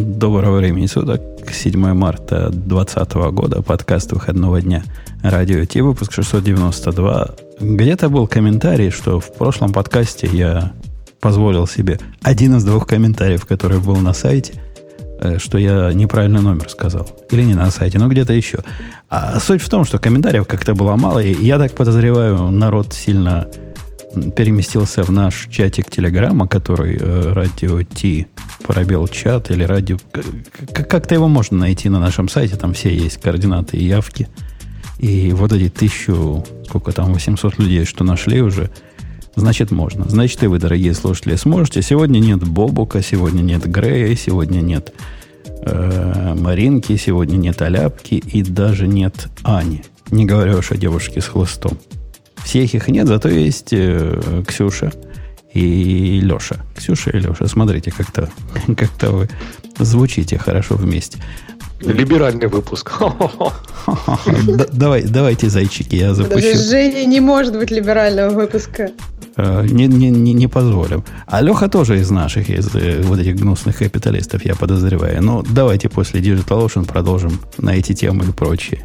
Доброго времени суток. 7 марта 2020 года. Подкаст выходного дня. Радио Ти. Выпуск 692. Где-то был комментарий, что в прошлом подкасте я позволил себе один из двух комментариев, который был на сайте, э, что я неправильный номер сказал. Или не на сайте, но где-то еще. А суть в том, что комментариев как-то было мало, и я так подозреваю, народ сильно переместился в наш чатик Телеграма, который э, радио Ти пробел чат или радио... Как-то его можно найти на нашем сайте, там все есть координаты и явки. И вот эти тысячу, сколько там, 800 людей, что нашли уже, значит можно. Значит и вы, дорогие слушатели, сможете. Сегодня нет Бобука, сегодня нет Грея, сегодня нет э, Маринки, сегодня нет Аляпки и даже нет Ани. Не говоря уж о девушке с хлыстом. Всех их нет, зато есть э, Ксюша и Леша. Ксюша и Леша, смотрите, как-то как вы звучите хорошо вместе. Либеральный выпуск. Давай, давайте, зайчики, я запущу. Женя не может быть либерального выпуска. Э, не, не, не, не позволим. А Леха тоже из наших, из э, вот этих гнусных капиталистов, я подозреваю. Но давайте после Digital Ocean продолжим на эти темы и прочие.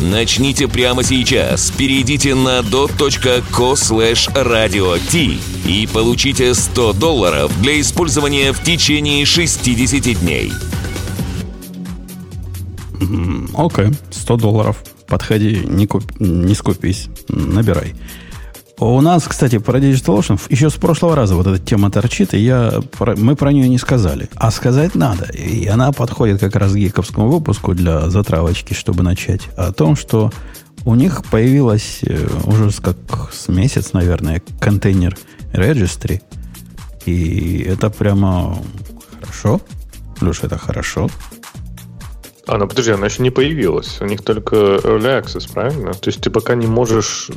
Начните прямо сейчас. Перейдите на dot.co slash radio и получите 100 долларов для использования в течение 60 дней. Окей, okay. 100 долларов. Подходи, не, куп, не скупись, набирай. У нас, кстати, про DigitalOcean еще с прошлого раза вот эта тема торчит, и я, мы про нее не сказали. А сказать надо. И она подходит как раз к гиковскому выпуску для затравочки, чтобы начать. О том, что у них появилась э, уже как с месяц, наверное, контейнер registry. И это прямо хорошо. Леша, это хорошо. А, ну подожди, она еще не появилась. У них только Early Access, правильно? То есть ты пока не можешь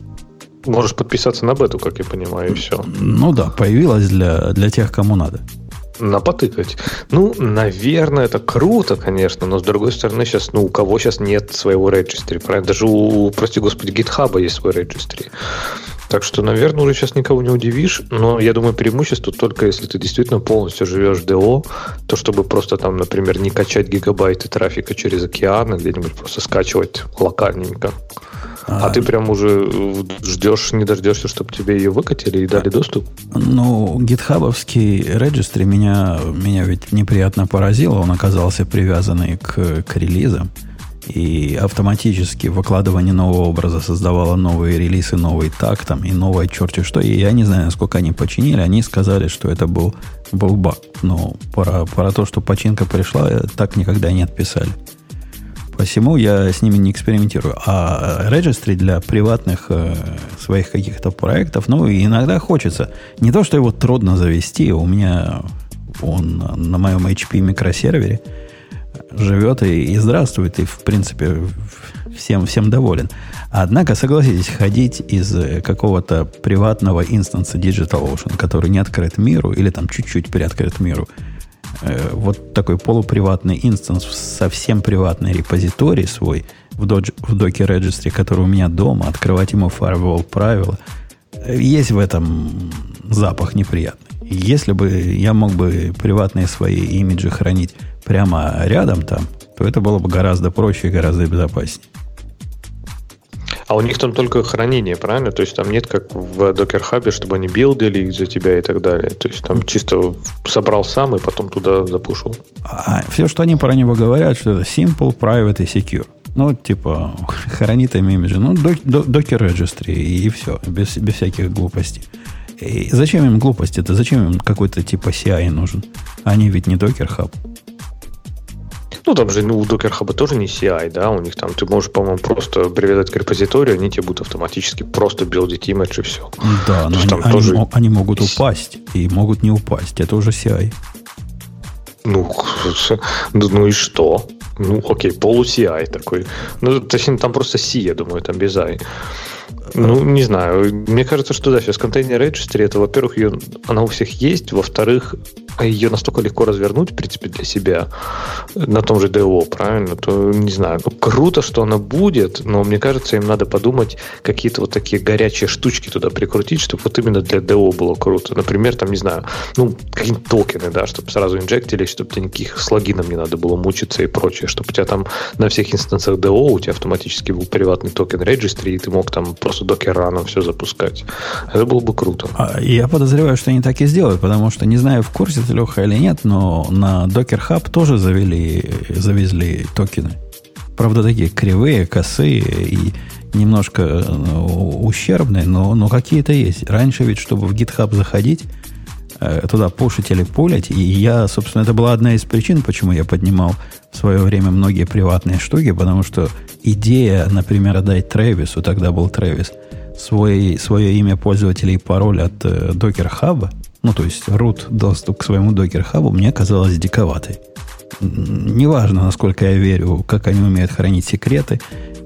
Можешь подписаться на бету, как я понимаю, и все. Ну да, появилась для, для тех, кому надо. Напотыкать. Ну, наверное, это круто, конечно, но с другой стороны, сейчас, ну, у кого сейчас нет своего регистри, правильно? Даже у, прости господи, GitHub есть свой регистри. Так что, наверное, уже сейчас никого не удивишь, но я думаю, преимущество только если ты действительно полностью живешь в DO, то чтобы просто там, например, не качать гигабайты трафика через океан, а где-нибудь просто скачивать локальненько. А, а ты прям уже ждешь, не дождешься, чтобы тебе ее выкатили и дали доступ? Ну, гитхабовский регистри меня, меня ведь неприятно поразило. Он оказался привязанный к, к релизам. И автоматически выкладывание нового образа создавало новые релизы, новый так там и новое черти что. И я не знаю, насколько они починили. Они сказали, что это был, был баг. Но про, про то, что починка пришла, так никогда не отписали. Посему я с ними не экспериментирую. А registry для приватных э, своих каких-то проектов, ну, иногда хочется. Не то, что его трудно завести, у меня он на моем HP микросервере живет и, и здравствует, и, в принципе, всем, всем доволен. Однако, согласитесь, ходить из какого-то приватного инстанса DigitalOcean, который не открыт миру, или там чуть-чуть приоткрыт миру, Э, вот такой полуприватный инстанс в совсем приватный репозиторий свой в, Dodge, в Docker Registry, который у меня дома, открывать ему firewall правила, есть в этом запах неприятный. Если бы я мог бы приватные свои имиджи хранить прямо рядом там, то это было бы гораздо проще и гораздо безопаснее. А у них там только хранение, правильно? То есть там нет как в Docker Hub, чтобы они билдили их за тебя и так далее. То есть там чисто собрал сам и потом туда запушил. А все, что они про него говорят, что это simple, private и secure. Ну, типа, хранит им имиджи. Ну, Docker Registry и, все, без, без всяких глупостей. И зачем им глупости? Это зачем им какой-то типа CI нужен? Они ведь не Docker Hub. Ну, там же ну, у Docker Hub тоже не CI, да, у них там ты можешь, по-моему, просто привязать к репозиторию, они тебе будут автоматически просто билдить имидж и все. Да, но они, там они, тоже... они могут упасть и могут не упасть. Это уже CI. Ну, ну и что? ну, окей, полу-CI такой. Ну, точнее, там просто C, я думаю, там без I. Ну, не знаю. Мне кажется, что да, сейчас контейнер registry, это, во-первых, ее, она у всех есть, во-вторых, ее настолько легко развернуть, в принципе, для себя на том же DO, правильно, то не знаю. Ну, круто, что она будет, но мне кажется, им надо подумать, какие-то вот такие горячие штучки туда прикрутить, чтобы вот именно для DO было круто. Например, там, не знаю, ну, какие-то токены, да, чтобы сразу инжектили, чтобы тебе никаких с логином не надо было мучиться и прочее, чтобы у тебя там на всех инстанциях DO у тебя автоматически был приватный токен registry, и ты мог там просто докер-раном все запускать. Это было бы круто. А, я подозреваю, что они так и сделают, потому что, не знаю, в курсе ты, Леха, или нет, но на Docker Hub тоже завели, завезли токены. Правда, такие кривые, косые и немножко э, ущербные, но, но какие-то есть. Раньше ведь, чтобы в GitHub заходить, туда пушить или пулять, и я, собственно, это была одна из причин, почему я поднимал в свое время многие приватные штуки, потому что идея, например, отдать Трэвису, тогда был Трэвис, свой, свое имя пользователя и пароль от э, Docker Hub, ну, то есть root доступ к своему Docker Hub, мне казалось диковатой. Неважно, насколько я верю, как они умеют хранить секреты,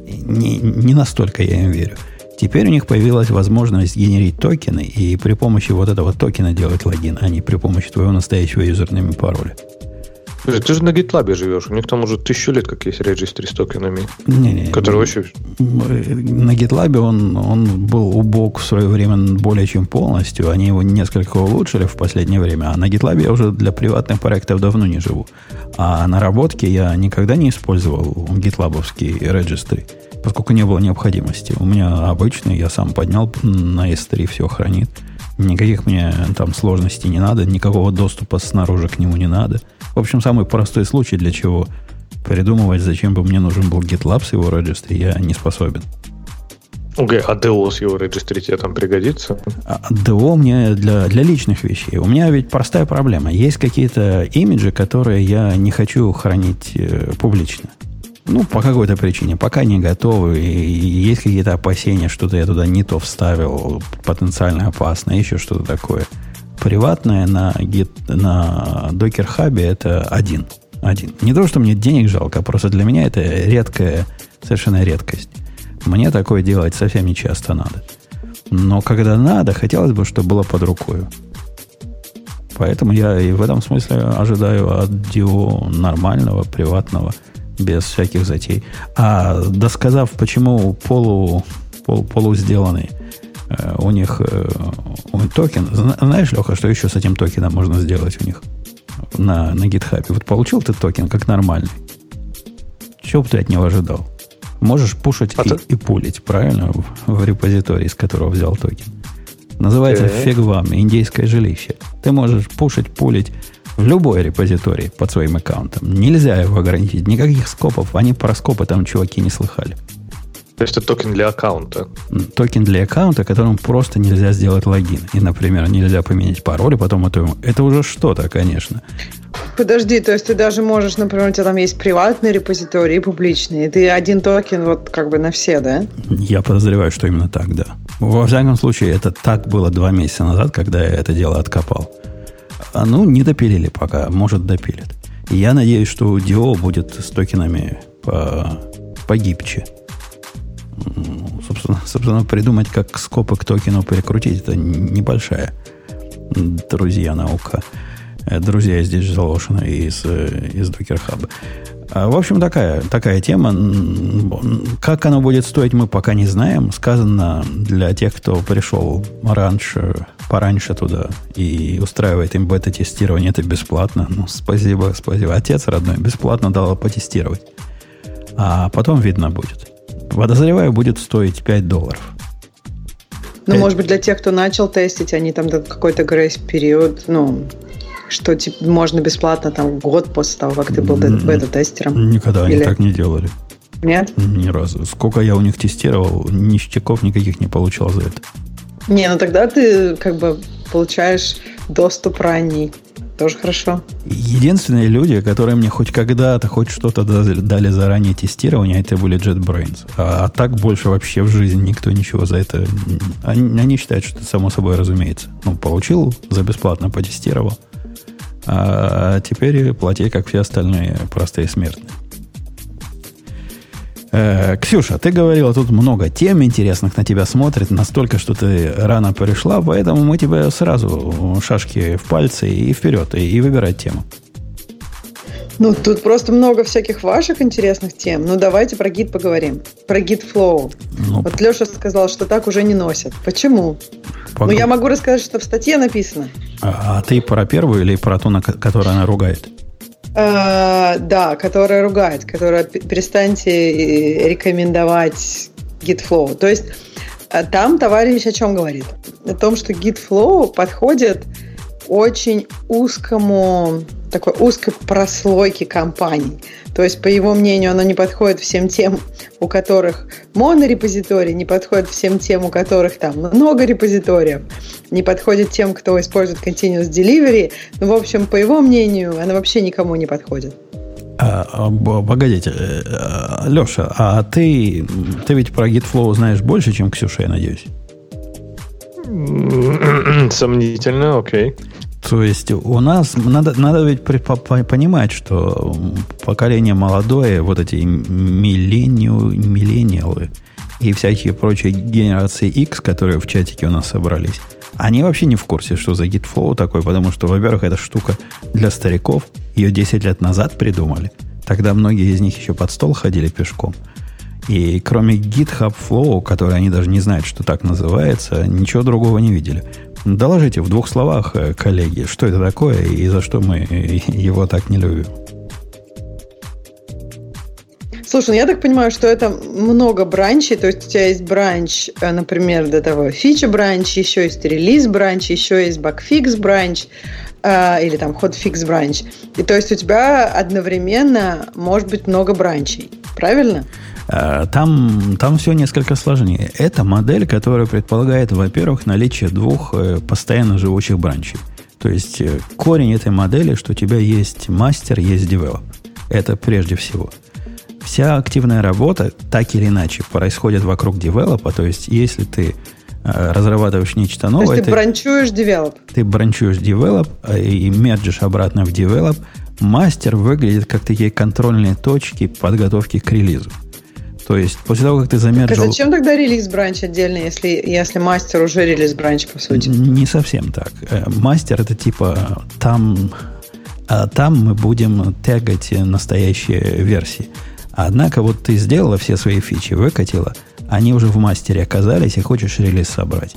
не, не настолько я им верю. Теперь у них появилась возможность генерить токены и при помощи вот этого токена делать логин, а не при помощи твоего настоящего юзерными пароля. Слушай, ты же на GitLab живешь. У них там уже тысячу лет как есть регистри с токенами. Не, не, который вообще... На GitLab он, он был убог в свое время более чем полностью. Они его несколько улучшили в последнее время. А на GitLab я уже для приватных проектов давно не живу. А наработки я никогда не использовал гитлабовские регистры, поскольку не было необходимости. У меня обычный, я сам поднял на S3, все хранит. Никаких мне там сложностей не надо, никакого доступа снаружи к нему не надо. В общем, самый простой случай, для чего придумывать, зачем бы мне нужен был GitLab с его регистри, я не способен. Okay, а DO с его регистри тебе там пригодится? А DO мне для, для личных вещей. У меня ведь простая проблема. Есть какие-то имиджи, которые я не хочу хранить э, публично. Ну, по какой-то причине. Пока не готовы. И есть какие-то опасения, что-то я туда не то вставил, потенциально опасно, еще что-то такое. Приватное на, на Docker Hub это один. Один. Не то, что мне денег жалко, а просто для меня это редкая, совершенно редкость. Мне такое делать совсем не часто надо. Но когда надо, хотелось бы, чтобы было под рукой. Поэтому я и в этом смысле ожидаю от Dio нормального, приватного без всяких затей. А досказав, почему полу, полу, полу сделанный э, у них э, у токен, знаешь, Леха, что еще с этим токеном можно сделать у них на, на GitHub? Вот получил ты токен как нормальный. Чего бы ты от него ожидал? Можешь пушить а и, ты... и пулить, правильно, в, в репозитории, из которого взял токен. Называется фиг вам, индейское жилище. Ты можешь пушить, пулить в любой репозиторий под своим аккаунтом. Нельзя его ограничить. Никаких скопов. Они про скопы там чуваки не слыхали. То есть это токен для аккаунта? Токен для аккаунта, которым просто нельзя сделать логин. И, например, нельзя поменять пароль, и потом это, это уже что-то, конечно. Подожди, то есть ты даже можешь, например, у тебя там есть приватный репозиторий и публичный, и ты один токен вот как бы на все, да? Я подозреваю, что именно так, да. Во всяком случае, это так было два месяца назад, когда я это дело откопал. А ну, не допилили пока, может допилят. Я надеюсь, что Dio будет с токенами по, погибче. Собственно, собственно, придумать, как скопы к токену перекрутить, это небольшая, друзья, наука. Э, друзья Digital Ocean и из, э, из Docker Hub. А, в общем, такая, такая тема. Как она будет стоить, мы пока не знаем. Сказано для тех, кто пришел раньше, пораньше туда и устраивает им бета-тестирование, это бесплатно. Ну, спасибо, спасибо. Отец родной бесплатно дал потестировать. А потом видно будет. Подозреваю, будет стоить 5 долларов. Ну, может быть, для тех, кто начал тестить, они там какой-то грейс-период, ну, что типа, можно бесплатно там год после того, как ты был бета-тестером? Никогда Или... они так не делали. Нет? Ни разу. Сколько я у них тестировал, ништяков никаких не получал за это. Не, ну тогда ты как бы получаешь доступ ранний. Тоже хорошо. Единственные люди, которые мне хоть когда-то хоть что-то дали за раннее тестирование, это были JetBrains. А, а так больше вообще в жизни никто ничего за это... Они, они считают, что это само собой разумеется. Ну, получил, за бесплатно потестировал. А теперь плати, как все остальные простые смертные. Э, Ксюша, ты говорила, тут много тем интересных на тебя смотрит, настолько, что ты рано пришла, поэтому мы тебе сразу шашки в пальцы и вперед, и, и выбирать тему. Ну, тут просто много всяких ваших интересных тем. Ну, давайте про гид поговорим. Про гид Flow. Ну, вот Леша сказал, что так уже не носят. Почему? Пог... Ну, я могу рассказать, что в статье написано. А, а ты про первую или про ту, на которую она ругает? А, да, которая ругает, которая перестаньте э, рекомендовать GitFlow. То есть э, там товарищ о чем говорит? О том, что GitFlow подходит очень узкому такой узкой прослойки компаний. То есть, по его мнению, оно не подходит всем тем, у которых монорепозиторий, не подходит всем тем, у которых там много репозиториев, не подходит тем, кто использует Continuous Delivery. Ну, в общем, по его мнению, оно вообще никому не подходит. А, а, погодите, э, Леша, а ты, ты ведь про GitFlow знаешь больше, чем Ксюша, я надеюсь? Сомнительно, окей. То есть у нас надо, надо ведь понимать, что поколение молодое, вот эти миллениалы и всякие прочие генерации X, которые в чатике у нас собрались, они вообще не в курсе, что за GitFlow такой, потому что, во-первых, эта штука для стариков, ее 10 лет назад придумали. Тогда многие из них еще под стол ходили пешком. И кроме GitHub Flow, который они даже не знают, что так называется, ничего другого не видели. Доложите в двух словах, э, коллеги, что это такое и за что мы его так не любим. Слушай, ну я так понимаю, что это много бранчей, то есть у тебя есть бранч, э, например, до того фича бранч, еще есть релиз бранч, еще есть багфикс бранч, э, или там hotfix бранч. И то есть у тебя одновременно может быть много бранчей, правильно? Э, там, там все несколько сложнее. Это модель, которая предполагает, во-первых, наличие двух э, постоянно живущих бранчей. То есть э, корень этой модели, что у тебя есть мастер, есть девелоп. Это прежде всего. Вся активная работа, так или иначе, происходит вокруг девелопа. То есть, если ты разрабатываешь нечто новое... То есть ты, ты бранчуешь develop. Ты бранчуешь develop и мерджишь обратно в develop. Мастер выглядит как такие контрольные точки подготовки к релизу. То есть после того, как ты замержил... Так, а зачем тогда release branch отдельно, если, если мастер уже release branch, по сути? Не совсем так. Э, мастер это типа там, там мы будем тегать настоящие версии. Однако вот ты сделала все свои фичи, выкатила, они уже в мастере оказались, и хочешь релиз собрать.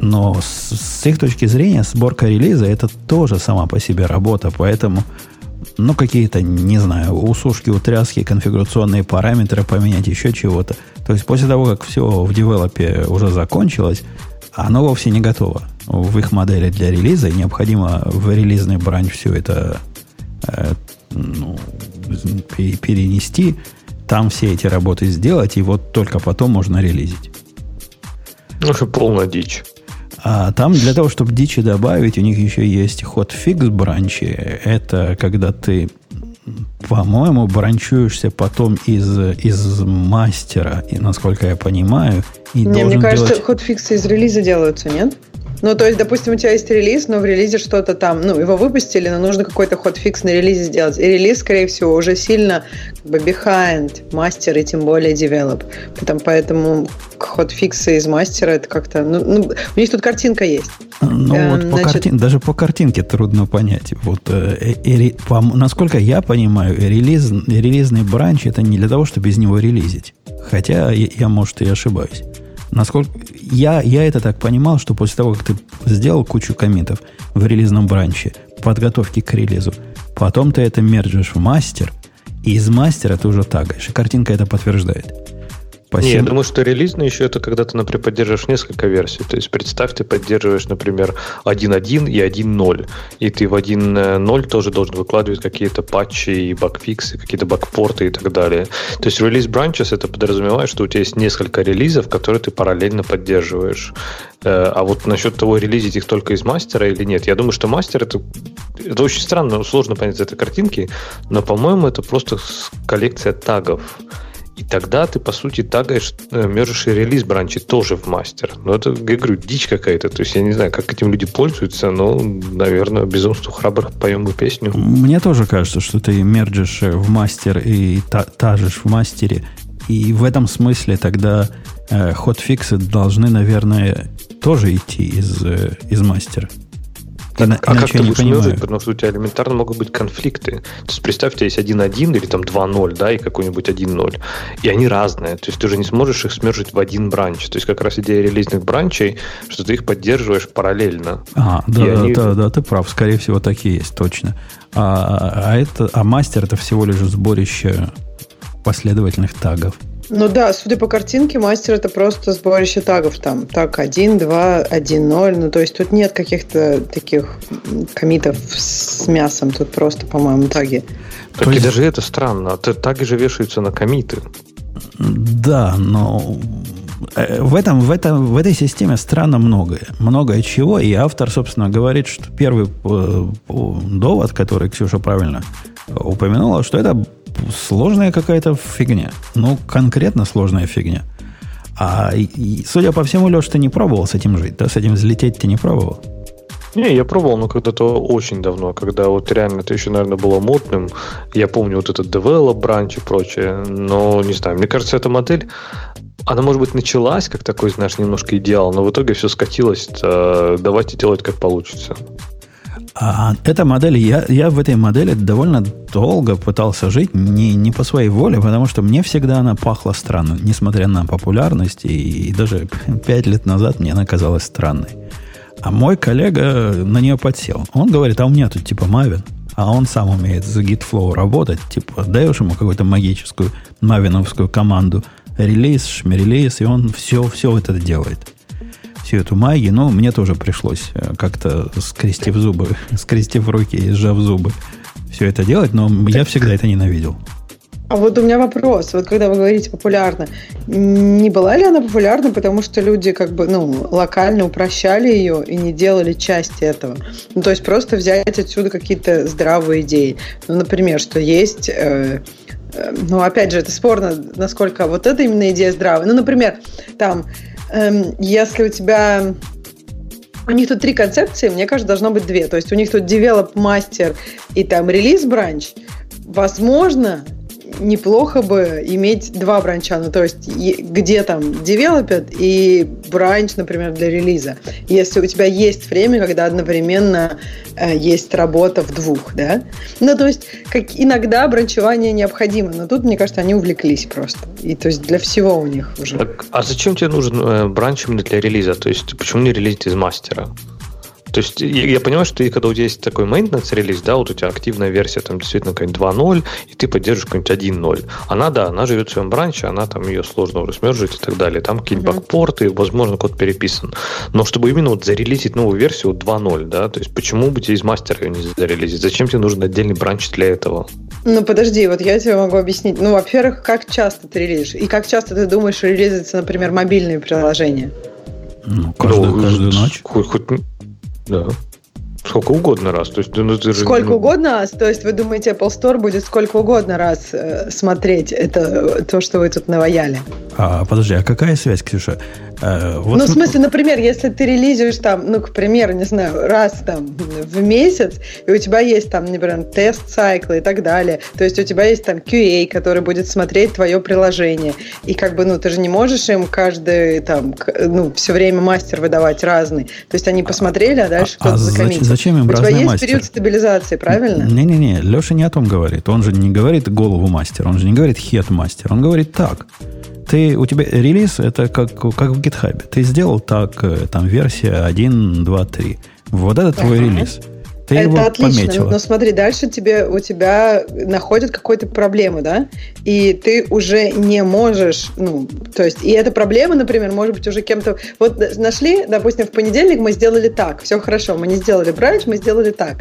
Но с, с их точки зрения сборка релиза это тоже сама по себе работа, поэтому ну, какие-то, не знаю, усушки, утряски, конфигурационные параметры поменять, еще чего-то. То есть после того, как все в девелопе уже закончилось, оно вовсе не готово в их модели для релиза, и необходимо в релизный бранч все это э, ну, перенести, там все эти работы сделать, и вот только потом можно релизить. Ну, что полная дичь. А там для того, чтобы дичи добавить, у них еще есть hotfix бранчи. Это когда ты, по-моему, бранчуешься потом из, из мастера, и, насколько я понимаю. И Не, мне кажется, делать... хотфиксы из релиза делаются, нет? Ну, то есть, допустим, у тебя есть релиз, но в релизе что-то там, ну, его выпустили, но нужно какой-то ход-фикс на релизе сделать. И релиз, скорее всего, уже сильно как бы behind мастер и тем более develop. Потом, поэтому ход-фиксы из мастера это как-то... Ну, ну, у них тут картинка есть. Ну, э, вот значит... по картин... даже по картинке трудно понять. Вот, э, э, по... насколько я понимаю, релиз... релизный бранч это не для того, чтобы из него релизить. Хотя я, я может, и ошибаюсь. Насколько я, я это так понимал, что после того, как ты сделал кучу комментов в релизном бранче, подготовки к релизу, потом ты это мерджишь в мастер, и из мастера ты уже тагаешь. И картинка это подтверждает. По Не, я думаю, что релизный еще это когда ты, например, поддерживаешь несколько версий. То есть представь, ты поддерживаешь, например, 1.1 и 1.0. И ты в 1.0 тоже должен выкладывать какие-то патчи и багфиксы, какие-то багпорты и так далее. То есть релиз branches это подразумевает, что у тебя есть несколько релизов, которые ты параллельно поддерживаешь. Э, а вот насчет того, релизить их только из мастера или нет, я думаю, что мастер это, это очень странно, сложно понять из этой картинки, но, по-моему, это просто коллекция тагов. И тогда ты, по сути, тагаешь, э, мержишь и релиз бранчи тоже в мастер. Но это, я говорю, дичь какая-то. То есть я не знаю, как этим люди пользуются, но, наверное, безумству храбрых поем бы песню. Мне тоже кажется, что ты мерджишь в мастер и та тажишь в мастере и в этом смысле тогда э, хотфиксы должны, наверное, тоже идти из, э, из мастера. Так, а как ты будешь мерзать, потому что у тебя элементарно могут быть конфликты. То есть представь, у тебя есть 1.1 или там 2.0, да, и какой-нибудь 1.0. И они разные. То есть ты же не сможешь их смержить в один бранч. То есть как раз идея релизных бранчей, что ты их поддерживаешь параллельно. А, да, да, они... да, да, ты прав. Скорее всего, такие есть, точно. А, а, это, а мастер это всего лишь сборище последовательных тагов. Ну да, судя по картинке, мастер это просто сборище тагов там. Так, 1, 2, 1, 0. Ну, то есть тут нет каких-то таких комитов с мясом. Тут просто, по-моему, таги. Так то и есть... даже это странно. Таги же вешаются на комиты. Да, но э, в, этом, в, этом, в этой системе странно многое. Многое чего. И автор, собственно, говорит, что первый э, довод, который Ксюша правильно упомянула, что это сложная какая-то фигня. Ну, конкретно сложная фигня. А и, судя по всему, Леш, ты не пробовал с этим жить, да? С этим взлететь ты не пробовал? Не, я пробовал, но когда-то очень давно, когда вот реально это еще, наверное, было модным. Я помню вот этот develop бранч и прочее, но не знаю, мне кажется, эта модель, она, может быть, началась как такой, знаешь, немножко идеал, но в итоге все скатилось, э, давайте делать как получится. А эта модель, я, я в этой модели довольно долго пытался жить, не, не по своей воле, потому что мне всегда она пахла странно, несмотря на популярность, и, и даже пять лет назад мне она казалась странной. А мой коллега на нее подсел. Он говорит, а у меня тут типа Maven, а он сам умеет за GitFlow работать, типа даешь ему какую-то магическую мавиновскую команду, релиз, шмерелиз, и он все, все это делает всю эту магию, но мне тоже пришлось э, как-то скрестив зубы, скрестив руки и сжав зубы все это делать, но я всегда это ненавидел. А вот у меня вопрос. Вот когда вы говорите популярно, не была ли она популярна, потому что люди как бы ну, локально упрощали ее и не делали части этого? Ну, то есть просто взять отсюда какие-то здравые идеи. Ну, например, что есть... Э, э, ну, опять же, это спорно, насколько вот эта именно идея здравая. Ну, например, там если у тебя у них тут три концепции, мне кажется, должно быть две. То есть у них тут develop master и там релиз бранч. Возможно, неплохо бы иметь два бранча, ну то есть где там developed и бранч, например, для релиза. Если у тебя есть время, когда одновременно э, есть работа в двух, да. Ну то есть как иногда бранчевание необходимо, но тут, мне кажется, они увлеклись просто. И то есть для всего у них уже. Так, а зачем тебе нужен э, бранч именно для релиза? То есть почему не релизить из мастера? То есть я, я понимаю, что ты, когда у тебя есть такой maintenance релиз, да, вот у тебя активная версия там действительно какая-нибудь 2.0, и ты поддерживаешь какой-нибудь 1.0. Она, да, она живет в своем бранче, она там ее сложно уже смержить и так далее. Там какие-нибудь mm-hmm. бакпорты, возможно, код переписан. Но чтобы именно вот зарелизить новую версию 2.0, да, то есть почему бы тебе из мастера ее не зарелизить? Зачем тебе нужен отдельный бранч для этого? Ну, подожди, вот я тебе могу объяснить. Ну, во-первых, как часто ты релизишь? И как часто ты думаешь релизиться, например, мобильные приложения? Ну, каждую, ну, каждую ночь. Хоть, хоть, да. Сколько угодно раз. То есть, ну, ты же, сколько ну... угодно раз? То есть вы думаете, Apple Store будет сколько угодно раз э, смотреть это, то, что вы тут наваяли? А, подожди, а какая связь, Ксюша? Э, вот ну, в смысле, например, если ты релизишь там, ну, к примеру, не знаю, раз там в месяц, и у тебя есть там, например, тест сайклы и так далее, то есть у тебя есть там QA, который будет смотреть твое приложение, и как бы, ну, ты же не можешь им каждый там, ну, все время мастер выдавать разный, то есть они посмотрели, а дальше а, кто-то а зачем, зачем им У тебя есть мастер? период стабилизации, правильно? Не-не-не, Леша не о том говорит, он же не говорит голову мастер, он же не говорит хет мастер, он говорит так – ты, у тебя релиз, это как, как в GitHub. Ты сделал так, э, там, версия 1, 2, 3. Вот это твой ага. релиз. Ты это его отлично, пометила. но смотри, дальше тебе, у тебя находят какую-то проблему, да, и ты уже не можешь, ну, то есть, и эта проблема, например, может быть уже кем-то, вот нашли, допустим, в понедельник мы сделали так, все хорошо, мы не сделали бранч, мы сделали так.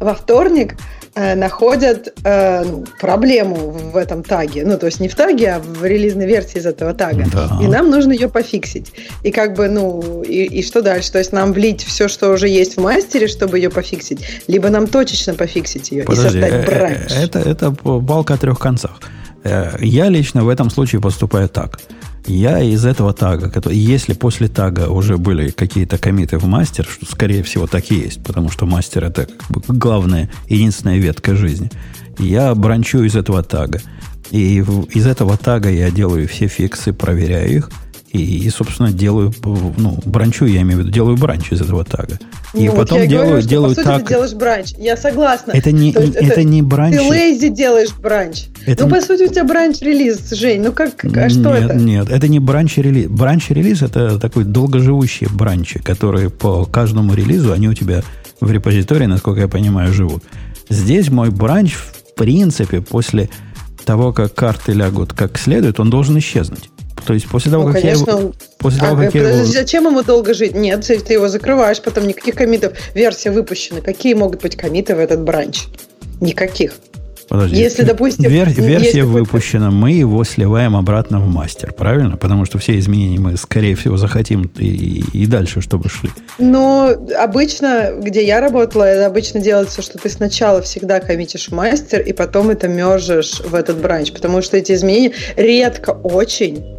Во вторник находят э, ну, проблему в этом таге. Ну, то есть не в таге, а в релизной версии из этого тага. Да. И нам нужно ее пофиксить. И как бы, ну, и, и что дальше? То есть нам влить все, что уже есть в мастере, чтобы ее пофиксить, либо нам точечно пофиксить ее Подожди, и создать э, бранч. Это, это балка о трех концах. Я лично в этом случае поступаю так – я из этого тага, который, если после тага уже были какие-то комиты в мастер, что скорее всего так и есть, потому что мастер это главная, единственная ветка жизни, я бранчу из этого тага. И из этого тага я делаю все фиксы, проверяю их. И, и, собственно, делаю, ну, бранчу, я имею в виду, делаю branch из этого тага. И ну, потом вот делаю, говорю, делаю по сути, так. ты делаешь branch. Я согласна. Это не, это, это не branch. Ты lazy делаешь branch. Это ну, по сути, у тебя branch-релиз, Жень. Ну, как, а что нет, это? Нет, это не branch-релиз. Branch-релиз это такой долгоживущие бранчи, которые по каждому релизу, они у тебя в репозитории, насколько я понимаю, живут. Здесь мой бранч, в принципе, после того, как карты лягут как следует, он должен исчезнуть. То есть после того, Ну, как я конечно, его, он- после того, А, как я его- зачем ему долго жить? Нет, если ты его закрываешь, потом никаких комитов. Версия выпущена. Какие могут быть комиты в этот бранч? Никаких. Подожди. Если, допустим, Вер- версия какой-то- выпущена, мы его сливаем обратно в мастер, правильно? Потому что все изменения мы, скорее всего, захотим и, и дальше, чтобы шли. Но обычно, где я работала, это обычно делается, что ты сначала всегда коммитишь мастер, и потом это мержишь в этот бранч, потому что эти изменения редко очень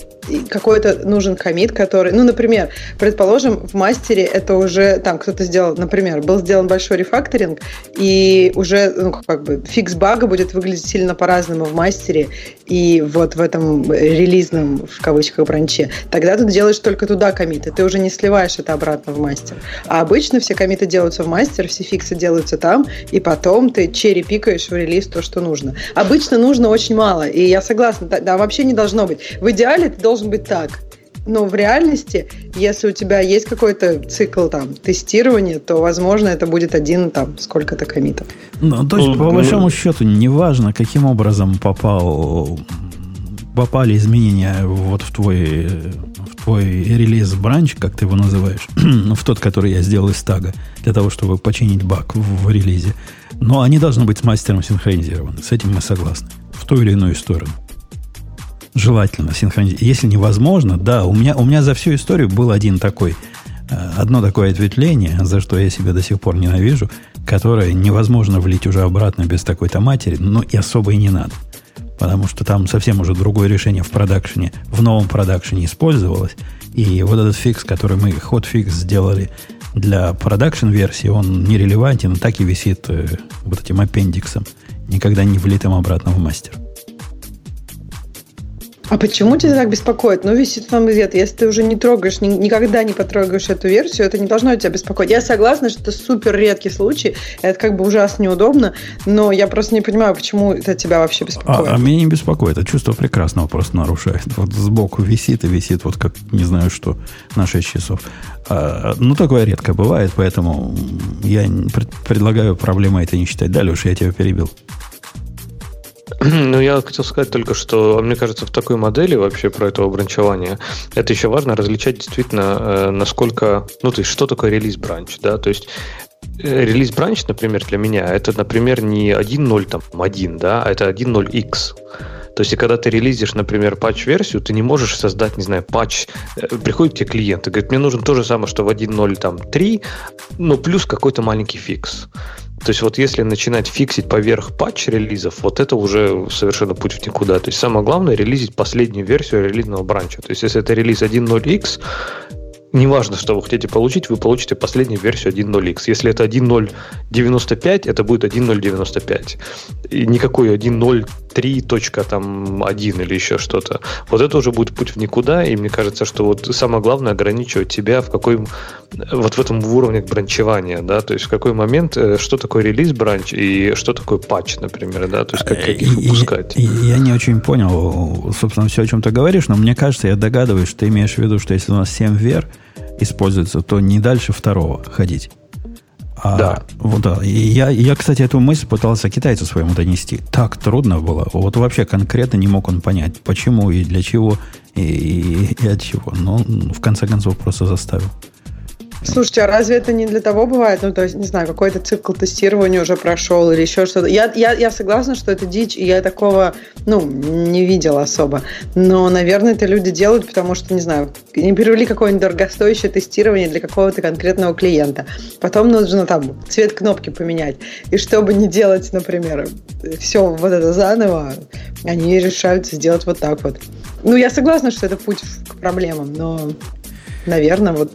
какой-то нужен комит, который, ну, например, предположим, в мастере это уже там кто-то сделал, например, был сделан большой рефакторинг, и уже, ну, как бы фикс бага будет выглядеть сильно по-разному в мастере и вот в этом релизном, в кавычках, бранче. Тогда ты делаешь только туда комиты, ты уже не сливаешь это обратно в мастер. А обычно все комиты делаются в мастер, все фиксы делаются там, и потом ты черри-пикаешь в релиз то, что нужно. Обычно нужно очень мало, и я согласна, да, вообще не должно быть. В идеале это должен быть так. Но в реальности, если у тебя есть какой-то цикл там тестирования, то, возможно, это будет один там сколько-то комитов. Ну, то есть, Ну, по ну- большому счету, неважно, каким образом попал, попали изменения вот в твой, в твой релиз бранч, как ты его называешь, ну, в тот, который я сделал из тага, для того, чтобы починить баг в, в релизе. Но они должны быть с мастером синхронизированы. С этим мы согласны. В ту или иную сторону. Желательно синхронизировать. Если невозможно, да, у меня, у меня за всю историю был один такой, э, одно такое ответвление, за что я себя до сих пор ненавижу, которое невозможно влить уже обратно без такой-то матери, но и особо и не надо. Потому что там совсем уже другое решение в продакшене, в новом продакшене использовалось. И вот этот фикс, который мы, hotfix сделали для production версии, он нерелевантен, так и висит э, вот этим аппендиксом, никогда не влитым обратно в мастер. А почему тебя так беспокоит? Ну, висит там где-то. Если ты уже не трогаешь, ни- никогда не потрогаешь эту версию, это не должно тебя беспокоить. Я согласна, что это супер редкий случай. Это как бы ужасно неудобно, но я просто не понимаю, почему это тебя вообще А, беспокоит. а меня не беспокоит, это чувство прекрасного просто нарушает. Вот сбоку висит и висит, вот как не знаю что, на 6 часов. А, ну, такое редко бывает, поэтому я пред- предлагаю проблемой это не считать. Да, Леша, я тебя перебил. Ну, я хотел сказать только, что, мне кажется, в такой модели вообще про это бранчевание, это еще важно различать действительно, э, насколько, ну, то есть, что такое релиз-бранч, да, то есть, э, релиз-бранч, например, для меня, это, например, не 1.0, там, 1, да, а это 1.0x. То есть, когда ты релизишь, например, патч-версию, ты не можешь создать, не знаю, патч. Э, Приходит тебе клиент и говорит, мне нужен то же самое, что в 1.0.3, но плюс какой-то маленький фикс. То есть вот если начинать фиксить поверх патч-релизов, вот это уже совершенно путь в никуда. То есть самое главное релизить последнюю версию релизного бранча. То есть если это релиз 1.0x, неважно, что вы хотите получить, вы получите последнюю версию 1.0x. Если это 1.095, это будет 1.095. И никакой 1.03.1 или еще что-то. Вот это уже будет путь в никуда, и мне кажется, что вот самое главное ограничивать тебя в какой вот в этом уровне бранчевания, да, то есть в какой момент, э, что такое релиз бранч и что такое патч, например, да, то есть как, как их И- и- выпускать. и- я не очень понял, собственно, все, о чем ты говоришь, но мне кажется, я догадываюсь, что ты имеешь в виду, что если у нас 7 вер используется, то не дальше второго ходить. А, Да. Вот, да. И я, я, кстати, эту мысль пытался китайцу своему донести. Так трудно было. Вот вообще конкретно не мог он понять, почему и для чего, и, и- и от чего. Но в конце концов просто заставил. Слушайте, а разве это не для того бывает? Ну, то есть, не знаю, какой-то цикл тестирования уже прошел или еще что-то. Я, я, я согласна, что это дичь, и я такого, ну, не видела особо. Но, наверное, это люди делают, потому что, не знаю, не перевели какое-нибудь дорогостоящее тестирование для какого-то конкретного клиента. Потом нужно там цвет кнопки поменять. И чтобы не делать, например, все вот это заново, они решают сделать вот так вот. Ну, я согласна, что это путь к проблемам, но, наверное, вот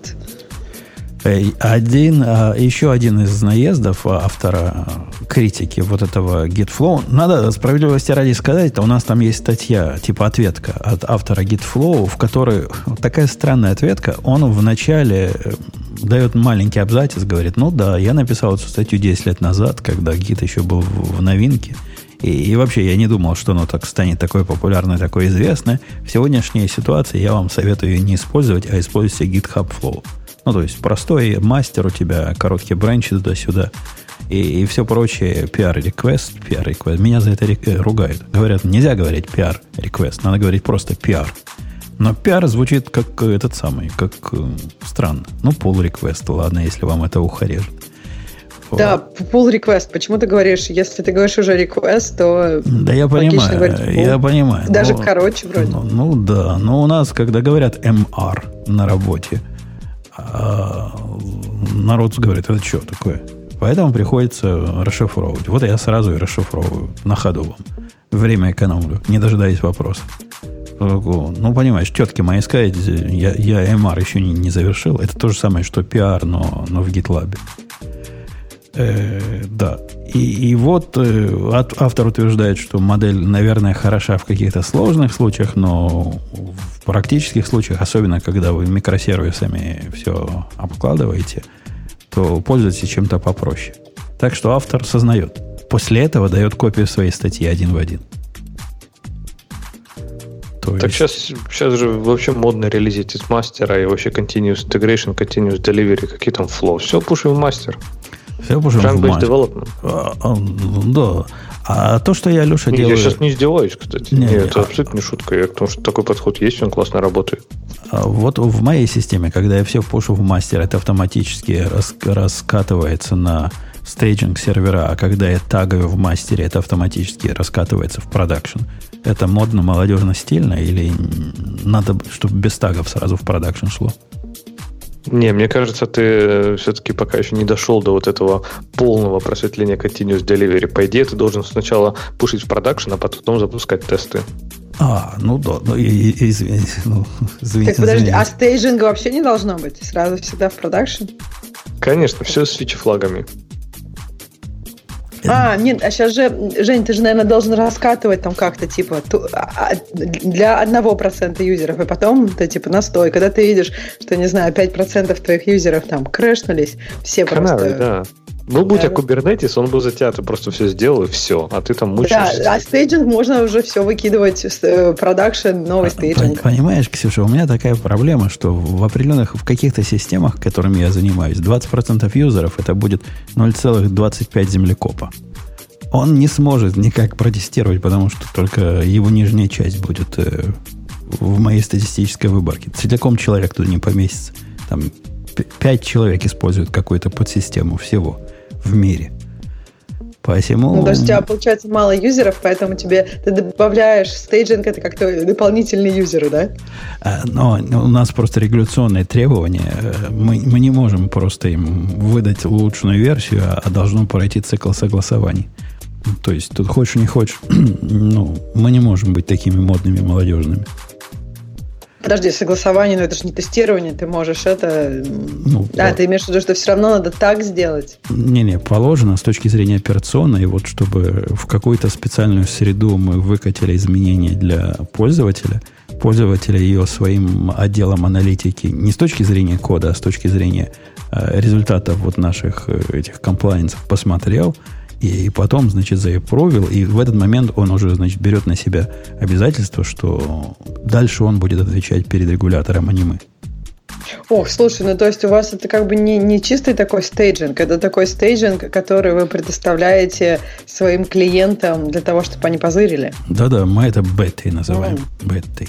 Один, а, еще один из наездов а, автора, а, критики вот этого GitFlow. Надо справедливости ради сказать, у нас там есть статья, типа ответка от автора GitFlow, в которой такая странная ответка. Он вначале э, дает маленький абзац, говорит, ну да, я написал эту статью 10 лет назад, когда Git еще был в новинке. И, и вообще я не думал, что оно так станет такой популярной, такой известной. В сегодняшней ситуации я вам советую не использовать, а используйте GitHub Flow. Ну, то есть простой мастер у тебя, короткие бранчи туда-сюда и, и все прочее, PR-реквест, PR-реквест. Меня за это э, ругают. Говорят, нельзя говорить PR-реквест, надо говорить просто PR. Но PR звучит как этот самый, как э, странно. Ну, request, ладно, если вам это ухо режет. Да, pull request. Почему ты говоришь, если ты говоришь уже request, то Да я понимаю, говорить, я понимаю. Даже но, короче вроде. Ну, ну да, но у нас, когда говорят MR на работе, а, народ говорит, это что такое? Поэтому приходится расшифровывать. Вот я сразу и расшифровываю на ходу вам. Время экономлю, не дожидаясь вопроса. Ну, понимаешь, тетки мои сказать, я, я MR еще не, не завершил. Это то же самое, что PR, но, но в GitLab. Э, да. И, и вот э, автор утверждает, что модель, наверное, хороша в каких-то сложных случаях, но в практических случаях, особенно когда вы микросервисами все обкладываете – то пользуйтесь чем-то попроще. Так что автор сознает. После этого дает копию своей статьи один в один. То так есть... сейчас, сейчас же вообще модно релизить из мастера и вообще continuous integration, continuous delivery, какие там flow. Все пушим в мастер. Все в master. development. А, а, да. А то, что я, Леша, делаю... Я сейчас не издеваюсь, кстати. Не, Нет, это а... абсолютно не шутка. Я, потому что такой подход есть, он классно работает. А вот в моей системе, когда я все пушу в мастер, это автоматически рас, раскатывается на staging сервера, а когда я тагаю в мастере, это автоматически раскатывается в продакшн. Это модно, молодежно, стильно или надо, чтобы без тагов сразу в продакшн шло? Не, мне кажется, ты э, все-таки пока еще не дошел до вот этого полного просветления Continuous Delivery. По идее, ты должен сначала пушить в продакшн, а потом запускать тесты. А, ну да, ну, и, и, извините, ну, извините. Так, подожди, извините. а стейджинга вообще не должно быть? Сразу всегда в продакшн? Конечно, все с feature-флагами. А, нет, а сейчас же, Жень, ты же, наверное, должен раскатывать там как-то, типа, а, а для одного процента юзеров, и потом ты, типа, настой. Когда ты видишь, что, не знаю, 5% твоих юзеров там крэшнулись, все Каналы, просто... да. Был бы у тебя Kubernetes, он бы за тебя ты просто все сделал, и все. А ты там мучаешься. Да, а staging можно уже все выкидывать в продакшн, новый staging. Понимаешь, Ксюша, у меня такая проблема, что в определенных, в каких-то системах, которыми я занимаюсь, 20% юзеров это будет 0,25 землекопа. Он не сможет никак протестировать, потому что только его нижняя часть будет э, в моей статистической выборке. Целиком человек туда не поместится. Там 5 человек используют какую-то подсистему всего в мире. Посему... Ну, есть у тебя получается мало юзеров, поэтому тебе ты добавляешь стейджинг, это как-то дополнительные юзеры, да? А, но у нас просто регуляционные требования. Мы, мы не можем просто им выдать улучшенную версию, а должно пройти цикл согласований. То есть тут хочешь не хочешь, ну, мы не можем быть такими модными молодежными. Подожди, согласование, но это же не тестирование, ты можешь это... Ну, а, да. ты имеешь в виду, что все равно надо так сделать? Не-не, положено с точки зрения операционной, вот чтобы в какую-то специальную среду мы выкатили изменения для пользователя, пользователя ее своим отделом аналитики не с точки зрения кода, а с точки зрения э, результатов вот наших э, этих комплайенсов посмотрел – и потом, значит, заапрувил, и в этот момент он уже, значит, берет на себя обязательство, что дальше он будет отвечать перед регулятором, а не мы. Ох, слушай, ну то есть у вас это как бы не, не чистый такой staging, это такой staging, который вы предоставляете своим клиентам для того, чтобы они позырили. Да-да, мы это бетой называем. Mm. Бетой.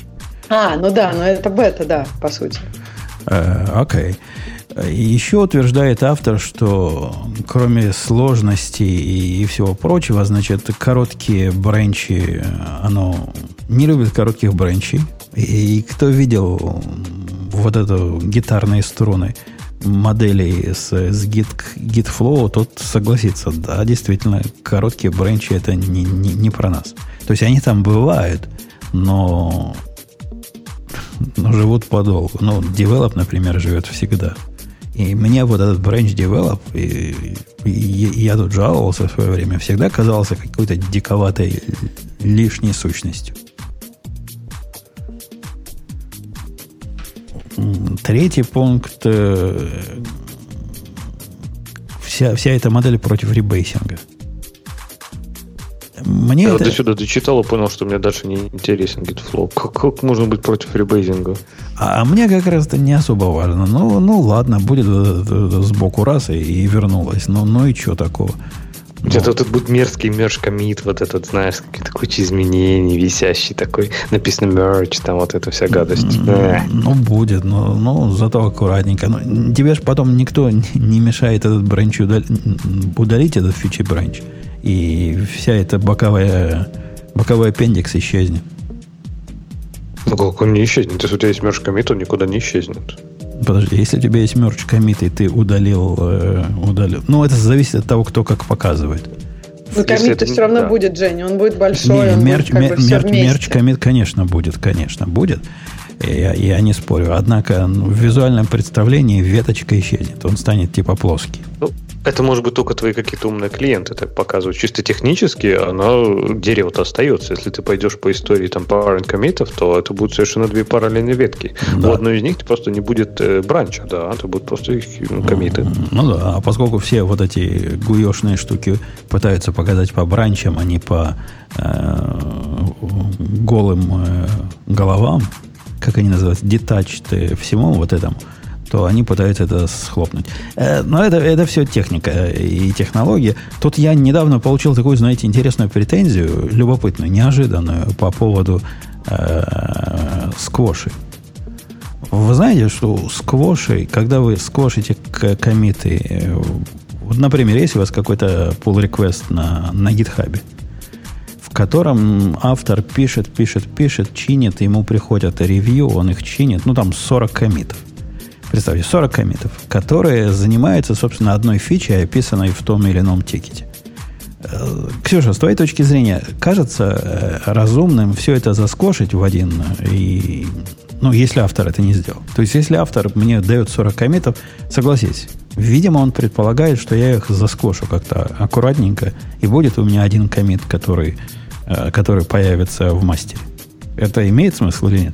А, ну да, ну это бета, да, по сути. Э, окей. Uh, okay. Еще утверждает автор, что кроме сложностей и, всего прочего, значит, короткие бренчи, оно не любит коротких бренчей. И кто видел вот эту гитарные струны моделей с, с Git, GitFlow, тот согласится, да, действительно, короткие бренчи это не, не, не про нас. То есть они там бывают, но, но живут подолгу. Ну, Develop, например, живет всегда – И мне вот этот branch develop, и, и, и я тут жаловался в свое время, всегда казался какой-то диковатой лишней сущностью. Третий пункт. Э, вся, вся эта модель против ребейсинга. Мне Я это... до сюда дочитал и понял, что мне дальше не интересен GitFlow. Как, как можно быть против ребейзинга? А, а мне как раз это не особо важно. Ну, ну ладно, будет сбоку раз и, и вернулась. Ну, ну и что такого? Где-то тут будет мерзкий мерч комит, вот этот, знаешь, какие-то куча изменений, висящий такой, написано мерч, там вот эта вся гадость. Ну, будет, но, но зато аккуратненько. Ну, тебе же потом никто не мешает этот бранч удалить, удалить этот фичи бранч и вся эта боковая, боковой аппендикс исчезнет. Ну как он не исчезнет? Если у тебя есть мерч комит, он никуда не исчезнет. Подожди, если у тебя есть мерч комит, и ты удалил, э, удалил. Ну, это зависит от того, кто как показывает. Ну, комит все равно да. будет, Женя, он будет большой, не, он мерч, будет как мер, бы мерч, мерч комит, конечно, будет, конечно, будет. Я, я не спорю. Однако ну, в визуальном представлении веточка исчезнет. Он станет типа плоский. Ну, это может быть только твои какие-то умные клиенты так показывают. Чисто технически оно, дерево-то остается. Если ты пойдешь по истории там parent комитов, то это будут совершенно две параллельные ветки. Да. У одной из них просто не будет э, бранча, да, это будут просто их ну, комиты. Ну да, а поскольку все вот эти гуешные штуки пытаются показать по бранчам, а не по э, голым э, головам, как они называются, detached всему вот этому, то они пытаются это схлопнуть. Э, но это, это все техника и технология. Тут я недавно получил такую, знаете, интересную претензию, любопытную, неожиданную по поводу э, сквоши. Вы знаете, что сквоши, когда вы сквошите комиты, э, вот, например, если у вас какой-то pull request на, на в котором автор пишет, пишет, пишет, чинит, ему приходят ревью, он их чинит, ну там 40 комитов. Представьте, 40 комитов, которые занимаются, собственно, одной фичей, описанной в том или ином тикете. Э, Ксюша, с твоей точки зрения, кажется э, разумным все это заскошить в один и ну, если автор это не сделал. То есть, если автор мне дает 40 комитов, согласись, видимо, он предполагает, что я их заскошу как-то аккуратненько, и будет у меня один комит, который, э, который появится в мастере. Это имеет смысл или нет?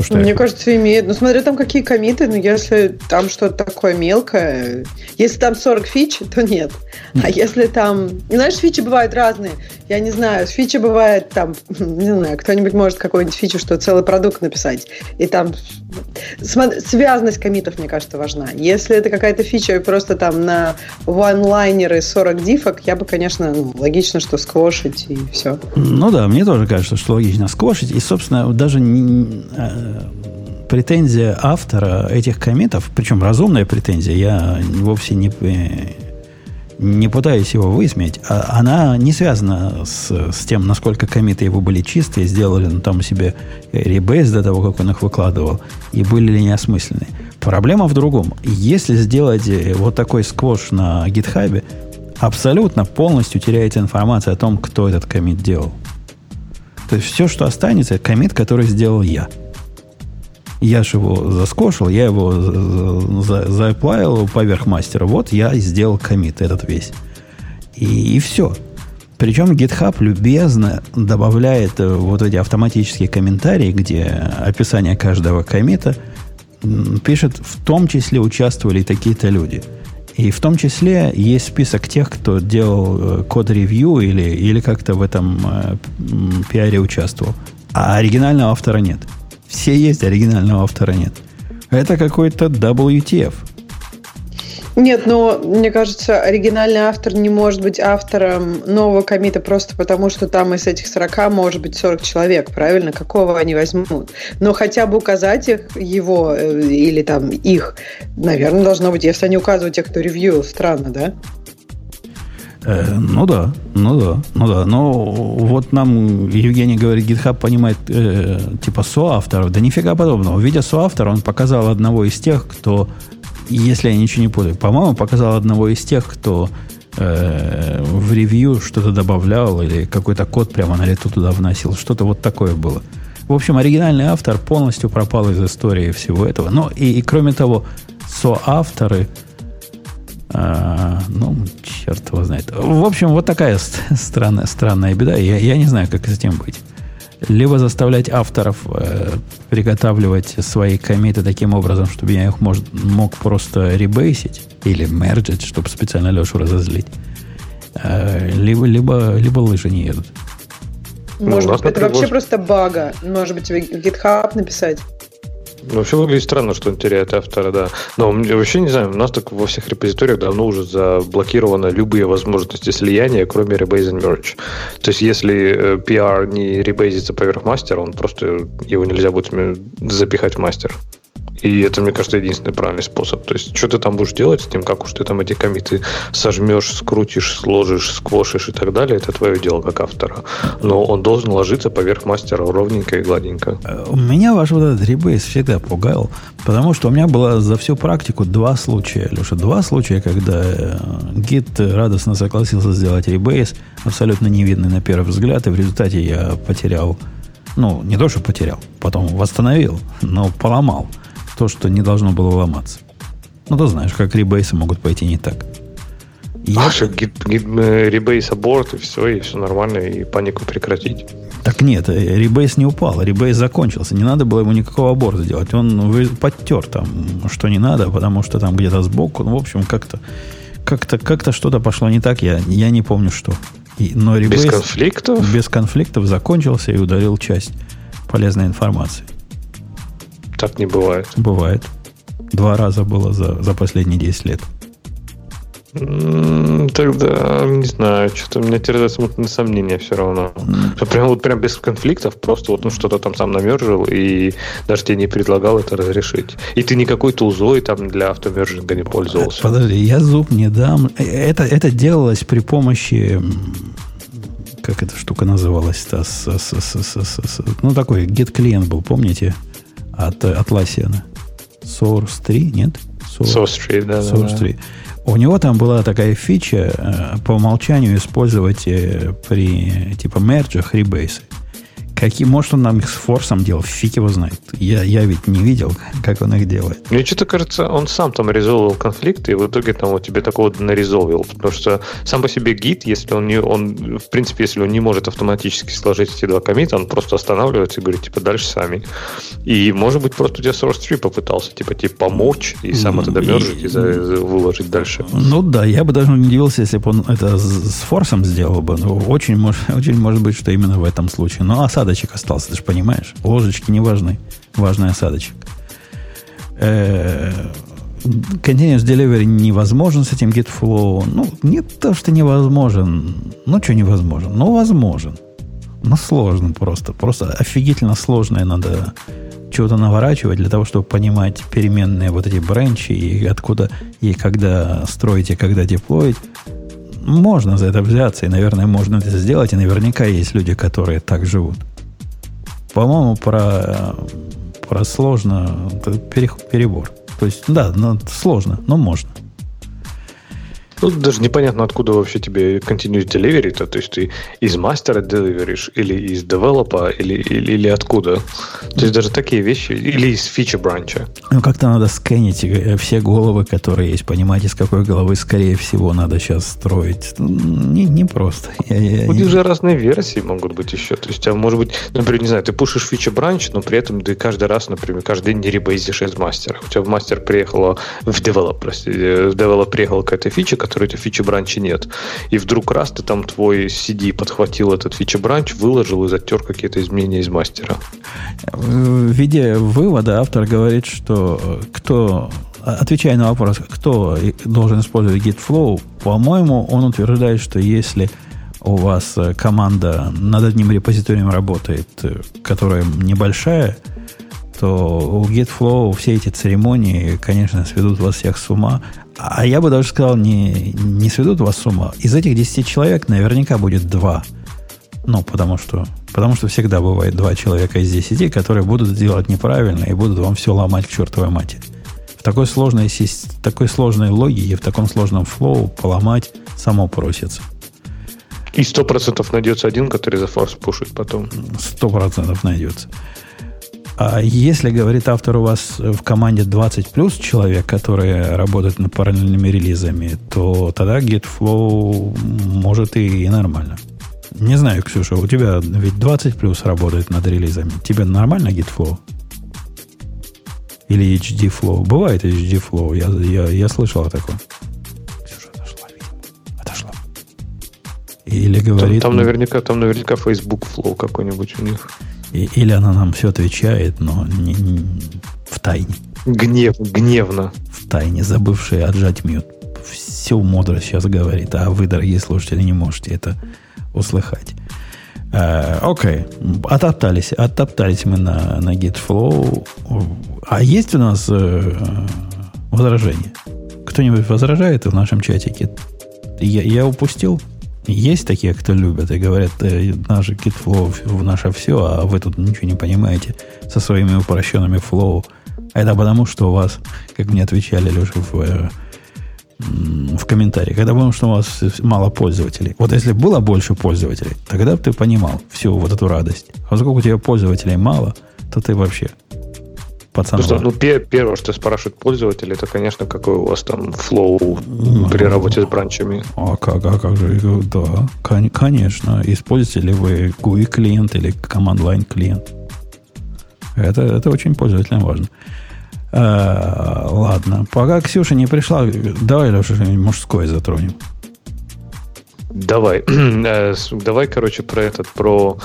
То, что Мне я... кажется, имеет. Ну, смотря там какие комиты, но если там что-то такое мелкое, если там 40 фич, то нет. А если там... Знаешь, фичи бывают разные. Я не знаю, фичи бывает там, не знаю, кто-нибудь может какой-нибудь фичу, что целый продукт написать. И там связанность комитов, мне кажется, важна. Если это какая-то фича просто там на one-лайнеры 40 дифок, я бы, конечно, ну, логично, что сквошить и все. Ну да, мне тоже кажется, что логично сквошить. И, собственно, даже не, э, претензия автора этих комитов, причем разумная претензия, я вовсе не, э, не пытаюсь его высмеять, а она не связана с, с тем, насколько комиты его были чистые, сделали ну, там себе ребейс до того, как он их выкладывал, и были ли неосмысленные. Проблема в другом. Если сделать э, вот такой сквош на гитхабе, абсолютно полностью теряется информация о том, кто этот комит делал. То есть все, что останется, комит, который сделал я – я же его заскошил, я его заплавил поверх мастера. Вот я сделал комит этот весь. И, и все. Причем GitHub любезно добавляет э, вот эти автоматические комментарии, где описание каждого комита пишет, в том числе участвовали такие-то люди. И в том числе есть список тех, кто делал э, код-ревью или, или как-то в этом э, пиаре участвовал. А оригинального автора нет. Все есть, оригинального автора нет. Это какой-то WTF. Нет, но мне кажется, оригинальный автор не может быть автором нового комита просто потому, что там из этих 40 может быть 40 человек, правильно? Какого они возьмут? Но хотя бы указать их, его э, или там их, наверное, должно быть, если они указывают тех, кто ревью, странно, да? Э, ну да, ну да, ну да. Но вот нам Евгений говорит, GitHub понимает э, типа соавторов. Да нифига подобного. Видя соавтора, он показал одного из тех, кто, если я ничего не путаю, по-моему, показал одного из тех, кто э, в ревью что-то добавлял или какой-то код прямо на лету туда вносил. Что-то вот такое было. В общем, оригинальный автор полностью пропал из истории всего этого. Ну и, и кроме того, соавторы, а, ну, черт его знает. В общем, вот такая странная, странная беда. Я, я не знаю, как с этим быть. Либо заставлять авторов э, приготавливать свои комиты таким образом, чтобы я их может, мог просто ребейсить или мерджить, чтобы специально Лешу разозлить. Э, либо, либо, либо лыжи не едут. Может ну, быть, это вообще просто бага. Может быть, тебе GitHub написать? Ну, вообще выглядит странно, что он теряет автора, да. Но вообще не знаю, у нас так во всех репозиториях давно уже заблокированы любые возможности слияния, кроме Rebase Merge. То есть, если PR э, не ребейзится поверх мастера, он просто его нельзя будет запихать в мастер. И это, мне кажется, единственный правильный способ. То есть, что ты там будешь делать с тем, как уж ты там эти комиты сожмешь, скрутишь, сложишь, сквошишь и так далее, это твое дело как автора. Но он должен ложиться поверх мастера ровненько и гладенько. У Меня ваш вот этот ребейс всегда пугал, потому что у меня было за всю практику два случая, Леша, два случая, когда э, гид радостно согласился сделать ребейс, абсолютно невидный на первый взгляд, и в результате я потерял ну, не то, что потерял, потом восстановил, но поломал то, что не должно было ломаться. Ну, ты знаешь, как ребейсы могут пойти не так. Я... Паша, гид, гид, э, ребейс аборт, и все, и все нормально, и панику прекратить. Так нет, э, ребейс не упал, ребейс закончился. Не надо было ему никакого аборта делать. Он подтер там, что не надо, потому что там где-то сбоку, ну, в общем, как-то как-то, как-то что-то пошло не так, я, я не помню что. И, но ребейс без конфликтов? Без конфликтов закончился и удалил часть полезной информации. Так не бывает. Бывает. Два раза было за, за последние 10 лет. Тогда, не знаю, что-то у меня терзает смутное сомнение все равно. Mm. Прям вот прям без конфликтов, просто вот ну, что-то там сам намержил, и даже тебе не предлагал это разрешить. И ты никакой тулзой там для автомержинга не пользовался. Подожди, я зуб не дам. Это, это делалось при помощи как эта штука называлась-то? С, с, с, с, с, ну, такой get-клиент был, помните? От Atlassian. Source 3, нет? Source, Source 3, да. Source 3. У него там была такая фича э, по умолчанию использовать э, при типа мерджах ребейсы. Какие, может, он нам их с форсом делал, фиг его знает. Я, я ведь не видел, как он их делает. Мне что-то кажется, он сам там резолвил конфликты, и в итоге там вот тебе такого нарезолвил. Потому что сам по себе гид, если он не, он, в принципе, если он не может автоматически сложить эти два комита, он просто останавливается и говорит, типа, дальше сами. И, может быть, просто у тебя Source 3 попытался, типа, тебе помочь и сам это домержить и, и за, выложить дальше. Ну да, я бы даже не удивился, если бы он это с форсом сделал бы. Ну, очень, может, очень может быть, что именно в этом случае. Но осада осадочек остался, ты же понимаешь. Ложечки не важны. Важный осадочек. Continuous Delivery невозможен с этим GitFlow. Ну, не то, что невозможен. Ну, что невозможен? Ну, возможен. Ну, сложно просто. Просто офигительно сложное надо чего-то наворачивать для того, чтобы понимать переменные вот эти бренчи и откуда и когда строить и когда деплоить. Можно за это взяться, и, наверное, можно это сделать, и наверняка есть люди, которые так живут. По-моему, про, про сложно перебор. То есть, да, но сложно, но можно. Тут даже непонятно, откуда вообще тебе continuous delivery, -то. то есть ты из мастера деливеришь, или из девелопа, или, или, или откуда. То есть даже такие вещи, или из фича бранча. Ну, как-то надо скэнить э, все головы, которые есть, понимать, из какой головы, скорее всего, надо сейчас строить. Ну, не, не просто. Я, я, у них же разные версии могут быть еще. То есть, а может быть, например, не знаю, ты пушишь feature branch, но при этом ты каждый раз, например, каждый день не ребейзишь из мастера. У тебя в мастер приехала, в develop, прости, в develop приехала какая-то фича, которой в этой feature бранче нет. И вдруг раз ты там твой CD подхватил этот фичи бранч, выложил и затер какие-то изменения из мастера. В виде вывода автор говорит, что кто отвечая на вопрос, кто должен использовать GitFlow, по-моему, он утверждает, что если у вас команда над одним репозиторием работает, которая небольшая, то у GitFlow все эти церемонии, конечно, сведут вас всех с ума. А я бы даже сказал, не, не сведут вас с ума. Из этих 10 человек наверняка будет два. Ну, потому что, потому что всегда бывает два человека из 10, которые будут делать неправильно и будут вам все ломать к чертовой матери. В такой сложной, в такой сложной логике, в таком сложном флоу поломать само просится. И сто процентов найдется один, который за форс пушит потом. Сто процентов найдется. А если, говорит автор, у вас в команде 20 плюс человек, которые работают над параллельными релизами, то тогда GitFlow может и, и нормально. Не знаю, Ксюша, у тебя ведь 20 плюс работает над релизами. Тебе нормально GitFlow? Или HD Flow? Бывает HD Flow, я, я, я слышал о таком. Ксюша отошла, видимо. Отошла. Или говорит... Там, там, наверняка, там наверняка Facebook Flow какой-нибудь у них. И, или она нам все отвечает, но не, не, в тайне. Гнев, гневно. В тайне, забывшая отжать мьют. Всю мудрость сейчас говорит, а вы, дорогие слушатели, не можете это услыхать. Э, окей, okay. оттоптались, оттоптались мы на, на GitFlow. А есть у нас э, возражения? Кто-нибудь возражает в нашем чатике? Я, я упустил? Есть такие, кто любят и говорят, э, наш GitFlow в наше все, а вы тут ничего не понимаете со своими упрощенными flow. Это потому, что у вас, как мне отвечали Леша в, э, в комментариях, это потому, что у вас мало пользователей. Вот если было больше пользователей, тогда бы ты понимал всю вот эту радость. А поскольку у тебя пользователей мало, то ты вообще пацанов. Ну, ну первое, что спрашивают пользователи, это, конечно, какой у вас там flow ну, при работе с бранчами. А как, а как же? Да, конечно. Используете ли вы GUI клиент или Command Line клиент? Это, это очень пользовательно важно. А, ладно. Пока Ксюша не пришла, давай, Леша, мужское затронем. Давай. Э, давай, короче, про этот, про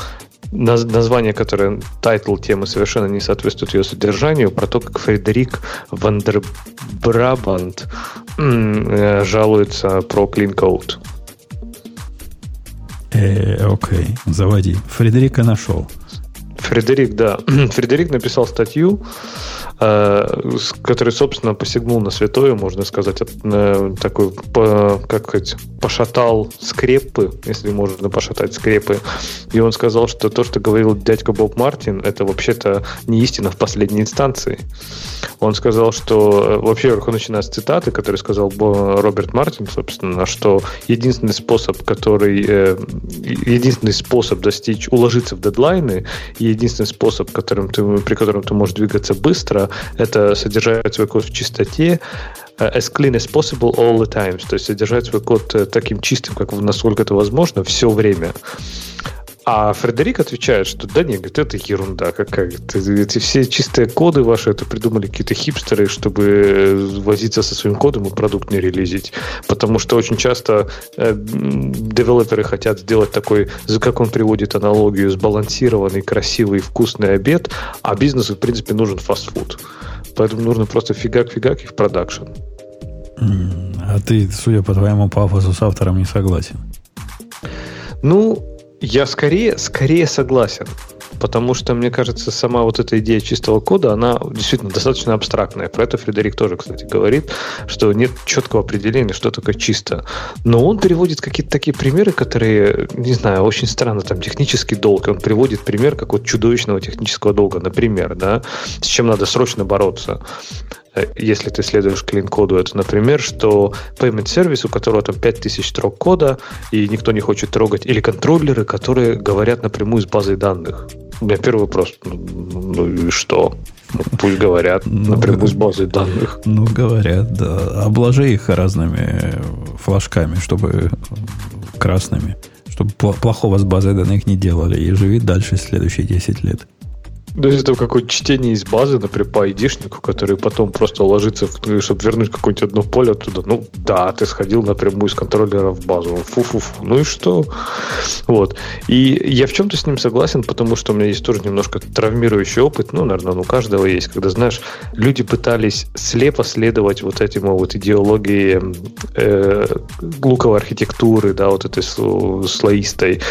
название, которое, title темы совершенно не соответствует ее содержанию, про то, как Фредерик Вандербрабант э, жалуется про Clean Code. Э, окей, заводи. Фредерика нашел. Фредерик, да. Фредерик написал статью, который, собственно, посягнул на святое, можно сказать, э, такой, как сказать, пошатал скрепы, если можно пошатать скрепы. И он сказал, что то, что говорил дядька Боб Мартин, это вообще-то не истина в последней инстанции. Он сказал, что, э, вообще, он начинает с цитаты, который сказал Роберт Мартин, собственно, что единственный способ, который, единственный способ достичь, уложиться в дедлайны, единственный способ, которым ты, при котором ты можешь двигаться быстро, это содержать свой код в чистоте, э, as clean as possible all the time, то есть содержать свой код э, таким чистым, как насколько это возможно, все время. А Фредерик отвечает, что да нет, говорит, это ерунда какая-то. Эти все чистые коды ваши, это придумали какие-то хипстеры, чтобы возиться со своим кодом и продукт не релизить. Потому что очень часто э, девелоперы хотят сделать такой, как он приводит аналогию, сбалансированный, красивый, вкусный обед, а бизнесу, в принципе, нужен фастфуд. Поэтому нужно просто фигак-фигак и в продакшн. А ты, судя по твоему пафосу, с автором не согласен? Ну, я скорее, скорее согласен. Потому что, мне кажется, сама вот эта идея чистого кода, она действительно достаточно абстрактная. Про это Фредерик тоже, кстати, говорит, что нет четкого определения, что такое чисто. Но он переводит какие-то такие примеры, которые, не знаю, очень странно, там, технический долг. Он приводит пример какого-то чудовищного технического долга, например, да, с чем надо срочно бороться. Э, если ты следуешь клин-коду, это, например, что payment сервис, у которого там 5000 строк кода, и никто не хочет трогать, или контроллеры, которые говорят напрямую с базой данных. У меня первый вопрос. Ну, ну и что? Ну, пусть говорят ну, напрямую с базой данных. Ну, говорят, да. Обложи их разными флажками, чтобы красными, чтобы плохого с базой данных не делали, и живи дальше следующие 10 лет. То есть это какое-то чтение из базы, например, по айдишнику, который потом просто ложится, в, чтобы вернуть какое-нибудь одно поле оттуда. Ну, да, ты сходил напрямую из контроллера в базу. Фу-фу-фу. Ну и что? Вот. И я в чем-то с ним согласен, потому что у меня есть тоже немножко травмирующий опыт. Ну, наверное, ну, у каждого есть. Когда, знаешь, люди пытались слепо следовать вот этим вот идеологии э, луковой архитектуры, да, вот этой слоистой,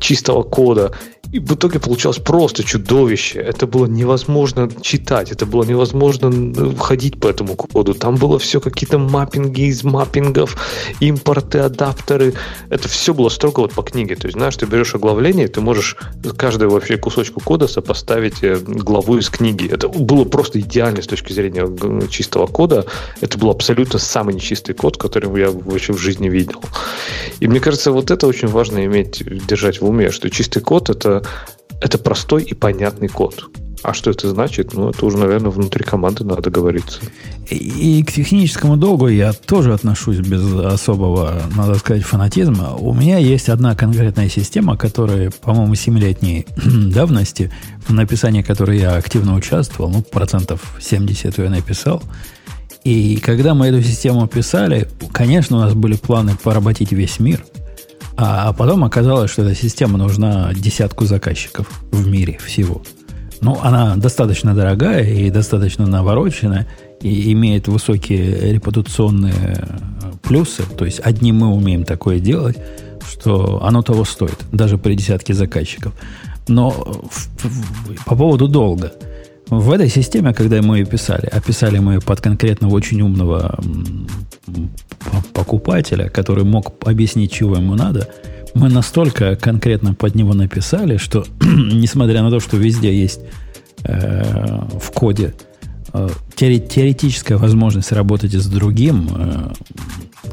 чистого кода. И в итоге получалось просто чудовище. Это было невозможно читать, это было невозможно ходить по этому коду. Там было все какие-то маппинги из маппингов, импорты, адаптеры. Это все было строго вот по книге. То есть, знаешь, ты берешь оглавление, ты можешь каждую вообще кусочку кода сопоставить э, главу из книги. Это было просто идеально с точки зрения чистого кода. Это был абсолютно самый нечистый код, который я вообще в жизни видел. И мне кажется, вот это очень важно иметь, держать в уме, что чистый код это это простой и понятный код. А что это значит? Ну, это уже, наверное, внутри команды надо говориться. И, и к техническому долгу я тоже отношусь без особого, надо сказать, фанатизма. У меня есть одна конкретная система, которая, по-моему, 7-летней давности, в написании которой я активно участвовал, ну, процентов 70 я написал. И когда мы эту систему писали, конечно, у нас были планы поработить весь мир – а потом оказалось, что эта система нужна десятку заказчиков в мире всего. Ну, она достаточно дорогая и достаточно навороченная, и имеет высокие репутационные э, плюсы. То есть одни мы умеем такое делать, что оно того стоит, даже при десятке заказчиков. Но в, в, по поводу долга. В этой системе, когда мы ее писали, описали мы под конкретного очень умного покупателя, который мог объяснить, чего ему надо, мы настолько конкретно под него написали, что, несмотря на то, что везде есть э, в коде э, теоретическая возможность работать с другим э,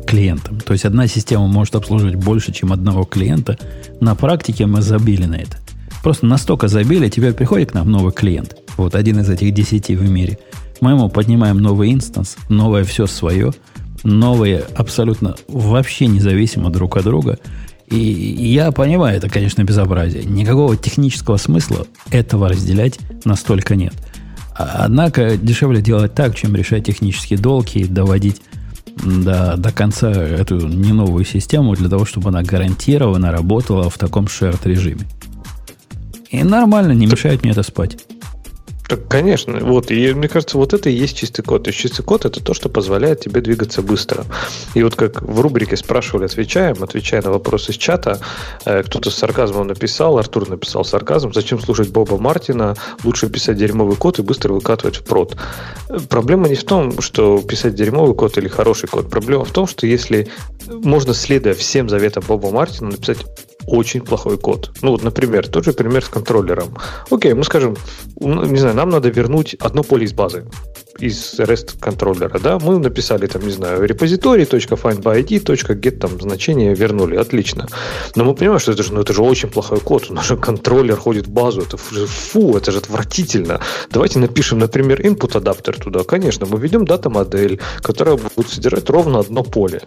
клиентом, то есть одна система может обслуживать больше, чем одного клиента, на практике мы забили на это. Просто настолько забили, теперь приходит к нам новый клиент, вот один из этих десяти в мире. Мы ему поднимаем новый инстанс, новое все свое – новые абсолютно вообще независимо друг от друга. И, я понимаю, это, конечно, безобразие. Никакого технического смысла этого разделять настолько нет. А, однако дешевле делать так, чем решать технические долги и доводить до, до конца эту не новую систему для того, чтобы она гарантированно работала в таком shared режиме. И нормально, не мешает мне это спать. Так, конечно. Вот, и мне кажется, вот это и есть чистый код. То есть чистый код это то, что позволяет тебе двигаться быстро. И вот как в рубрике спрашивали, отвечаем, отвечая на вопросы из чата, э, кто-то с сарказмом написал, Артур написал сарказм, зачем слушать Боба Мартина, лучше писать дерьмовый код и быстро выкатывать в прод. Проблема не в том, что писать дерьмовый код или хороший код. Проблема в том, что если можно, следуя всем заветам Боба Мартина, написать очень плохой код. Ну, вот, например, тот же пример с контроллером. Окей, мы скажем, не знаю, нам надо вернуть одно поле из базы из REST контроллера, да, мы написали там, не знаю, репозиторий, .findbyid, .get там значение вернули, отлично. Но мы понимаем, что это же, ну, это же очень плохой код, у нас же контроллер ходит в базу, это фу, это же отвратительно. Давайте напишем, например, input адаптер туда. Конечно, мы введем дата-модель, которая будет содержать ровно одно поле.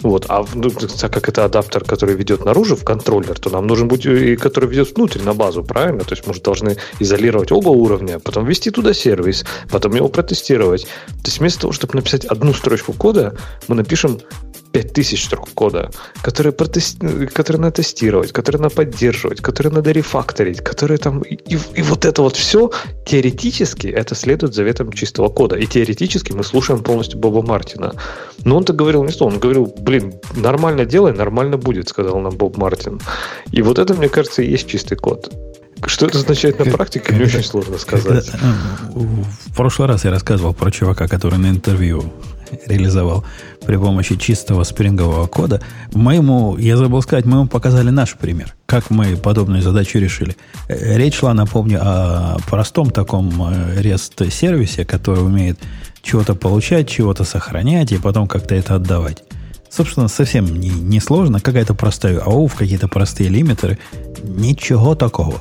Вот, а ну, так как это адаптер, который ведет наружу в контроллер, то нам нужен будет и который ведет внутрь на базу, правильно? То есть мы же должны изолировать оба уровня, потом ввести туда сервис, потом его протестировать, тестировать. То есть вместо того, чтобы написать одну строчку кода, мы напишем 5000 строк кода, которые, протести... которые надо тестировать, которые надо поддерживать, которые надо рефакторить, которые там... И, и вот это вот все теоретически это следует заветам чистого кода. И теоретически мы слушаем полностью Боба Мартина. Но он-то говорил не что, он говорил, блин, нормально делай, нормально будет, сказал нам Боб Мартин. И вот это, мне кажется, и есть чистый код. Что это означает на практике, мне очень сложно сказать. В прошлый раз я рассказывал про чувака, который на интервью реализовал при помощи чистого спрингового кода. Мы ему, я забыл сказать, мы ему показали наш пример, как мы подобную задачу решили. Э, речь шла, напомню, о простом таком REST-сервисе, который умеет чего-то получать, чего-то сохранять и потом как-то это отдавать. Собственно, совсем не, не сложно. Какая-то простая АУФ, какие-то простые лимитеры. Ничего такого.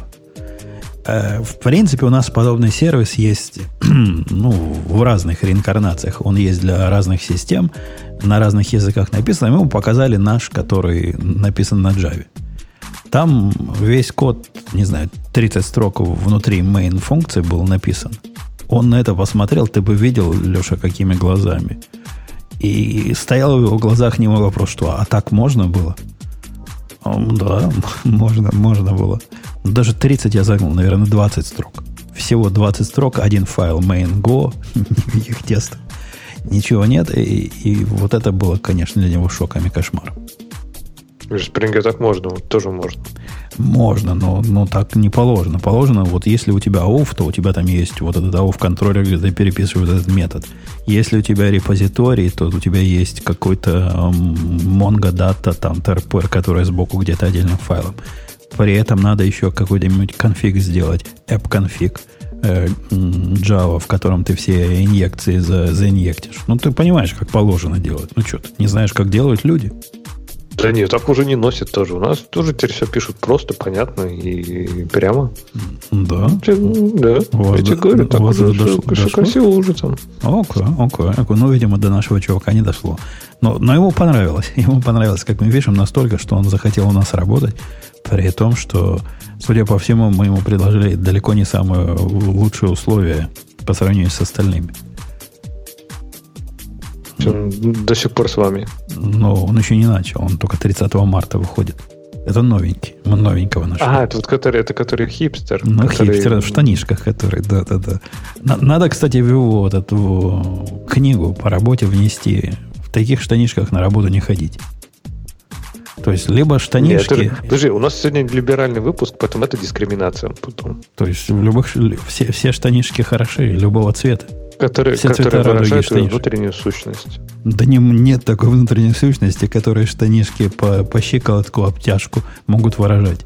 Э, в принципе, у нас подобный сервис есть ну, в разных реинкарнациях. Он есть для разных систем, на разных языках написан. Мы ему показали наш, который написан на Java. Там весь код, не знаю, 30 строк внутри main функции был написан. Он на это посмотрел, ты бы видел, Леша, какими глазами. И стоял в его глазах не мой вопрос, что а так можно было? Да, можно, можно было. Даже 30 я загнул, наверное, 20 строк. Всего 20 строк, один файл main go, никаких тестов. Ничего нет, и, и вот это было, конечно, для него шоком и кошмаром. В Spring так можно, вот тоже можно. Можно, но, но так не положено. Положено, вот если у тебя AUF, то у тебя там есть вот этот AUF контроллер, где ты переписываешь этот метод. Если у тебя репозиторий, то у тебя есть какой-то Mongo Data, там TRPR, которая сбоку где-то отдельным файлом. При этом надо еще какой-нибудь конфиг сделать, app конфиг э, Java, в котором ты все инъекции за, заинъектишь. Ну, ты понимаешь, как положено делать. Ну, что, ты не знаешь, как делают люди? Да нет, так уже не носят тоже. У нас тоже теперь все пишут просто, понятно и прямо. Да. Да. У вас Я тебе говорю, так уже дошло- всё дошло? красиво уже там. Окей, окей, окей. Ну, видимо, до нашего чувака не дошло. Но, но ему понравилось. Ему понравилось, как мы пишем, настолько, что он захотел у нас работать. При том, что, судя по всему, мы ему предложили далеко не самые лучшие условия по сравнению с остальными. Он до сих пор с вами. Но он еще не начал. Он только 30 марта выходит. Это новенький. Мы новенького нашли. А, это вот который, это который хипстер. Ну, который- хипстер в штанишках, который, да-да-да. На- Надо, кстати, в его вот эту книгу по работе внести. В таких штанишках на работу не ходить. То есть, либо Нет, штанишки, это же- подожди, у нас сегодня либеральный выпуск, поэтому это дискриминация. Потом. то есть в любых все, все штанишки хороши, любого цвета. Которые, Все которые выражают штанишек. внутреннюю сущность. Да не, нет такой внутренней сущности, которые штанишки по, по щиколотку, обтяжку могут выражать.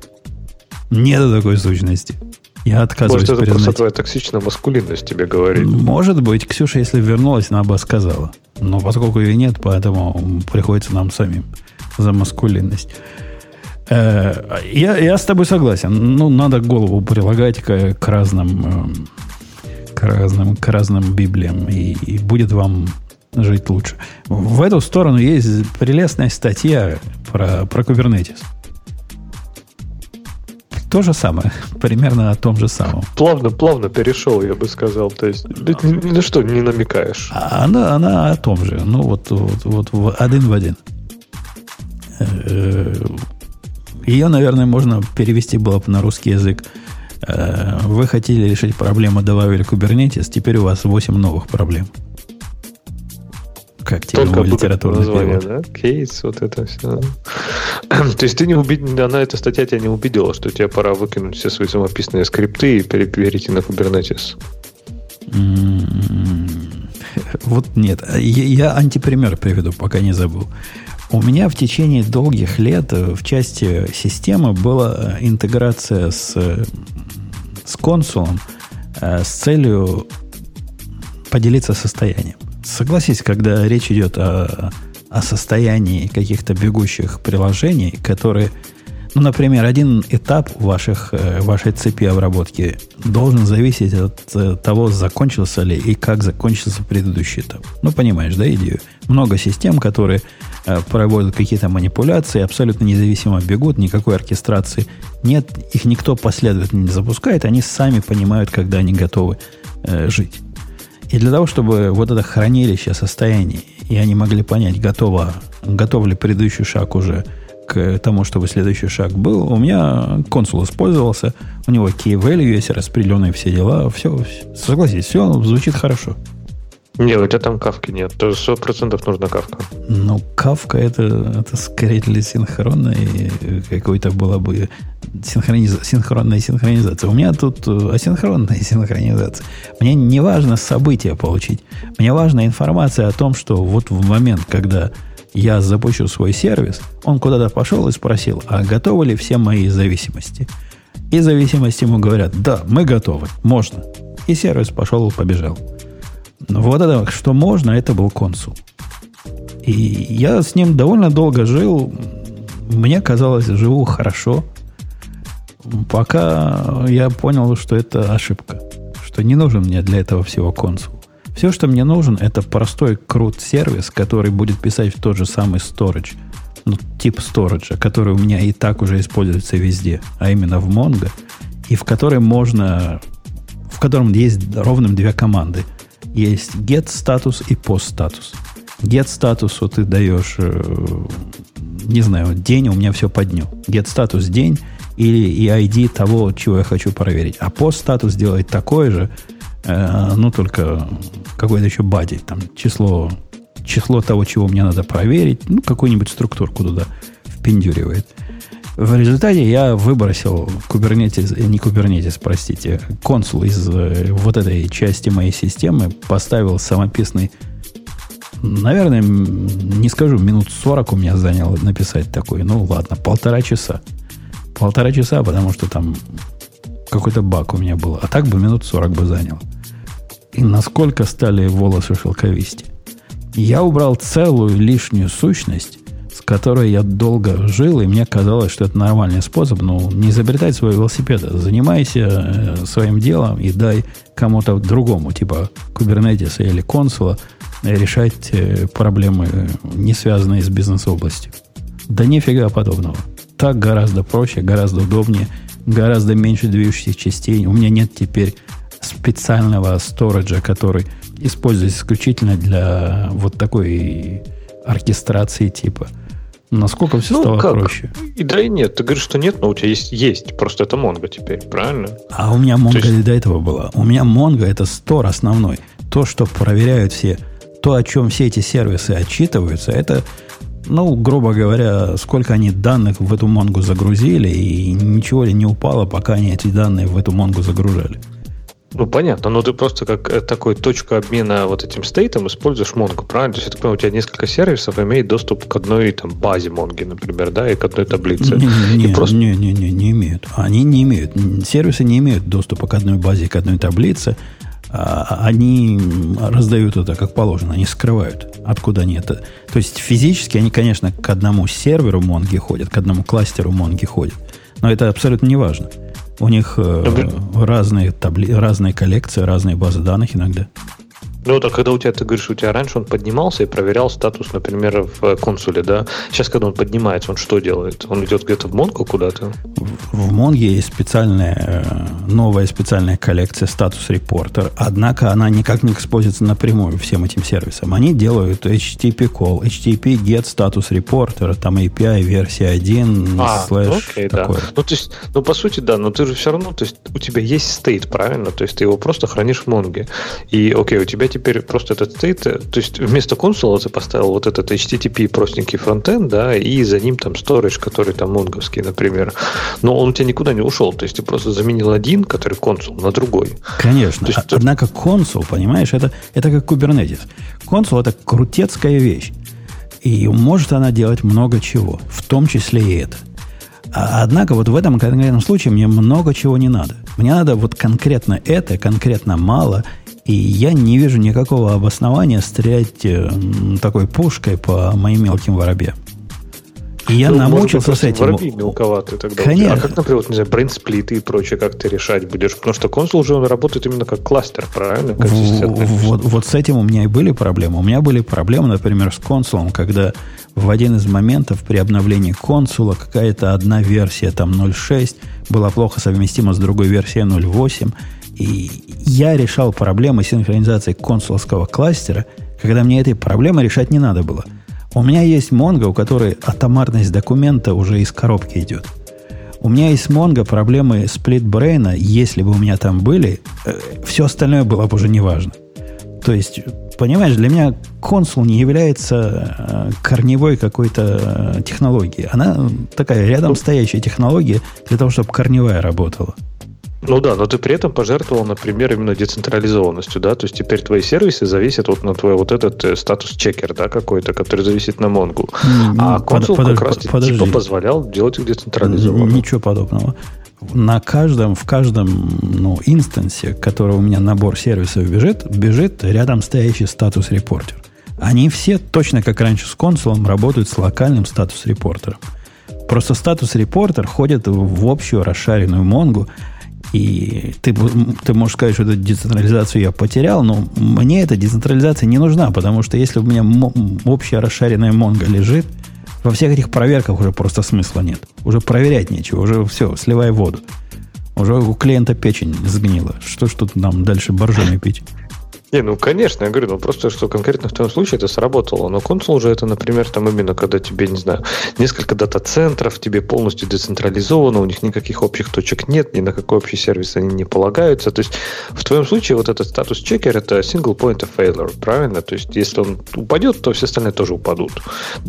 Нет такой сущности. Я отказываюсь Может, это просто признать. твоя токсичная маскулинность тебе говорит. Может быть, Ксюша, если вернулась, она бы сказала. Но поскольку ее нет, поэтому приходится нам самим за маскулинность. Э, Я, я с тобой согласен. Ну, надо голову прилагать к, к разным, эм, к разным, к разным библиям, и, и будет вам жить лучше. В эту сторону есть прелестная статья про, про Kubernetes. То же самое, примерно о том же самом. Плавно, плавно перешел, я бы сказал. То есть, ты на что не намекаешь. А Она, она о том же. Ну, вот, вот, вот один в один. Э, Ее, наверное, можно перевести было бы на русский язык. Э, Вы хотели решить проблему, добавили Kubernetes, теперь у вас 8 новых проблем. Как тебе Только мой литературный название, перевод? да? Кейс, вот это все. То есть ты не убедил, она, эта статья тебя не убедила, что тебе пора выкинуть все свои самописные скрипты и пере- перейти на Kubernetes. М, Вот нет. Я антипример приведу, пока не забыл. У меня в течение долгих лет э, в части системы была э, интеграция с, э, с консулом с целью поделиться состоянием. Согласись, когда речь идет о, о состоянии каких-то бегущих приложений, которые, ну, например, один этап ваших, э, вашей цепи обработки должен зависеть от э, того, закончился ли и как закончился предыдущий этап. Ну, понимаешь, да, идею? Много систем, которые э, проводят какие-то манипуляции, абсолютно независимо бегут, никакой оркестрации нет, их никто последовательно не запускает, они сами понимают, когда они готовы э, жить. И для того, чтобы вот это хранилище состояний, и они могли понять, готово, готов ли предыдущий шаг уже к тому, чтобы следующий шаг был, у меня консул использовался, у него key value есть, распределенные все дела, все, согласись, все звучит хорошо. Не, у тебя там кавки нет. То есть 100% нужна кавка. Но кавка это, это скорее для синхронной какой-то была бы синхрониза- синхронная синхронизация. У меня тут э, асинхронная синхронизация. Мне не важно события получить. Мне важна информация о том, что вот в момент, когда я запущу свой сервис, он куда-то пошел и спросил, а готовы ли все мои зависимости? И зависимости ему говорят, да, мы готовы, можно. И сервис пошел и побежал. Но вот это, что можно, это был консул. И я с ним довольно долго жил. Мне казалось, живу хорошо. Пока я понял, что это ошибка. Что не нужен мне для этого всего консул. Все, что мне нужен, это простой крут сервис, который будет писать в тот же самый storage. Ну, тип сториджа, который у меня и так уже используется везде, а именно в Mongo, и в которой можно, в котором есть ровным две команды. Есть get статус и post статус. Get статусу ты даешь, э, не знаю, день, у меня все по дню. Get статус день или и ID того, чего я хочу проверить. А post статус делает такое же, ну только какой-то еще бади, там число, число того, чего мне надо проверить, ну какую-нибудь структурку туда впендюривает. В результате я выбросил Kubernetes, э, не Kubernetes, простите, консул из э, вот этой части моей системы, поставил самописный, наверное, не скажу, минут 40 у меня заняло написать такой, ну ладно, полтора часа. Полтора часа, потому что там какой-то баг у меня был. А так бы минут 40 бы заняло. И насколько стали волосы шелковисти. Я убрал целую лишнюю сущность, с которой я долго жил, и мне казалось, что это нормальный способ. Ну, не изобретай свой велосипед, занимайся э, своим делом и дай кому-то другому, типа Kubernetes или консула, решать э, проблемы, не связанные с бизнес-областью. Да нифига подобного. Так гораздо проще, гораздо удобнее, гораздо меньше движущихся частей. У меня нет теперь специального сториджа, который используется исключительно для вот такой оркестрации типа. Насколько все ну, стало как? проще? И да, и нет. Ты говоришь, что нет, но у тебя есть. есть. Просто это Mongo теперь, правильно? А у меня Mongo есть... до этого была. У меня Mongo это стор основной. То, что проверяют все, то, о чем все эти сервисы отчитываются, это, ну, грубо говоря, сколько они данных в эту Mongo загрузили, и ничего ли не упало, пока они эти данные в эту Mongo загружали. Ну, понятно, но ты просто как э, такой точку обмена вот этим стейтом используешь Mongo, правильно? То есть, понимаю, у тебя несколько сервисов имеет доступ к одной там базе Mongo, например, да, и к одной таблице. Не, не, просто... не, не, не, не имеют. Они не имеют. Сервисы не имеют доступа к одной базе, к одной таблице. А они раздают это как положено, они скрывают, откуда они это. То есть физически они, конечно, к одному серверу Монги ходят, к одному кластеру Монги ходят, но это абсолютно не важно. У них э, разные, табли... разные коллекции, разные базы данных иногда. Ну, так когда у тебя, ты говоришь, у тебя раньше он поднимался и проверял статус, например, в консуле, да? Сейчас, когда он поднимается, он что делает? Он идет где-то в Монго куда-то? В, Монге есть специальная, э, новая специальная коллекция статус репортер, однако она никак не используется напрямую всем этим сервисам. Они делают HTTP call, HTTP get статус репортера, там API версия 1, а, слэш, окей, такое. Да. Ну, то есть, ну, по сути, да, но ты же все равно, то есть, у тебя есть стейт, правильно? То есть, ты его просто хранишь в Монге. И, окей, у тебя теперь просто этот стейт, то есть вместо консула ты поставил вот этот HTTP простенький фронтенд, да, и за ним там storage, который там монговский, например. Но он у тебя никуда не ушел, то есть ты просто заменил один, который консул, на другой. Конечно. есть, Однако консул, понимаешь, это, это как Kubernetes. Консул это крутецкая вещь. И может она делать много чего, в том числе и это. А, однако вот в этом конкретном случае мне много чего не надо. Мне надо вот конкретно это, конкретно мало, и я не вижу никакого обоснования стрелять э, такой пушкой по моим мелким воробьям. И я ну, намучился быть, с этим. Воробьи мелковатые тогда. Конечно. А как, например, вот, не знаю, брейнсплиты и прочее, как ты решать будешь? Потому что консул уже работает именно как кластер, правильно? Как вот, вот с этим у меня и были проблемы. У меня были проблемы, например, с консулом, когда в один из моментов при обновлении консула какая-то одна версия, там 0.6, была плохо совместима с другой версией 0.8, и я решал проблемы синхронизации консулского кластера, когда мне этой проблемы решать не надо было. У меня есть Mongo, у которой атомарность документа уже из коробки идет. У меня есть Mongo проблемы сплитбрейна, если бы у меня там были, э, все остальное было бы уже неважно. То есть, понимаешь, для меня консул не является э, корневой какой-то э, технологией. Она такая рядом ну, стоящая технология для того, чтобы корневая работала. Ну да, но ты при этом пожертвовал, например, именно децентрализованностью, да, то есть теперь твои сервисы зависят вот на твой вот этот э, статус-чекер, да, какой-то, который зависит на. Mm, а консул под, как раз подожди. типа позволял делать их децентрализованно. Ничего подобного. На каждом, в каждом ну, инстансе, который у меня набор сервисов бежит, бежит рядом стоящий статус-репортер. Они все, точно как раньше с консулом, работают с локальным статус-репортером. Просто статус-репортер ходит в общую расшаренную Монгу, и ты, ты можешь сказать, что эту децентрализацию я потерял, но мне эта децентрализация не нужна, потому что если у меня общая расшаренная Монго лежит, во всех этих проверках уже просто смысла нет. Уже проверять нечего, уже все, сливай воду. Уже у клиента печень сгнила. Что ж тут нам дальше боржоми пить? Не, ну конечно, я говорю, ну просто что конкретно в том случае это сработало. Но консул уже это, например, там именно когда тебе, не знаю, несколько дата-центров, тебе полностью децентрализовано, у них никаких общих точек нет, ни на какой общий сервис они не полагаются. То есть в твоем случае вот этот статус-чекер это single point of failure, правильно? То есть если он упадет, то все остальные тоже упадут.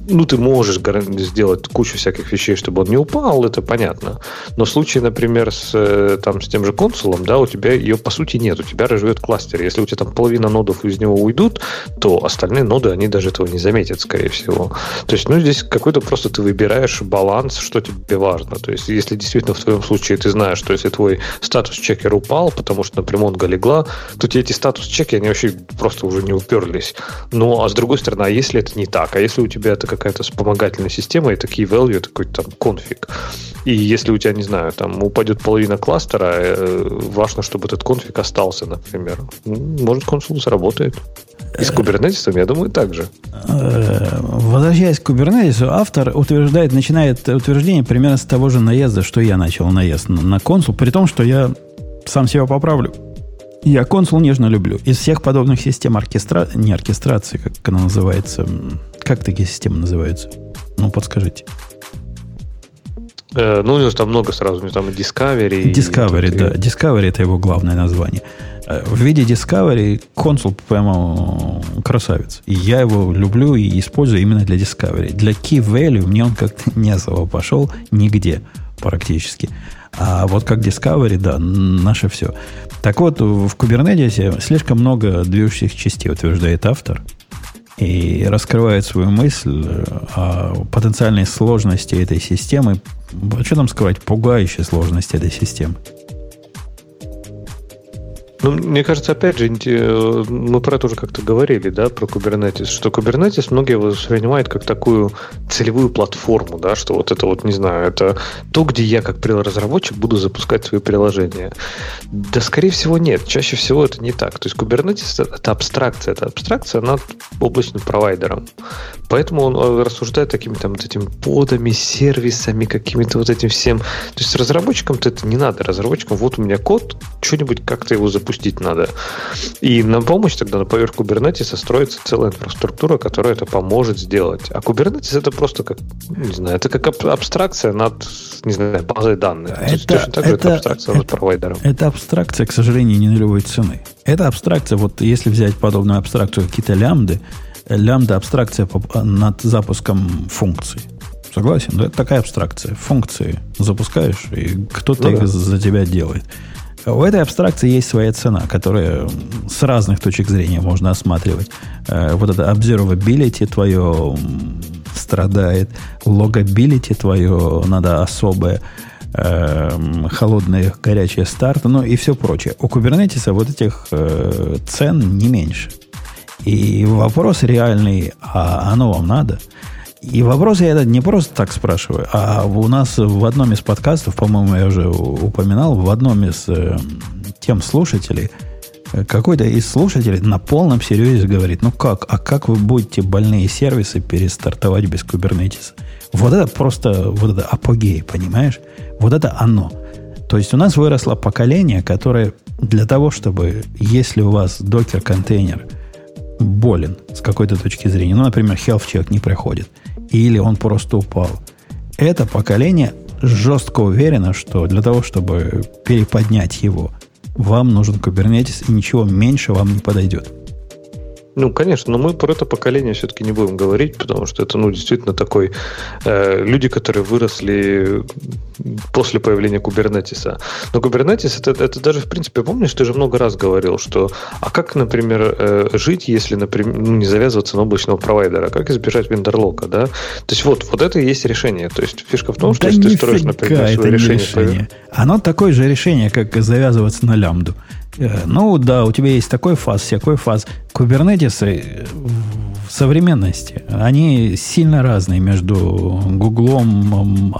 Ну, ты можешь сделать кучу всяких вещей, чтобы он не упал, это понятно. Но в случае, например, с, э, там, с тем же консулом, да, у тебя ее по сути нет, у тебя живет кластер. Если у тебя там половина половина нодов из него уйдут, то остальные ноды, они даже этого не заметят, скорее всего. То есть, ну, здесь какой-то просто ты выбираешь баланс, что тебе важно. То есть, если действительно в твоем случае ты знаешь, что если твой статус-чекер упал, потому что, например, Монго легла, то тебе эти статус-чеки, они вообще просто уже не уперлись. Ну, а с другой стороны, а если это не так? А если у тебя это какая-то вспомогательная система, и такие value, это какой-то там конфиг, и если у тебя, не знаю, там упадет половина кластера, э, важно, чтобы этот конфиг остался, например. Может, консул сработает. И с Kubernetes, я думаю, так же. Э, возвращаясь к Kubernetes, автор утверждает, начинает утверждение примерно с того же наезда, что я начал наезд на консул, при том, что я сам себя поправлю. Я консул нежно люблю. Из всех подобных систем оркестрации, не оркестрации, как она называется, как такие системы называются? Ну, подскажите. Э, ну, у него там много сразу, у него там и Discovery. Discovery, и, да. Discovery это его главное название. Э, в виде Discovery консул прямо красавец. И я его люблю и использую именно для Discovery. Для Key Value мне он как-то не особо пошел нигде практически. А вот как Discovery, да, наше все. Так вот, в Kubernetes слишком много движущих частей, утверждает автор. И раскрывает свою мысль о потенциальной сложности этой системы. Что там сказать? Пугающей сложности этой системы. Ну, мне кажется, опять же, мы про это уже как-то говорили, да, про Kubernetes, что Kubernetes многие воспринимают как такую целевую платформу, да, что вот это вот, не знаю, это то, где я как разработчик буду запускать свои приложения. Да, скорее всего, нет. Чаще всего это не так. То есть Kubernetes это, это абстракция, это абстракция над облачным провайдером. Поэтому он э, рассуждает такими там вот этими подами, сервисами, какими-то вот этим всем. То есть разработчикам-то это не надо. Разработчикам вот у меня код, что-нибудь как-то его запустить надо. И на помощь тогда на поверх Kubernetes строится целая инфраструктура, которая это поможет сделать. А Kubernetes это просто как, не знаю, это как абстракция над, не знаю, базой данных. Это, То есть точно так же это, абстракция это, над провайдером. Это абстракция, к сожалению, не нулевой цены. Это абстракция, вот если взять подобную абстракцию какие-то лямбды, лямбда абстракция над запуском функций. Согласен? Да, это такая абстракция. Функции запускаешь, и кто-то ну, их да. за тебя делает. У этой абстракции есть своя цена, которая с разных точек зрения можно осматривать. Э, вот это observability твое страдает, logability твое надо особое, э, холодные, горячие старты, ну и все прочее. У Kubernetes вот этих э, цен не меньше. И вопрос реальный, а оно вам надо? И вопрос я этот не просто так спрашиваю, а у нас в одном из подкастов, по-моему, я уже упоминал, в одном из э, тем слушателей, э, какой-то из слушателей на полном серьезе говорит, ну как, а как вы будете больные сервисы перестартовать без Kubernetes? Вот это просто, вот это апогей, понимаешь? Вот это оно. То есть у нас выросло поколение, которое для того, чтобы, если у вас докер-контейнер – болен с какой-то точки зрения. Ну, например, health check не проходит. Или он просто упал. Это поколение жестко уверено, что для того, чтобы переподнять его, вам нужен Kubernetes, и ничего меньше вам не подойдет. Ну, конечно, но мы про это поколение все-таки не будем говорить, потому что это, ну, действительно такой... Э, люди, которые выросли после появления Кубернетиса. Но Kubernetes, это, это даже, в принципе, помнишь, ты же много раз говорил, что... А как, например, э, жить, если, например, ну, не завязываться на облачного провайдера? Как избежать вендерлока, да? То есть вот, вот это и есть решение. То есть фишка в том, что да если ты строишь, например, свое решение... решение. Оно такое же решение, как завязываться на лямбду. Э, ну да, у тебя есть такой FaaS, всякой FaaS. Кубернетисы в современности, они сильно разные между Гуглом,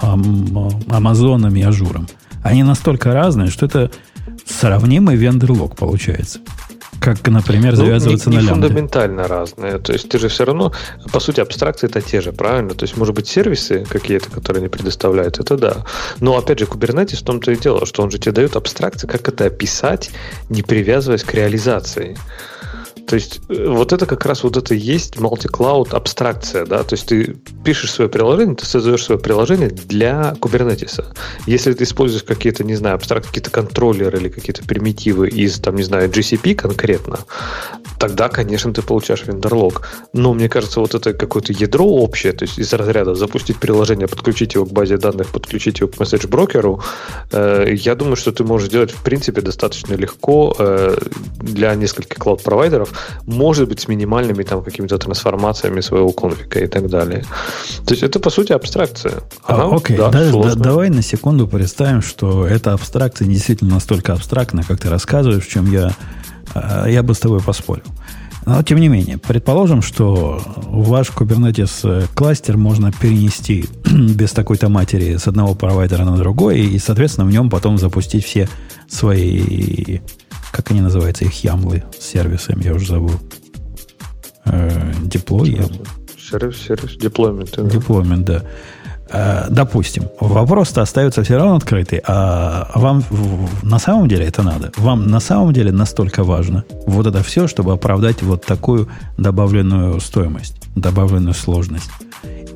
Амазоном и Ажуром. Они настолько разные, что это сравнимый vendor lock получается. Как, например, ну, завязываться не, не на лямбды. фундаментально разные. То есть ты же все равно, по сути, абстракции это те же, правильно? То есть, может быть, сервисы какие-то, которые они предоставляют, это да. Но, опять же, Kubernetes в том-то и дело, что он же тебе дает абстракции, как это описать, не привязываясь к реализации. То есть э, вот это как раз вот это есть multi-cloud абстракция, да, то есть ты пишешь свое приложение, ты создаешь свое приложение для Kubernetes. Если ты используешь какие-то, не знаю, абстракт, какие-то контроллеры или какие-то примитивы из, там, не знаю, GCP конкретно, тогда, конечно, ты получаешь вендорлог. Но мне кажется, вот это какое-то ядро общее, то есть из разряда запустить приложение, подключить его к базе данных, подключить его к месседж-брокеру, э, я думаю, что ты можешь сделать, в принципе, достаточно легко э, для нескольких клауд-провайдеров, может быть, с минимальными там какими-то трансформациями своего конфига и так далее. То есть это, по сути, абстракция. А, Она, а, окей, да, да, да, давай на секунду представим, что эта абстракция действительно настолько абстрактна, как ты рассказываешь, в чем я Э, я бы с тобой поспорил. Но, тем не менее, предположим, что ваш Kubernetes э, кластер можно перенести без такой-то матери с одного провайдера на другой, и, соответственно, в нем потом запустить все свои, как они называются, их ямлы с сервисами, я уже забыл. Деплой? Сервис, сервис, деплоймент. Деплоймент, да. Э, допустим, вопрос-то остается все равно открытый, а вам на самом деле это надо? Вам на самом деле настолько важно вот это все, чтобы оправдать вот такую добавленную стоимость, добавленную сложность?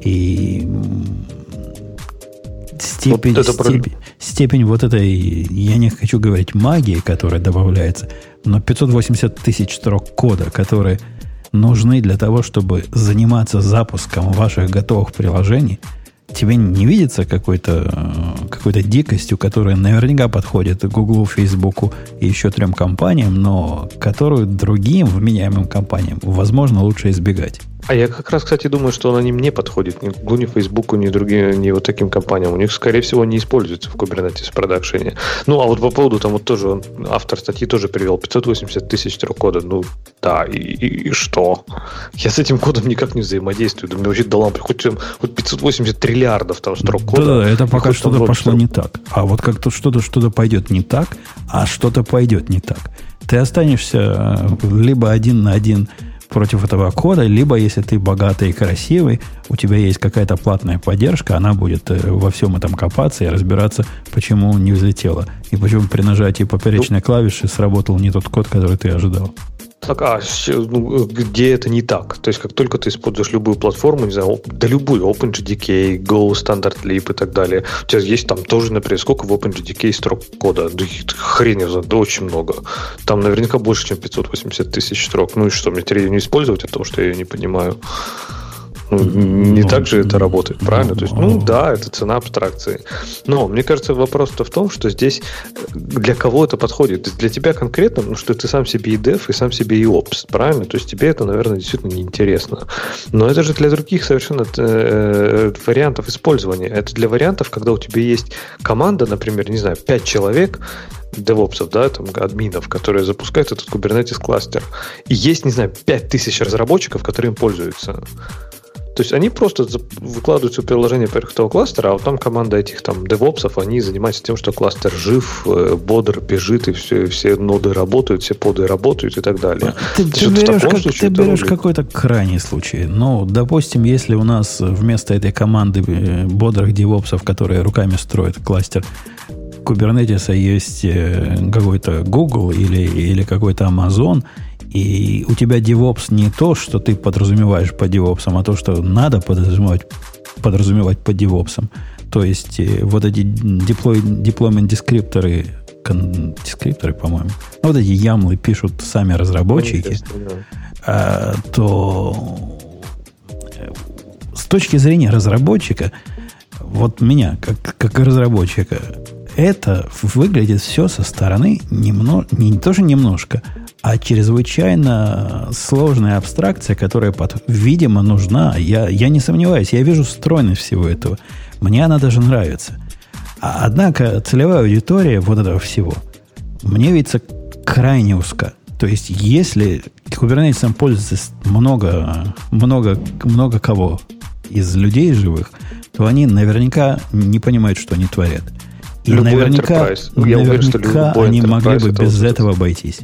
И степень, вот степень, степень вот этой, я не хочу говорить магии, которая добавляется, но 580 тысяч строк кода, которые нужны для того, чтобы заниматься запуском ваших готовых приложений – тебе не видится какой-то какой дикостью, которая наверняка подходит Гуглу, Фейсбуку и еще трем компаниям, но которую другим вменяемым компаниям, возможно, лучше избегать? А я как раз, кстати, думаю, что она не мне подходит, ни Google, ни Фейсбуку, ни другим, ни вот таким компаниям. У них, скорее всего, не используется в Kubernetes продакшене. Ну, а вот по поводу, там вот тоже он, автор статьи тоже привел 580 тысяч строк кода. Ну, да, и, и, и что? Я с этим кодом никак не взаимодействую. Да мне вообще до лампы хоть, хоть 580 триллиардов там строк кода. Да, да, это пока что-то пошло не так. А вот как тут что-то что-то пойдет не так, а что-то пойдет не так. Ты останешься э, либо один на один против этого кода, либо если ты богатый и красивый, у тебя есть какая-то платная поддержка, она будет э, во всем этом копаться и разбираться, почему не взлетело, и почему при нажатии поперечной клавиши сработал не тот код, который ты ожидал. Так, а ну, где это не так? То есть, как только ты используешь любую платформу, не знаю, да любую, OpenJDK, Go, Standard Leap и так далее, у тебя есть там тоже, например, сколько в OpenJDK строк кода? Да хрен знаю, да очень много. Там наверняка больше, чем 580 тысяч строк. Ну и что, мне теперь ее не использовать, от того, что я ее не понимаю? Ну, не ну, так же это работает, правильно? То есть, ну да, это цена абстракции. Но мне кажется, вопрос-то в том, что здесь э, для кого это подходит? Для тебя конкретно, ну что ты сам себе и дев, и сам себе и опс, правильно? То есть тебе это, наверное, действительно неинтересно. Но это же для других совершенно э, вариантов использования. Это для вариантов, когда у тебя есть команда, например, не знаю, 5 человек, девопсов, да, там, админов, которые запускают этот Kubernetes кластер. И есть, не знаю, 5000 разработчиков, которые им пользуются. То есть они просто выкладывают свое приложение поверх этого кластера, а вот там команда этих там девопсов, они занимаются тем, что кластер жив, э, бодр, бежит, и все, все ноды работают, все поды работают и так далее. Ты, ты берешь, как, ты берешь какой-то крайний случай. Ну, допустим, если у нас вместо этой команды э, бодрых девопсов, которые руками строят кластер, Kubernetes есть э, какой-то Google или, или какой-то Amazon – и у тебя DevOps не то, что ты подразумеваешь по DevOps, а то, что надо подразумевать, подразумевать по DevOps. То есть э, вот эти deploy, deployment дескрипторы, кон, дескрипторы, по-моему, ну, вот эти ямлы пишут сами разработчики, а, то э, с точки зрения разработчика, вот меня, как, как разработчика, это выглядит все со стороны немного, не тоже немножко, а чрезвычайно сложная абстракция, которая, под, видимо, нужна. Я, я не сомневаюсь, я вижу стройность всего этого. Мне она даже нравится. А, однако целевая аудитория вот этого всего мне видится крайне узка. То есть, если Kubernetes пользуется много, много, много кого из людей живых, то они наверняка не понимают, что они творят. И любой наверняка, Я наверняка уверен, они могли бы без этого обойтись.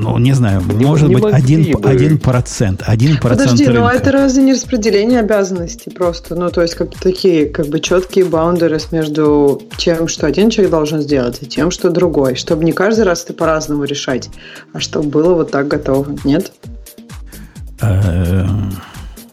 Ну, не знаю, не, может не быть, один, бы. один процент. Один процент Подожди, рынка. ну это разве не распределение обязанностей просто? Ну, то есть, как такие, как бы четкие баундеры между тем, что один человек должен сделать, и тем, что другой. Чтобы не каждый раз ты по-разному решать, а чтобы было вот так готово. Нет? Э,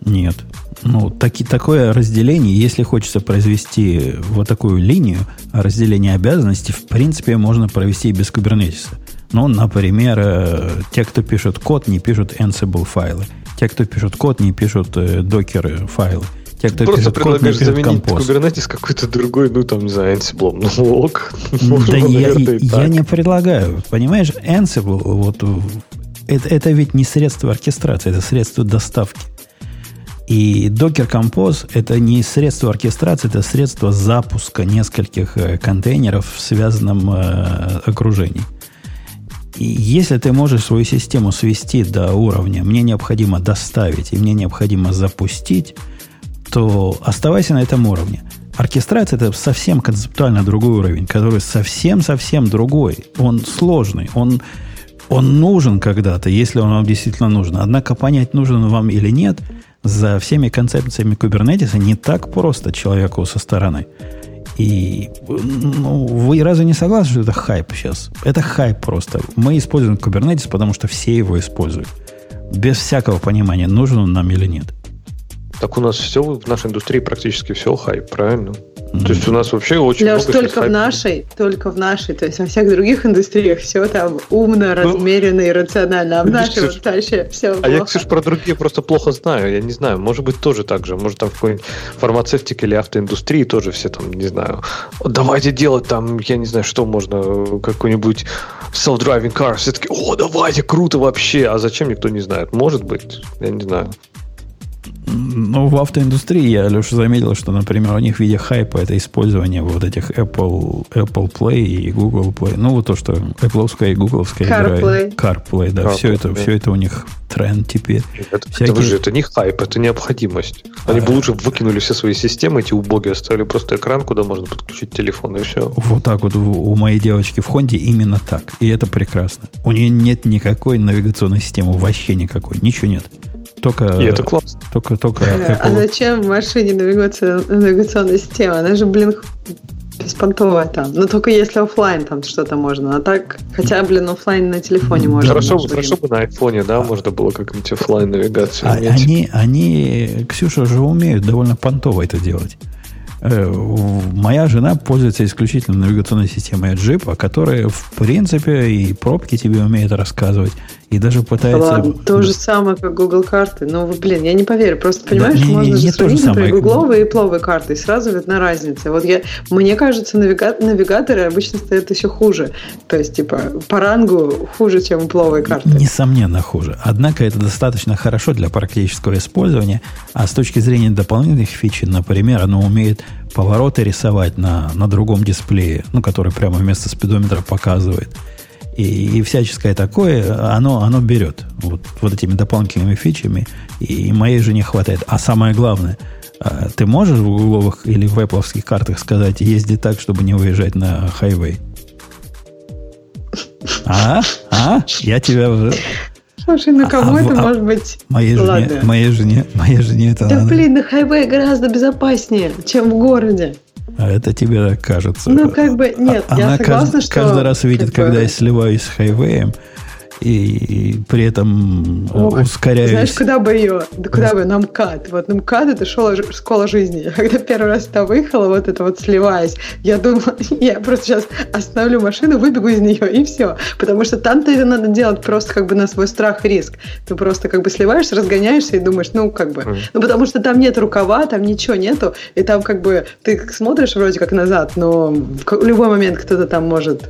нет. Ну, таки, такое разделение, если хочется произвести вот такую линию разделения обязанностей, в принципе, можно провести и без кубернетиса. Ну, например, э, те, кто пишут код, не пишут Ansible файлы. Те, кто пишут код, не пишут докер э, файлы. Те, кто Просто пишет предлагаешь код, не пишут заменить композ. Kubernetes какой-то другой, ну там, не знаю, Ansible. Ну ок. Да Можно, я, я не предлагаю. Понимаешь, Ansible, вот, это, это ведь не средство оркестрации, это средство доставки. И Docker Compose это не средство оркестрации, это средство запуска нескольких э, контейнеров в связанном э, окружении. И если ты можешь свою систему свести до уровня «мне необходимо доставить» и «мне необходимо запустить», то оставайся на этом уровне. Оркестрация – это совсем концептуально другой уровень, который совсем-совсем другой. Он сложный, он, он нужен когда-то, если он вам действительно нужен. Однако понять, нужен он вам или нет, за всеми концепциями кубернетиса не так просто человеку со стороны. И ну, вы разве не согласны, что это хайп сейчас? Это хайп просто. Мы используем Kubernetes, потому что все его используют. Без всякого понимания, нужен он нам или нет. Так у нас все в нашей индустрии практически все хайп, правильно? То есть у нас вообще очень Леш, много только сейчас в нашей, только в нашей, то есть во всех других индустриях все там умно, размеренно и рационально, а в ну, нашей Ксюш, вот вообще все А я, Ксюш, про другие просто плохо знаю. Я не знаю, может быть, тоже так же. Может, там в какой-нибудь фармацевтике или автоиндустрии тоже все там, не знаю, давайте делать там, я не знаю, что можно, какой-нибудь self-driving car. Все таки о, давайте, круто вообще. А зачем, никто не знает. Может быть, я не знаю. Ну, в автоиндустрии я, Леша, заметил, что, например, у них в виде хайпа это использование вот этих Apple, Apple Play и Google Play. Ну, вот то, что Apple и Google CarPlay. играет. CarPlay, да. CarPlay, все, это, все это у них тренд теперь. Это, Всякие- это же это не хайп, это необходимость. Они бы лучше выкинули все свои системы, эти убогие, оставили просто экран, куда можно подключить телефон, и все. Вот так вот у у моей девочки в Хонде именно так. И это прекрасно. У нее нет никакой навигационной системы, вообще никакой. Ничего нет. Только, И это классно. только, только А Apple. зачем в машине навигация- навигационная система? Она же, блин, беспонтовая там. Но только если оффлайн там что-то можно. А так, хотя, блин, оффлайн на телефоне можно. Хорошо, блин. хорошо бы на айфоне, да, можно было как-нибудь оффлайн навигацию А- иметь. они, они, Ксюша же умеют довольно понтово это делать. Э, Моя жена пользуется исключительно навигационной системой от джипа, которая, в принципе, и пробки тебе умеет рассказывать, и даже Да пытается... Ладно, то же самое, как Google карты. Ну, блин, я не поверю. Просто понимаешь, не- не- можно не то же сравнить, например, гугловые и пловые карты, и сразу видна разница. Вот я, мне кажется, навига- навигаторы обычно стоят еще хуже. То есть, типа, по рангу хуже, чем пловые карты. Несомненно, хуже. Однако это достаточно хорошо для практического использования. А с точки зрения дополнительных фич, например, оно умеет повороты рисовать на, на другом дисплее, ну, который прямо вместо спидометра показывает. И, и всяческое такое, оно, оно берет вот, вот этими дополнительными фичами. И моей жене хватает. А самое главное, а, ты можешь в гугловых или в эппловских картах сказать, езди так, чтобы не выезжать на хайвей? А? А? Я тебя. Слушай, ну А- кому а это а- может быть? Моей жене, Ладно. моей жене, моей жене это Да надо. блин, на хайвее гораздо безопаснее, чем в городе. А это тебе так кажется. Ну, как бы, нет, А- я Она согласна, кажд- что, Каждый раз видит, как бы- когда я сливаюсь с хайвеем, и, и при этом э, Ох, ускоряюсь. Знаешь, куда бы ее? Да куда бы? На МКАД. Вот на МКАД это школа, школа жизни. Я когда первый раз туда выехала, вот это вот сливаясь, я думала, я просто сейчас остановлю машину, выбегу из нее, и все. Потому что там-то это надо делать просто как бы на свой страх и риск. Ты просто как бы сливаешься, разгоняешься и думаешь, ну, как бы... Мгм. Ну, потому что там нет рукава, там ничего нету, и там как бы ты смотришь вроде как назад, но в любой момент кто-то там может...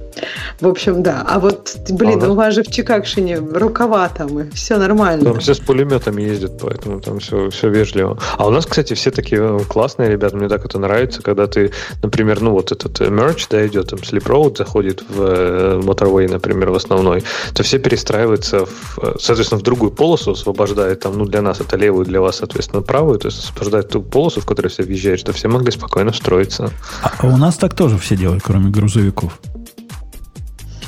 В общем, да. А вот, блин, Ага. у вас же в Чикагшине рукава там, и все нормально. Там все с пулеметами ездят, поэтому там все, все вежливо. А у нас, кстати, все такие э, классные ребята, мне так это нравится, когда ты, например, ну вот этот э, мерч, да, идет, там Sleep Road заходит в э, Motorway, например, в основной, то все перестраиваются, в, соответственно, в другую полосу, освобождает там, ну, для нас это левую, для вас, соответственно, правую, то есть освобождает ту полосу, в которой все въезжают, что все могли спокойно встроиться. А у нас так тоже все делают, кроме грузовиков.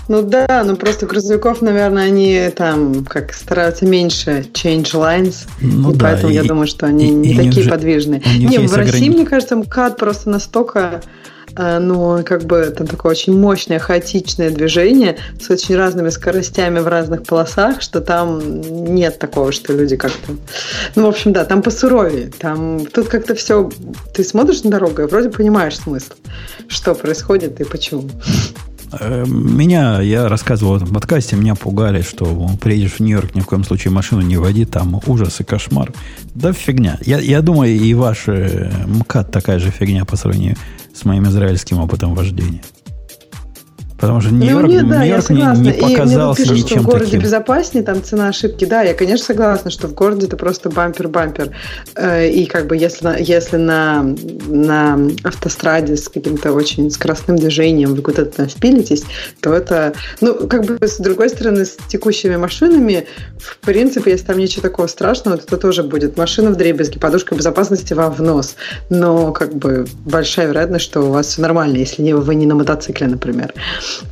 Ну да, ну просто грузовиков, наверное, они там как стараются меньше change lines, Ну и да, поэтому я и- думаю, что они и- не и такие же- подвижные. Не, есть в России, ограни- мне кажется, МКАД просто настолько э, ну, как бы там такое очень мощное, хаотичное движение с очень разными скоростями в разных полосах, что там нет такого, что люди как-то... Ну, в общем, да, там посуровее. Там, тут как-то все... Ты смотришь на дорогу и вроде понимаешь смысл, что происходит и почему. Э, меня, я рассказывал в этом подкасте, меня пугали, что приедешь в Нью-Йорк, ни в коем случае машину не води, там ужас и кошмар. Да фигня. Я, я думаю, и ваш э, МКАД такая же фигня по сравнению с моим израильским опытом вождения. Потому что Нью-Йорк, ну, нет, да, Нью-Йорк мне не показался и мне пишут, ничем что в городе таким. безопаснее, там цена ошибки. Да, я, конечно, согласна, что в городе это просто бампер-бампер. Э, И как бы если на, если на, на автостраде с каким-то очень скоростным движением вы куда-то там впилитесь, то это... Ну, как бы с другой стороны, с текущими машинами, в принципе, если там ничего такого страшного, то это тоже будет машина в дребезги, подушка безопасности вам в нос. Но как бы большая вероятность, что у вас все нормально, если не, вы не на мотоцикле, например.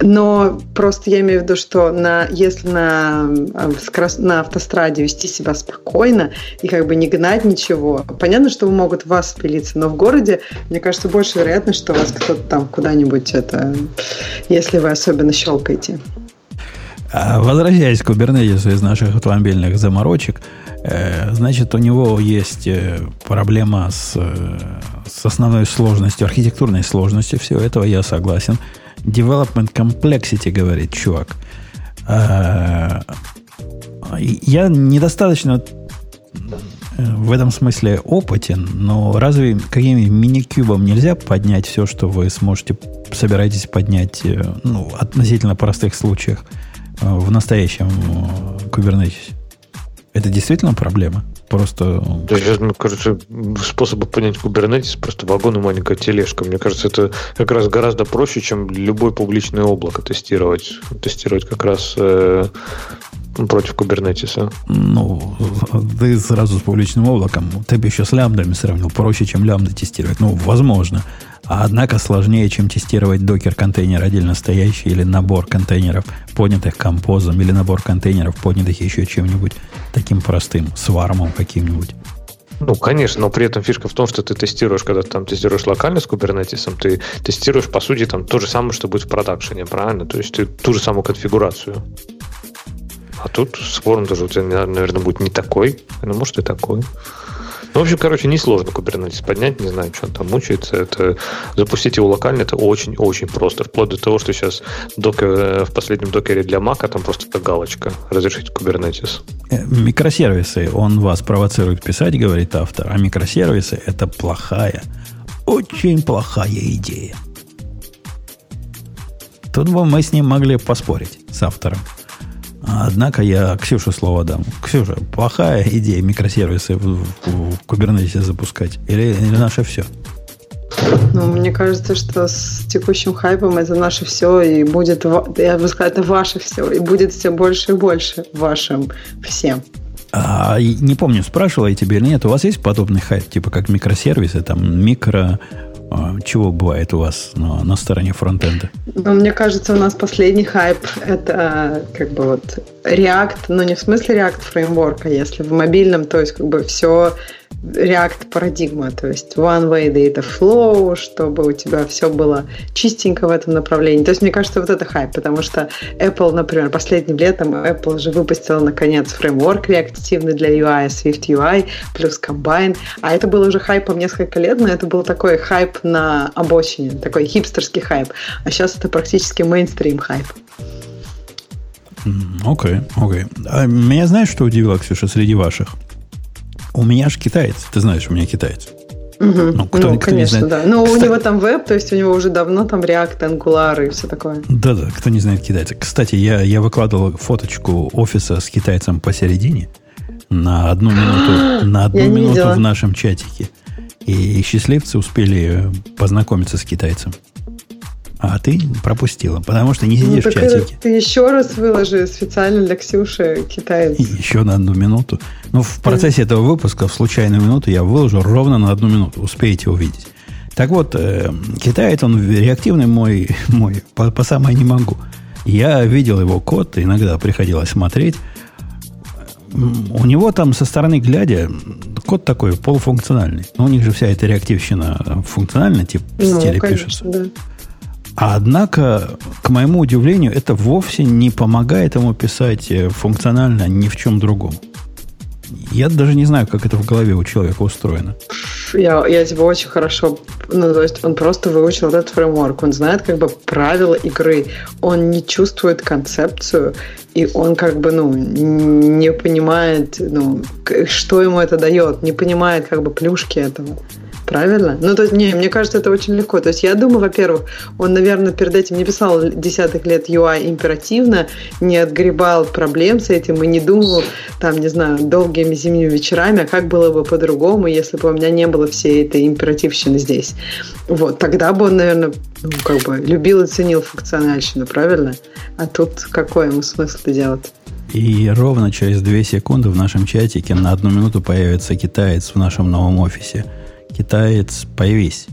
Но просто я имею в виду, что на, если на, э, скорос- на автостраде вести себя спокойно и как бы не гнать ничего, понятно, что могут в вас впилиться, но в городе, мне кажется, больше вероятность, что вас кто-то там куда-нибудь это, если вы особенно щелкаете. А Возвращаясь к Кубернетису из наших автомобильных заморочек, э, значит, у него есть э, проблема с, э, с основной сложностью, архитектурной сложностью всего этого, я согласен. Development complexity, говорит чувак. А, я недостаточно э, в этом смысле опытен, но разве каким мини-кубом нельзя поднять все, что вы сможете, собираетесь поднять э, ну, относительно простых случаях э, в настоящем э, Kubernetes? Это действительно проблема? Просто Да, сейчас, мне кажется, способы понять Kubernetes просто вагон и маленькая тележка. Мне кажется, это как раз гораздо проще, чем любое публичное облако тестировать. Тестировать как раз э, против Kubernetes. ну, ты сразу с публичным облаком, ты бы еще с лямбдами сравнил, проще, чем лямбды тестировать. Ну, возможно. А однако сложнее, чем тестировать докер-контейнер отдельно стоящий или набор контейнеров, поднятых композом, или набор контейнеров, поднятых еще чем-нибудь таким простым, свармом каким-нибудь. Ну, конечно, но при этом фишка в том, что ты тестируешь, когда ты там тестируешь локально с Kubernetes, ты тестируешь, по сути, там то же самое, что будет в продакшене, правильно? То есть ты ту же самую конфигурацию. А тут Swarm даже у тебя, наверное, будет не такой, ну, может, и такой. Ну, в общем, короче, несложно Kubernetes поднять, не знаю, что он там мучается. Это, запустить его локально это очень-очень просто. Вплоть до того, что сейчас докер, в последнем докере для Mac там просто галочка разрешить Kubernetes. Э, Микросервисы, он вас провоцирует писать, говорит автор, а микросервисы это плохая, очень плохая идея. Тут бы мы с ним могли поспорить, с автором. Однако я Ксюше слово дам. Ксюша, плохая идея микросервисы в, в, в Kubernetes запускать? Или, или наше все? Ну, мне кажется, что с текущим хайпом это наше все, и будет, я бы сказала, это ваше все, и будет все больше и больше вашим всем. А, не помню, спрашивала я тебе или нет, у вас есть подобный хайп, типа как микросервисы, там микро... а, Чего бывает у вас на, на стороне фронтенда? Но мне кажется, у нас последний хайп это как бы вот React, но не в смысле React фреймворка, если в мобильном, то есть как бы все React парадигма, то есть one way data flow, чтобы у тебя все было чистенько в этом направлении. То есть мне кажется, вот это хайп, потому что Apple, например, последним летом Apple же выпустила наконец фреймворк реактивный для UI, Swift UI, плюс Combine, а это было уже хайпом несколько лет, но это был такой хайп на обочине, такой хипстерский хайп, а сейчас это практически мейнстрим хайп. Окей, окей. А меня знаешь, что удивило, Ксюша, среди ваших? У меня же китаец. Ты знаешь, у меня китаец. Мгм. Ну, кто- ну, кто не конечно, знает. да. Но Кстати- у него там веб, то есть у него уже давно там React, Angular и все такое. Да-да, кто не знает китайца. Кстати, я, я выкладывал фоточку офиса с китайцем посередине на одну минуту, на одну не минуту в нашем чатике. И счастливцы успели познакомиться с китайцем. А ты пропустила, потому что не Ну, сидишь в так это чатике. ты еще раз выложи специально для Ксюши китаец. И еще на одну минуту. Ну, в процессе этого выпуска в случайную минуту я выложу ровно на одну минуту. Успеете увидеть. Так вот, э, китаец, он реактивный мой, мой по, по самое не могу. Я видел его код, иногда приходилось смотреть. У него там со стороны глядя код такой полуфункциональный. Но у них же вся эта реактивщина функциональная, типа в Ну, стиле конечно, пишется. да. А однако, к моему удивлению, это вовсе не помогает ему писать э, функционально ни в чем другом. Я даже не знаю, как это в голове у человека устроено. Я, я тебя очень хорошо ну, то есть он просто выучил этот фреймворк, он знает как бы правила игры, он не чувствует концепцию, и он как бы, ну, не понимает, ну, что ему это дает, не понимает как бы плюшки этого. Правильно? Ну, то есть, не, мне кажется, это очень легко. То есть, я думаю, во-первых, он, наверное, перед этим не писал десятых лет UI императивно, не отгребал проблем с этим и не думал, там, не знаю, долгими зимними вечерами, а как было бы по-другому, если бы у меня не было всей этой императивщины здесь. Вот, тогда бы он, наверное, ну, как бы любил и ценил функциональщину, правильно? А тут какой ему смысл это делать? И ровно через две секунды в нашем чатике на одну минуту появится китаец в нашем новом офисе – китаец, появись.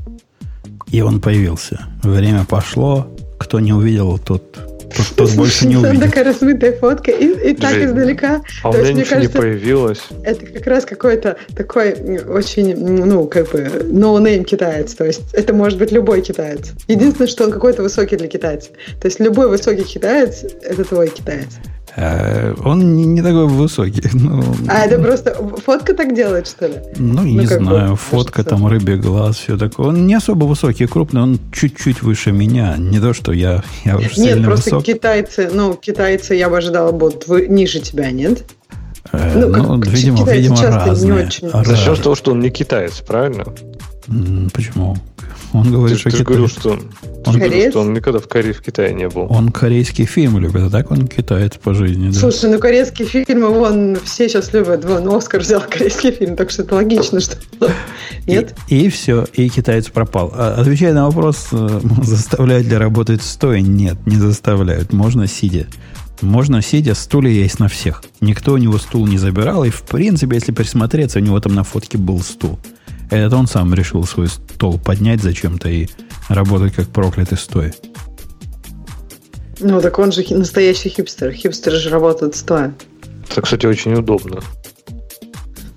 И он появился. Время пошло. Кто не увидел, тот, тот, тот больше не увидит. Такая размытая фотка и, и так издалека. А у меня ничего кажется, не появилось. Это как раз какой-то такой очень, ну, как бы, no-name китаец. То есть это может быть любой китаец. Единственное, что он какой-то высокий для китайца. То есть любой высокий китаец – это твой китаец. Э, он не, не такой высокий. Ну, а это просто фотка так делает, что ли? Ну, ну не знаю, бы, фотка кажется. там рыбий глаз, все такое. Он не особо высокий, крупный, он чуть-чуть выше меня. Не то, что я, я уж Нет, просто высок. китайцы, ну, китайцы я бы ожидала будут ниже тебя, нет? Э, ну, ну как, видимо, видимо разные. Не очень. За счет того, что он не китаец, правильно? Почему? Он говорит, ты, что ты Китай... говорил, что, он, говорил, что он никогда в Корее, в Китае не был. Он корейский фильм любит, а так он китаец по жизни. Да. Слушай, ну корейские фильмы, вон, все сейчас любят. Вон, Оскар взял корейский фильм, так что это логично, что... Нет? И, и все, и китаец пропал. А, отвечая на вопрос, э, заставляют ли работать стоя? Нет, не заставляют. Можно сидя. Можно сидя, стулья есть на всех. Никто у него стул не забирал, и в принципе, если присмотреться, у него там на фотке был стул. Это он сам решил свой стол поднять зачем-то и работать как проклятый стоя. Ну, так он же настоящий хипстер. Хипстеры же работают стоя. Это, кстати, очень удобно.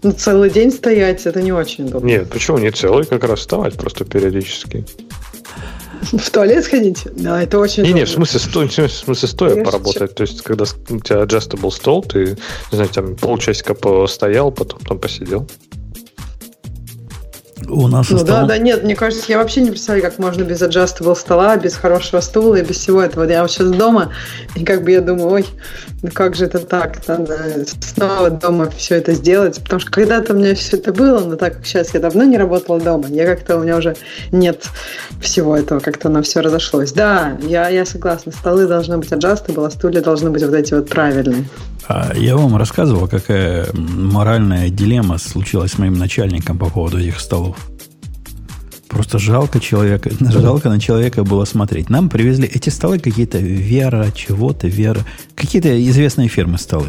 Ну, целый день стоять, это не очень удобно. Нет, почему не целый? Как раз вставать просто периодически. В туалет сходить? Да, это очень Не, не, в смысле, сто, в смысле стоя Конечно. поработать. То есть, когда у тебя adjustable стол, ты, не знаю, там полчасика постоял, потом там посидел. У нас ну да, да, нет, мне кажется, я вообще не представляю, как можно без adjustable стола, без хорошего стула и без всего этого. Я вот сейчас дома, и как бы я думаю, ой, ну как же это так? Надо снова дома все это сделать. Потому что когда-то у меня все это было, но так как сейчас я давно не работала дома, я как-то у меня уже нет всего этого, как-то оно все разошлось. Да, я, я согласна, столы должны быть adjustable, а стулья должны быть вот эти вот правильные. А я вам рассказывал, какая моральная дилемма случилась с моим начальником по поводу этих столов. Просто жалко человека, жалко на человека было смотреть. Нам привезли эти столы какие-то Вера, чего-то, Вера. Какие-то известные фирмы столы.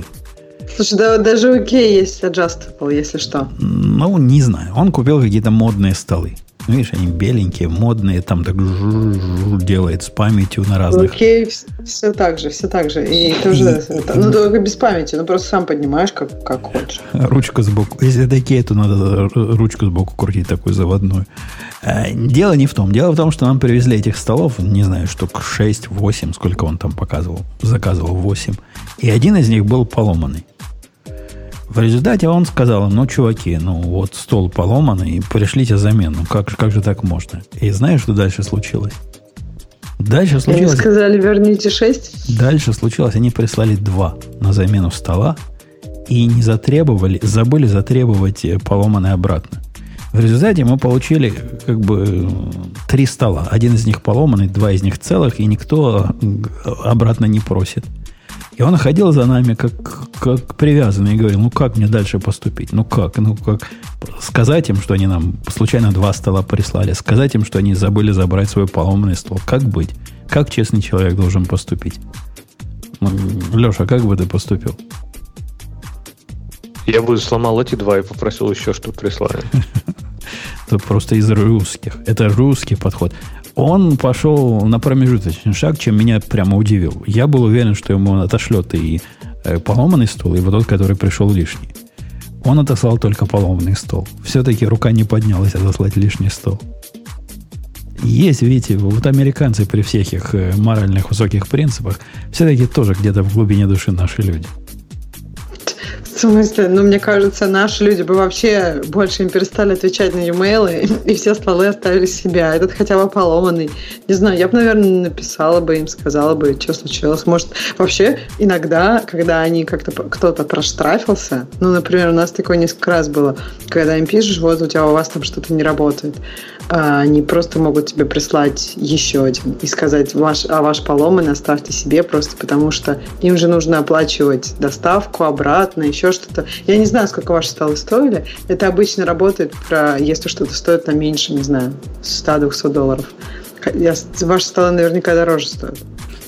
Слушай, да, даже у Кей есть Adjustable, если что. Ну, не знаю. Он купил какие-то модные столы. Ну, видишь, они беленькие, модные, там так делает с памятью на разных. Окей, все так же, все так же. И тоже, ну, только без памяти, ну, просто сам поднимаешь, как, как хочешь. Ручка сбоку. Если это Кей, то надо ручку сбоку крутить, такой заводной. А, дело не в том. Дело в том, что нам привезли этих столов, не знаю, штук 6-8, сколько он там показывал, заказывал 8. И один из них был поломанный. В результате он сказал, ну, чуваки, ну, вот стол поломанный, и пришлите замену. Как, как же так можно? И знаешь, что дальше случилось? Дальше случилось... Они сказали, верните 6? Дальше случилось, они прислали 2 на замену стола и не затребовали, забыли затребовать поломанный обратно. В результате мы получили как бы три стола. Один из них поломанный, два из них целых, и никто обратно не просит. И он ходил за нами как, как привязанный и говорил, ну как мне дальше поступить? Ну как? Ну как? Сказать им, что они нам случайно два стола прислали. Сказать им, что они забыли забрать свой поломанный стол. Как быть? Как честный человек должен поступить? Ну, Леша, как бы ты поступил? Я бы сломал эти два и попросил еще, чтобы прислали. Это просто из русских. Это русский подход он пошел на промежуточный шаг, чем меня прямо удивил. Я был уверен, что ему отошлет и э, поломанный стол, и вот тот, который пришел лишний. Он отослал только поломанный стол. Все-таки рука не поднялась отослать лишний стол. Есть, видите, вот американцы при всех их э, моральных высоких принципах все-таки тоже где-то в глубине души наши люди. В смысле? Ну, мне кажется, наши люди бы вообще больше им перестали отвечать на e-mail, и все столы оставили себя. Этот хотя бы поломанный. Не знаю, я бы, наверное, написала бы им, сказала бы, что случилось. Может, вообще иногда, когда они как-то кто-то проштрафился, ну, например, у нас такое несколько раз было, когда им пишешь, вот у тебя у вас там что-то не работает, а они просто могут тебе прислать еще один и сказать, ваш, а ваш поломан оставьте себе просто потому, что им же нужно оплачивать доставку обратно, еще что-то. Я не знаю, сколько ваши столы стоили. Это обычно работает, про, если что-то стоит там меньше, не знаю, 100-200 долларов. Я, ваши столы наверняка дороже стоят.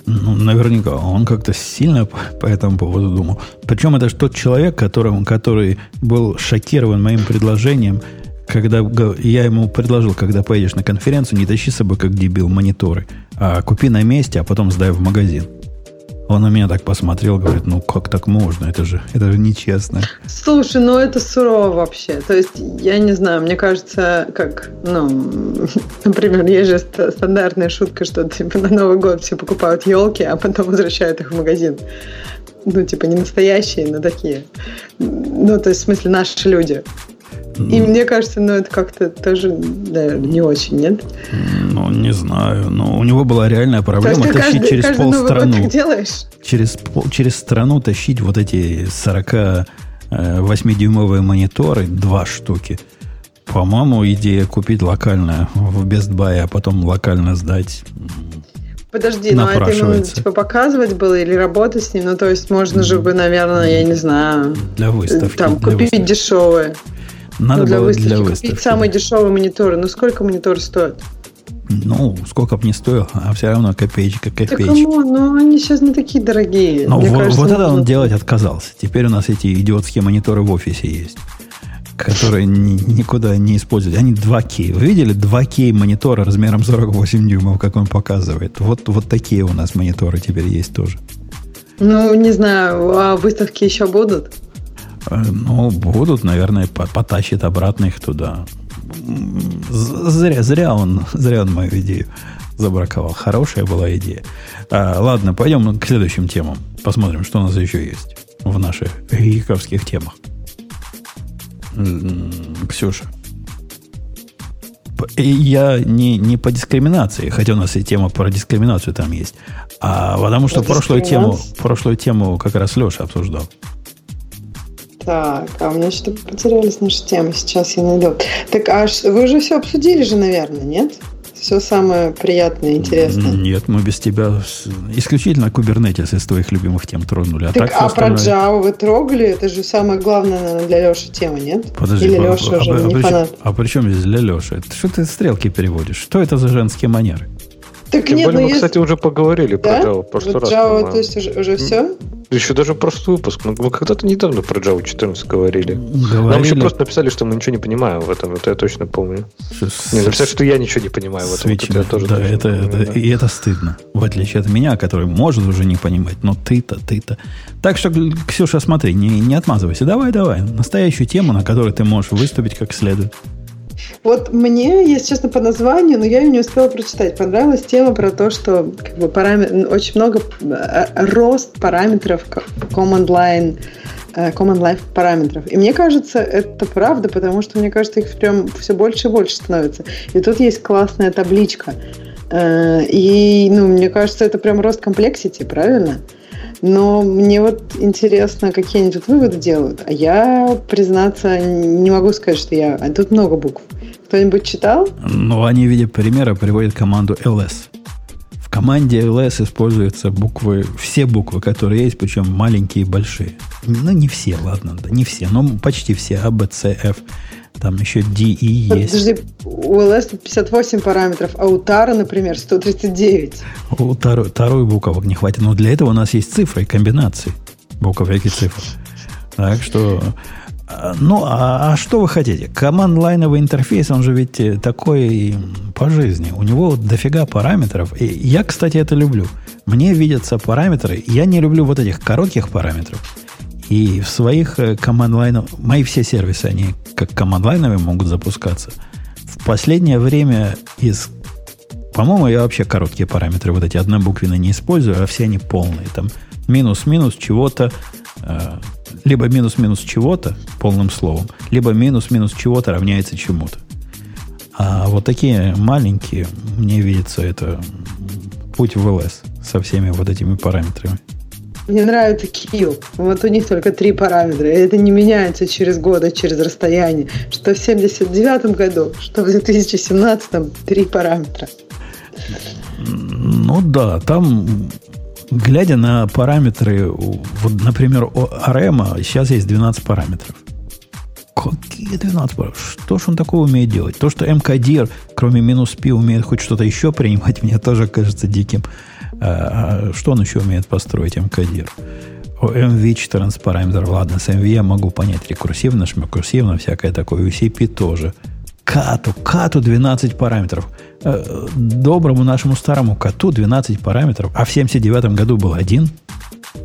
Ну, наверняка. Он как-то сильно по, этому поводу думал. Причем это же тот человек, которому, который был шокирован моим предложением – когда я ему предложил, когда поедешь на конференцию, не тащи с собой, как дебил, мониторы, а купи на месте, а потом сдай в магазин. Он на меня так посмотрел, говорит, ну как так можно? Это же, это же нечестно. Слушай, ну это сурово вообще. То есть, я не знаю, мне кажется, как, ну, например, есть же стандартная шутка, что типа на Новый год все покупают елки, а потом возвращают их в магазин. Ну, типа не настоящие, но такие. Ну, то есть, в смысле, наши люди. И мне кажется, ну это как-то тоже, наверное, не очень, нет? Ну, не знаю. Но у него была реальная проблема тащить каждый, через каждый полстраны. делаешь? Через, через страну тащить вот эти 48-дюймовые мониторы, два штуки. По-моему, идея купить локально в Best Buy, а потом локально сдать Подожди, ну а это ему типа показывать было или работать с ним? Ну, то есть можно же бы, наверное, я не знаю. Для выставки. Там купить выставки. дешевые. Надо ну, для было выставки для выставки. Купить самые дешевые мониторы. Ну, сколько монитор стоит? Ну, сколько бы ни стоил, а все равно копеечка, копеечка. Да кому? Ну, они сейчас не такие дорогие. Ну, вот, кажется, вот это он делать отказался. Теперь у нас эти идиотские мониторы в офисе есть, которые ни, никуда не используют. Они 2К. Вы видели 2К монитора размером 48 дюймов, как он показывает? Вот, вот такие у нас мониторы теперь есть тоже. Ну, не знаю, а выставки еще будут? Э, ну, будут, наверное, потащит обратно их туда. Зря, зря, он, зря он мою идею забраковал. Хорошая была идея. А, ладно, пойдем к следующим темам. Посмотрим, что у нас еще есть в наших гиковских темах. Ксюша. Я не, не по дискриминации, хотя у нас и тема про дискриминацию там есть, а потому что прошлую тему, прошлую тему как раз Леша обсуждал. Так, а у меня что-то потерялись наши темы. Сейчас я найду. Так, а вы уже все обсудили же, наверное, нет? Все самое приятное и интересное. Нет, мы без тебя исключительно Kubernetes из твоих любимых тем тронули. А, так, так а про Java вы трогали? Это же самая главная, наверное, для Леши тема, нет? Подожди, Или Леша а, уже а, не а фанат? а при чем здесь для Леши? Что ты стрелки переводишь? Что это за женские манеры? Так Тем нет, более, ну мы, есть... кстати, уже поговорили да? про Java в прошлый вот раз. Java, то есть уже, уже все? Еще даже прошлый выпуск. Мы, мы когда-то недавно про Java 14 говорили. говорили. Нам еще просто написали, что мы ничего не понимаем в этом. Это я точно помню. С... Не, написали, что я ничего не понимаю в этом. Вот я тоже да, это, это, да. и это стыдно. В отличие от меня, который может уже не понимать. Но ты-то, ты-то. Так что, Ксюша, смотри, не, не отмазывайся. Давай, давай. Настоящую тему, на которой ты можешь выступить как следует. Вот мне, если честно, по названию, но я ее не успела прочитать. Понравилась тема про то, что как бы, параметр, очень много э, рост параметров command line э, command line параметров. И мне кажется, это правда, потому что, мне кажется, их прям все больше и больше становится. И тут есть классная табличка. Э, и, ну, мне кажется, это прям рост комплексити, правильно? Но мне вот интересно, какие они тут выводы делают. А я, признаться, не могу сказать, что я... А тут много букв. Кто-нибудь читал? Ну, они в виде примера приводят команду ls. В команде ls используются буквы, все буквы, которые есть, причем маленькие и большие. Ну, не все, ладно, да, не все, но почти все. А, Б, С, Ф. Там еще D, E есть. Подожди, у LS 58 параметров, а у Тара, например, 139. У Тару, Тару и буквок не хватит. Но для этого у нас есть цифры и комбинации буквок и цифр. Так что ну, а, а что вы хотите? Команд-лайновый интерфейс, он же ведь э, такой по жизни. У него дофига параметров. И я, кстати, это люблю. Мне видятся параметры. Я не люблю вот этих коротких параметров. И в своих э, команд-лайнах... Мои все сервисы, они как команд-лайновые могут запускаться. В последнее время из... По-моему, я вообще короткие параметры, вот эти однобуквенные не использую, а все они полные. Там минус-минус чего-то... Э, либо минус-минус чего-то, полным словом, либо минус-минус чего-то равняется чему-то. А вот такие маленькие, мне видится, это путь в ЛС со всеми вот этими параметрами. Мне нравится Q. Вот у них только три параметра. И это не меняется через год, а через расстояние. Что в 79 году, что в 2017 три параметра. Ну да, там, глядя на параметры, вот, например, у RM сейчас есть 12 параметров. Какие 12 параметров? Что ж он такого умеет делать? То, что МКДИР, кроме минус P, умеет хоть что-то еще принимать, мне тоже кажется диким. А, а что он еще умеет построить, МКДИР? MV14 параметр, ладно, с MV я могу понять рекурсивно, шмекурсивно, всякое такое. UCP тоже. Кату, кату 12 параметров. Э, доброму нашему старому коту 12 параметров, а в 79 году был один.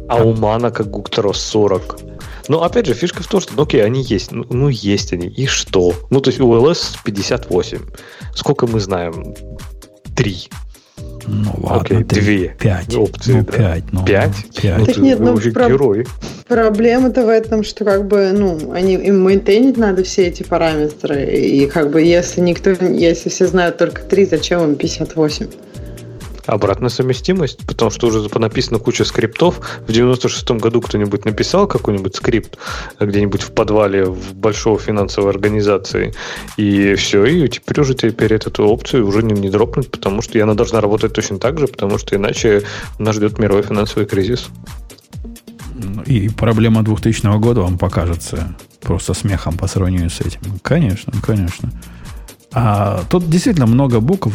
А у Мана как Гуктерос 40. Ну, опять же, фишка в том, что, ну, окей, они есть. Ну, ну, есть они. И что? Ну, то есть у LS 58. Сколько мы знаем? Три. Ну ладно, Окей, три, две пять, опции. Ну, да. пять, ну, пять? пять. Ну, так ты, нет, ну, уже про... герой. Проблема-то в этом, что как бы, ну, они им мейнтейнить надо все эти параметры. И как бы если никто, если все знают только три, зачем им 58? Обратная совместимость, потому что уже написана куча скриптов. В 96-м году кто-нибудь написал какой-нибудь скрипт где-нибудь в подвале в большой финансовой организации, и все, и теперь уже теперь эту опцию уже не, не дропнуть, потому что она должна работать точно так же, потому что иначе нас ждет мировой финансовый кризис. И проблема 2000 года вам покажется просто смехом по сравнению с этим. Конечно, конечно. А тут действительно много букв.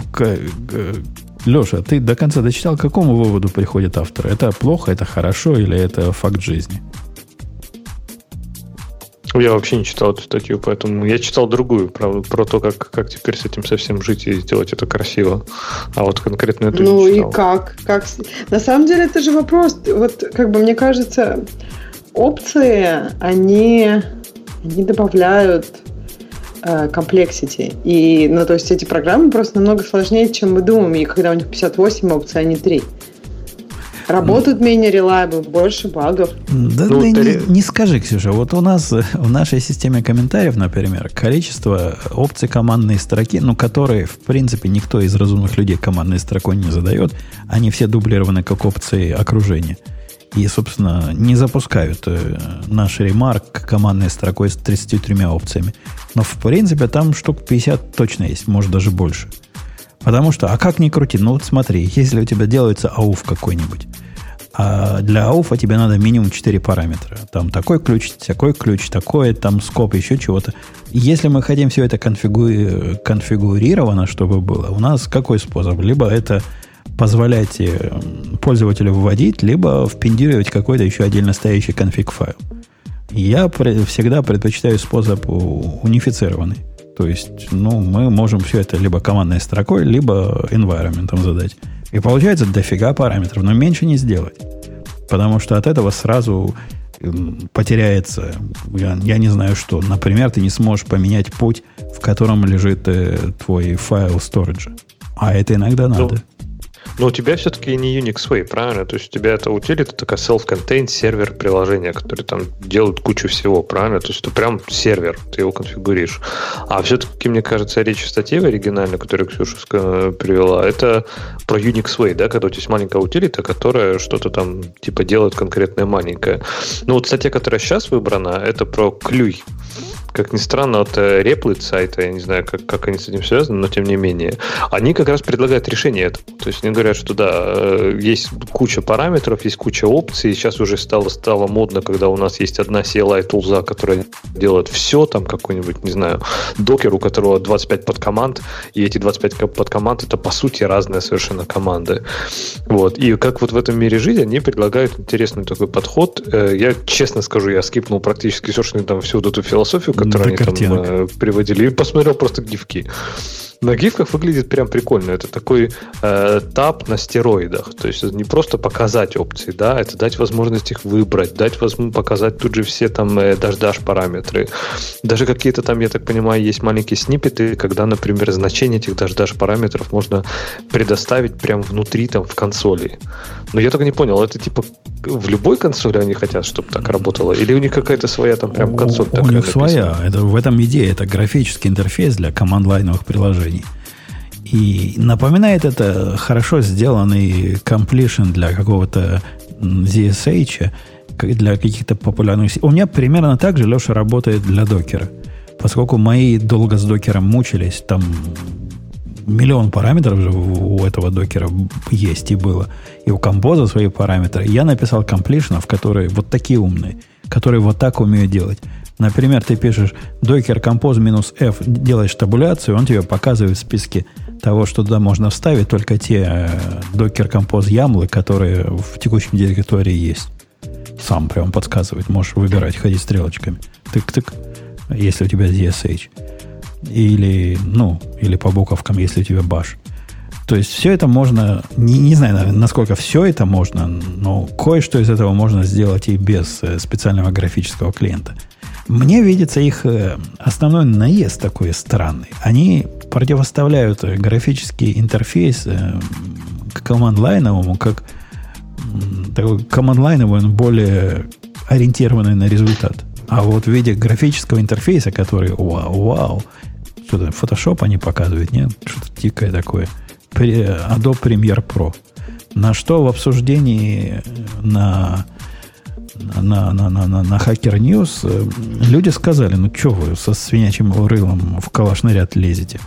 Леша, ты до конца дочитал, к какому выводу приходит автор? Это плохо, это хорошо или это факт жизни? Я вообще не читал эту статью, поэтому я читал другую, про, про то, как, как теперь с этим совсем жить и сделать это красиво. А вот конкретно эту ну не читал. и как? как? На самом деле это же вопрос. Вот как бы мне кажется, опции, они, они добавляют э, complexity. И, ну, то есть эти программы просто намного сложнее, чем мы думаем. И когда у них 58 опций, а не 3. Работают менее reliable, больше багов. Да Ну, ты ты- не, не скажи, Ксюша, вот у нас э, в нашей системе комментариев, например, количество опций командной строки, ну, которые, в принципе, никто из разумных людей командной строкой не задает, они все дублированы как опции окружения. И, собственно, не запускают э, наш ремарк командной строкой с 33 опциями. Но, в принципе, там штук 50 точно есть, может, даже больше. Потому что, а как ни крути, ну вот смотри, если у тебя делается ауф какой-нибудь, а для ауфа тебе надо минимум 4 параметра. Там такой ключ, такой ключ, такой, там скоп, еще чего-то. Если мы хотим все это конфигу- конфигурировано, чтобы было, у нас какой способ? Либо это позволять э, пользователю вводить, либо впендюривать какой-то еще отдельно стоящий конфиг файл. Я всегда предпочитаю способ унифицированный. То есть, ну, мы можем все это либо командной строкой, либо environment задать. И получается дофига параметров, но меньше не сделать. Потому что от этого сразу м, потеряется, я, я не знаю что. Например, ты не сможешь поменять путь, в котором лежит э, твой файл сториджа. А это иногда Ну, надо. Но у тебя все-таки не Unix Way, правильно? То есть у тебя это утилита такая self-contained сервер приложения, который там делает кучу всего, правильно? То есть это прям сервер, ты его конфигуришь. А все-таки, мне кажется, речь в статье в оригинальной, которую Ксюша привела, это про Unix Way, да, когда у тебя есть маленькая утилита, которая что-то там типа делает конкретное маленькое. Ну вот статья, которая сейчас выбрана, это про клюй. Как ни странно, вот э, Replit сайта, я не знаю, как, как они с этим связаны, но тем не менее, они как раз предлагают решение этого. То есть они говорят, что да, э, есть куча параметров, есть куча опций, сейчас уже стало, стало модно, когда у нас есть одна CLI тулза, которая делает все, там какой-нибудь, не знаю, докер, у которого 25 подкоманд, и эти 25 ко- подкоманд это по сути разные совершенно команды. Вот. И как вот в этом мире жизни они предлагают интересный такой подход. Э, Я честно скажу, я скипнул практически все, что там всю вот эту философию, До которую они там э, приводили, и посмотрел просто гифки. На гифках выглядит прям прикольно. Это такой э, тап на стероидах. То есть это не просто показать опции, да, это дать возможность их выбрать, дать возможность показать тут же все там э, даш параметры. Даже какие-то там, я так понимаю, есть маленькие сниппеты, когда, например, значение этих даш параметров можно предоставить прямо внутри там в консоли. Но я только не понял, это типа в любой консоли они хотят, чтобы так работало? Или у них какая-то своя там прям консоль? У, у них написана? своя. Это, в этом идея. Это графический интерфейс для команд-лайновых приложений. И напоминает это хорошо сделанный completion для какого-то ZSH, для каких-то популярных... У меня примерно так же, Леша, работает для докера. Поскольку мои долго с докером мучились, там миллион параметров же у этого докера есть и было. И у композа свои параметры. Я написал комплишнов, которые вот такие умные, которые вот так умеют делать. Например, ты пишешь docker compose минус f, делаешь табуляцию, он тебе показывает в списке того, что туда можно вставить, только те э, docker compose ямлы, которые в текущем директории есть. Сам прям подсказывает, можешь выбирать, ходить стрелочками. Тык-тык, если у тебя ZSH. Или, ну, или по буковкам, если у тебя баш. То есть все это можно, не, не знаю, насколько все это можно, но кое-что из этого можно сделать и без э, специального графического клиента. Мне видится их э, основной наезд такой странный. Они противоставляют графический интерфейс э, к команд-лайновому, как такой команд-лайновый, он более ориентированный на результат. А вот в виде графического интерфейса, который вау, вау, что-то Photoshop они показывают, нет? Что-то дикое такое. Adobe Premiere Pro. На что в обсуждении на на, на, на, на, на Hacker News люди сказали, ну что вы со свинячим рылом в калашный ряд лезете?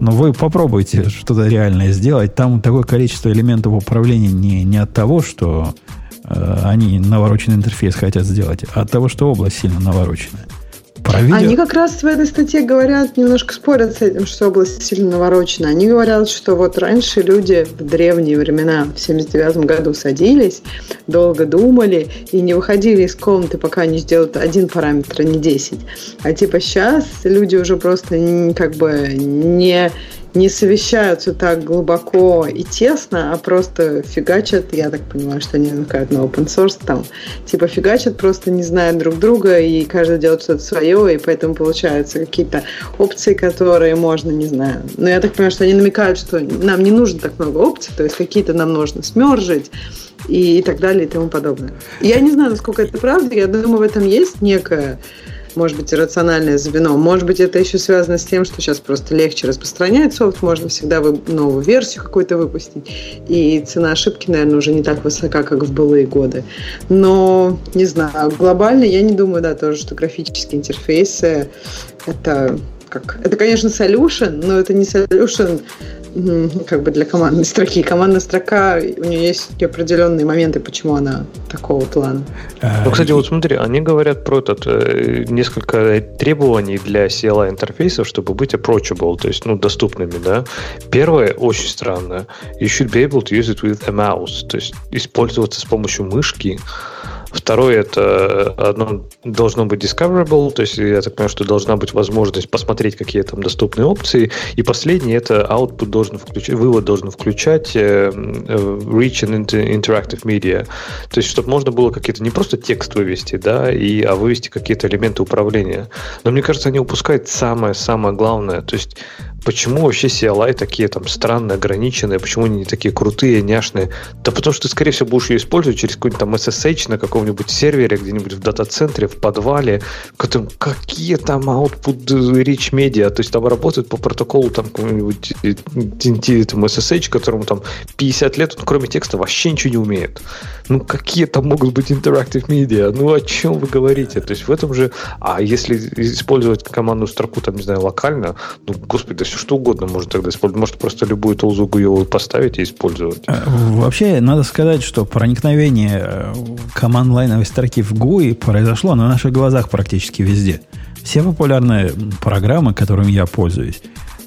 Но вы попробуйте что-то реальное сделать. Там такое количество элементов управления не, не от того, что э, они навороченный интерфейс хотят сделать, а от того, что область сильно навороченная. Про видео... Они как раз в этой статье говорят, немножко спорят с этим, что область сильно наворочена. Они говорят, что вот раньше люди в древние времена, в 79 году садились, долго думали и не выходили из комнаты, пока не сделают один параметр, а не 10. А типа сейчас люди уже просто как бы не не совещаются так глубоко и тесно, а просто фигачат, я так понимаю, что они намекают на open source, там, типа фигачат, просто не зная друг друга, и каждый делает что-то свое, и поэтому получаются какие-то опции, которые можно, не знаю. Но я так понимаю, что они намекают, что нам не нужно так много опций, то есть какие-то нам нужно смержить, и, и так далее, и тому подобное. Я не знаю, насколько это правда, я думаю, в этом есть некая может быть, иррациональное звено. Может быть, это еще связано с тем, что сейчас просто легче распространять софт, можно всегда новую версию какую-то выпустить, и цена ошибки, наверное, уже не так высока, как в былые годы. Но, не знаю, глобально я не думаю, да, тоже, что графические интерфейсы это как... Это, конечно, solution, но это не solution как бы для командной строки. Командная строка, у нее есть определенные моменты, почему она такого плана. Ну, кстати, вот смотри, они говорят про этот э, несколько требований для CLI интерфейсов, чтобы быть approachable, то есть, ну, доступными, да. Первое, очень странно. You should be able to use it with a mouse, то есть использоваться с помощью мышки. Второе, это э, одно должно быть discoverable, то есть я так понимаю, что должна быть возможность посмотреть, какие там доступные опции. И последнее, это output должен включать, вывод должен включать э, э, rich and interactive media. То есть, чтобы можно было какие-то не просто текст вывести, да, и, а вывести какие-то элементы управления. Но мне кажется, они упускают самое-самое главное. То есть Почему вообще CLI такие там странные, ограниченные? Почему они не такие крутые, няшные? Да потому что ты, скорее всего, будешь ее использовать через какой-нибудь там SSH на каком-нибудь сервере, где-нибудь в дата-центре, в подвале, в котором какие там output rich media, то есть там работают по протоколу там какого-нибудь TNT, там SSH, которому там 50 лет, он кроме текста вообще ничего не умеет. Ну, какие там могут быть interactive media? Ну, о чем вы говорите? То есть в этом же... А если использовать командную строку, там, не знаю, локально, ну, господи, все что угодно можно тогда использовать. Может, просто любую толзу гуевую поставить и использовать. Э, вообще, надо сказать, что проникновение э, команд-лайновой строки в GUI произошло на наших глазах практически везде. Все популярные программы, которыми я пользуюсь,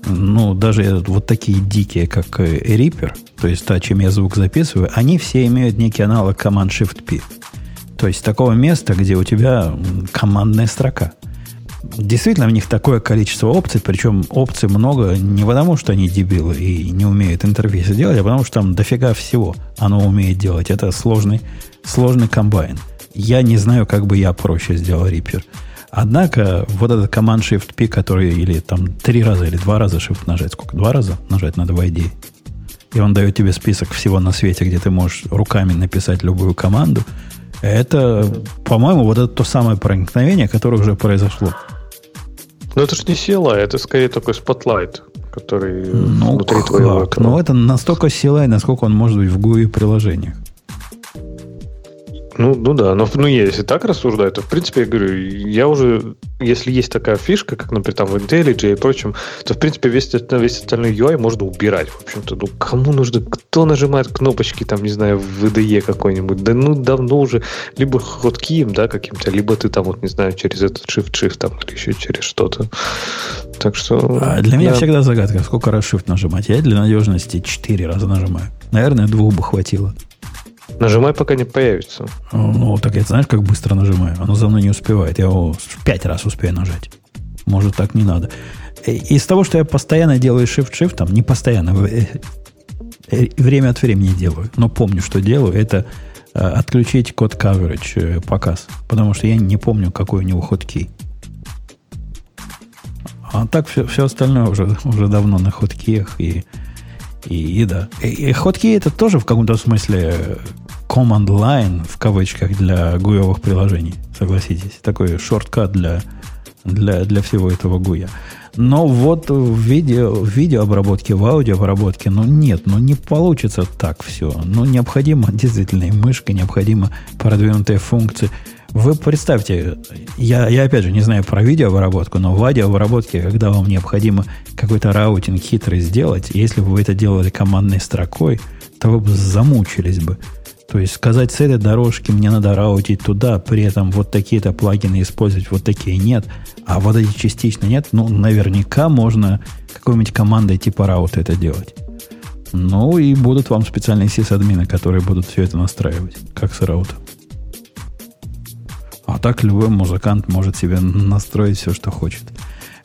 ну, даже вот такие дикие, как э, Reaper, то есть та, чем я звук записываю, они все имеют некий аналог Command-Shift-P. То есть такого места, где у тебя командная строка – действительно в них такое количество опций, причем опций много не потому, что они дебилы и не умеют интерфейсы делать, а потому что там дофига всего оно умеет делать. Это сложный, сложный комбайн. Я не знаю, как бы я проще сделал Reaper. Однако, вот этот команд Shift P, который или там три раза или два раза Shift нажать, сколько? Два раза нажать надо в ID. И он дает тебе список всего на свете, где ты можешь руками написать любую команду. Это, по-моему, вот это то самое проникновение, которое уже произошло. Но это же не CLI, это скорее такой Spotlight, который ну, внутри как? твоего. Экрана. Но это настолько CLI, насколько он может быть в GUI приложениях. Ну, ну да, но ну, если так рассуждать, то, в принципе, я говорю, я уже, если есть такая фишка, как, например, там в IntelliJ и прочем, то, в принципе, весь, весь остальной UI можно убирать, в общем-то. Ну, кому нужно, кто нажимает кнопочки, там, не знаю, в VDE какой-нибудь? Да ну, давно уже либо хоткием, да, каким-то, либо ты там, вот, не знаю, через этот shift-shift там, или еще через что-то. Так что... А для да. меня всегда загадка, сколько раз shift нажимать. Я для надежности 4 раза нажимаю. Наверное, двух бы хватило. Нажимай, пока не появится. Ну, так это знаешь, как быстро нажимаю? Оно за мной не успевает. Я его пять раз успею нажать. Может, так не надо. Из того, что я постоянно делаю shift-shift, там, не постоянно, э, э, время от времени делаю, но помню, что делаю, это э, отключить код coverage показ. Потому что я не помню, какой у него ходкей. А так все, все остальное уже, уже давно на ходкиях и, и, и да. И, и это тоже в каком-то смысле command line в кавычках для гуевых приложений, согласитесь. Такой шорткат для, для, для всего этого гуя. Но вот в видео, в видеообработке, в аудиообработке, ну нет, ну не получится так все. Ну необходимо действительно и мышка, необходимо продвинутые функции. Вы представьте, я, я опять же не знаю про видеообработку, но в аудиообработке, когда вам необходимо какой-то routing хитрый сделать, если бы вы это делали командной строкой, то вы бы замучились бы. То есть сказать с этой дорожки мне надо раутить туда, при этом вот такие-то плагины использовать, вот такие нет, а вот эти частично нет, ну, наверняка можно какой-нибудь командой типа раута это делать. Ну, и будут вам специальные сисадмины, которые будут все это настраивать, как с раутом. А так любой музыкант может себе настроить все, что хочет.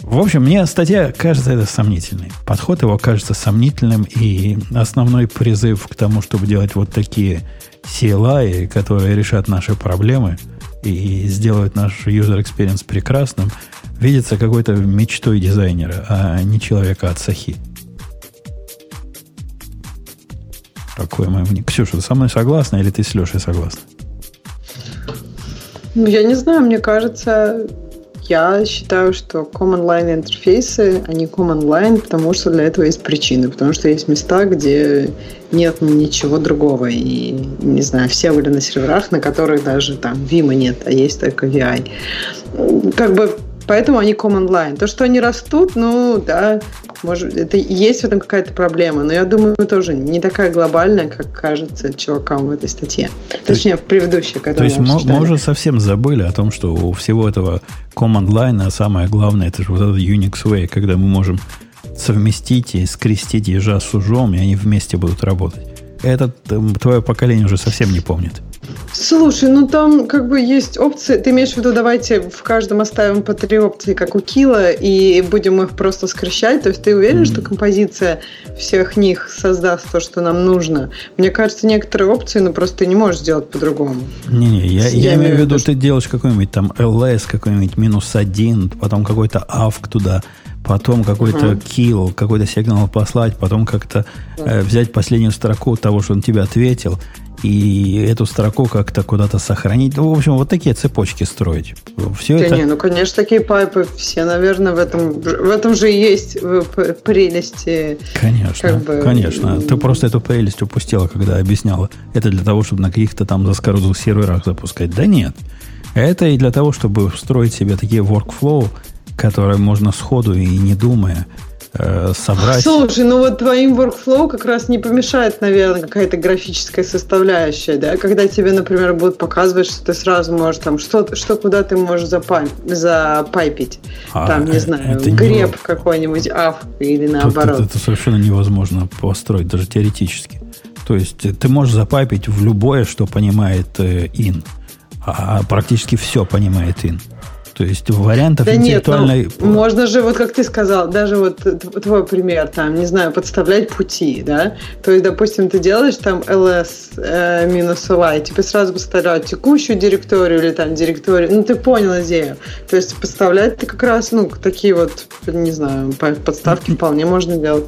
В общем, мне статья кажется это сомнительной. Подход его кажется сомнительным, и основной призыв к тому, чтобы делать вот такие CLI, которые решат наши проблемы и сделают наш user experience прекрасным, видится какой-то мечтой дизайнера, а не человека от Сахи. Какое мое мнение? Ксюша, ты со мной согласна или ты с Лешей согласна? Ну, я не знаю, мне кажется, я считаю, что command line интерфейсы, они command line, потому что для этого есть причины. Потому что есть места, где нет ничего другого. И, не знаю, все были на серверах, на которых даже там Vim нет, а есть только VI. Как бы Поэтому они command line. То, что они растут, ну да, может, это есть в этом какая-то проблема, но я думаю, тоже не такая глобальная, как кажется чувакам в этой статье. Точнее, в предыдущей, которую То есть мы, мы уже совсем забыли о том, что у всего этого command line, а самое главное, это же вот этот Unix Way, когда мы можем совместить и скрестить ежа с ужом, и они вместе будут работать. Это твое поколение уже совсем не помнит. Слушай, ну там как бы есть опции. Ты имеешь в виду, давайте в каждом оставим по три опции, как у Кила, и будем их просто скрещать. То есть ты уверен, mm. что композиция всех них создаст то, что нам нужно? Мне кажется, некоторые опции, ну просто ты не можешь сделать по-другому. Не-не, я, я, я имею в виду, что... ты делаешь какой-нибудь там ls, какой-нибудь минус один, потом какой-то авк туда потом какой-то uh-huh. kill, какой-то сигнал послать, потом как-то э, взять последнюю строку того, что он тебе ответил, и эту строку как-то куда-то сохранить. Ну, в общем, вот такие цепочки строить. Все да это... не, ну, конечно, такие пайпы все, наверное, в этом, в этом же и есть э, прелести. Конечно, как бы... конечно. Ты просто эту прелесть упустила, когда объясняла. Это для того, чтобы на каких-то там заскорузлых серверах запускать. Да нет. Это и для того, чтобы строить себе такие workflow, которые можно сходу и не думая э, собрать. Слушай, ну вот твоим workflow как раз не помешает, наверное, какая-то графическая составляющая, да, когда тебе, например, будут показывать, что ты сразу можешь там, что, что куда ты можешь запайп, запайпить, а, там, не знаю, греб не... какой-нибудь, ав или наоборот. Это, это совершенно невозможно построить, даже теоретически. То есть ты можешь запайпить в любое, что понимает э, in, а практически все понимает in. То есть вариантов да интеллектуальной... Нет, ну, можно же, вот как ты сказал, даже вот твой пример, там, не знаю, подставлять пути, да? То есть, допустим, ты делаешь там ls э, минус y, тебе сразу подставляют текущую директорию или там директорию, ну, ты понял идею. То есть, подставлять ты как раз, ну, такие вот, не знаю, подставки вполне можно делать.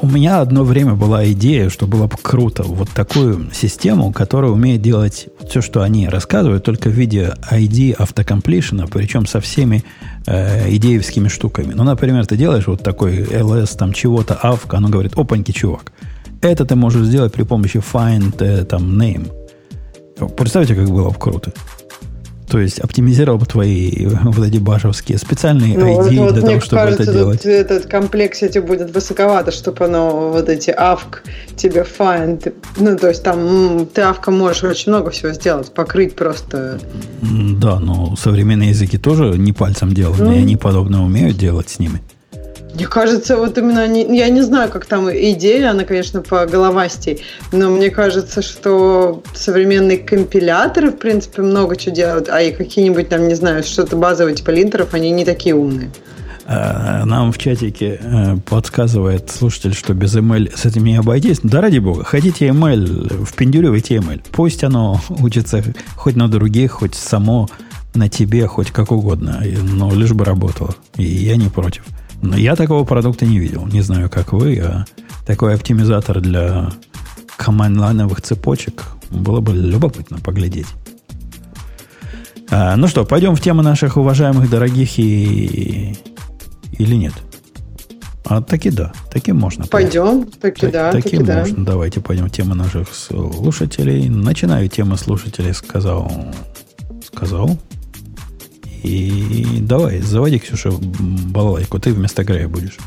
У меня одно время была идея, что было бы круто, вот такую систему, которая умеет делать все, что они рассказывают, только в виде ID автокомплишена, причем со всеми э, идеевскими штуками. Ну, например, ты делаешь вот такой LS, там чего-то, авк, оно говорит, опаньки, чувак. Это ты можешь сделать при помощи find, э, там, name. Представьте, как было бы круто. То есть оптимизировал бы твои вот эти башевские специальные ну, ID вот, для того, чтобы кажется, это делать. Этот комплексити будет высоковато, чтобы оно вот эти авк тебе find. Ну, то есть там ты авка можешь очень много всего сделать, покрыть просто. Да, но современные языки тоже не пальцем деланы, ну, и они подобное умеют делать с ними. Мне кажется, вот именно, они, я не знаю, как там идея, она, конечно, по головастей, но мне кажется, что современные компиляторы, в принципе, много чего делают, а и какие-нибудь там, не знаю, что-то базовые типа линтеров, они не такие умные. А, нам в чатике э, подсказывает слушатель, что без email с этим не обойтись. Да ради бога, хотите email, впендюривайте email. Пусть оно учится хоть на других, хоть само на тебе, хоть как угодно, но лишь бы работало. И я не против. Но я такого продукта не видел. Не знаю, как вы, а такой оптимизатор для командлайновых цепочек было бы любопытно поглядеть. А, ну что, пойдем в тему наших уважаемых, дорогих и... Или нет? А таки да, таки можно. Пойдем, таки так, да. Таки, таки можно. Да. Давайте пойдем в тему наших слушателей. Начинаю тему слушателей, сказал. Сказал. И давай, заводи, Ксюша, балалайку. Ты вместо Грея будешь.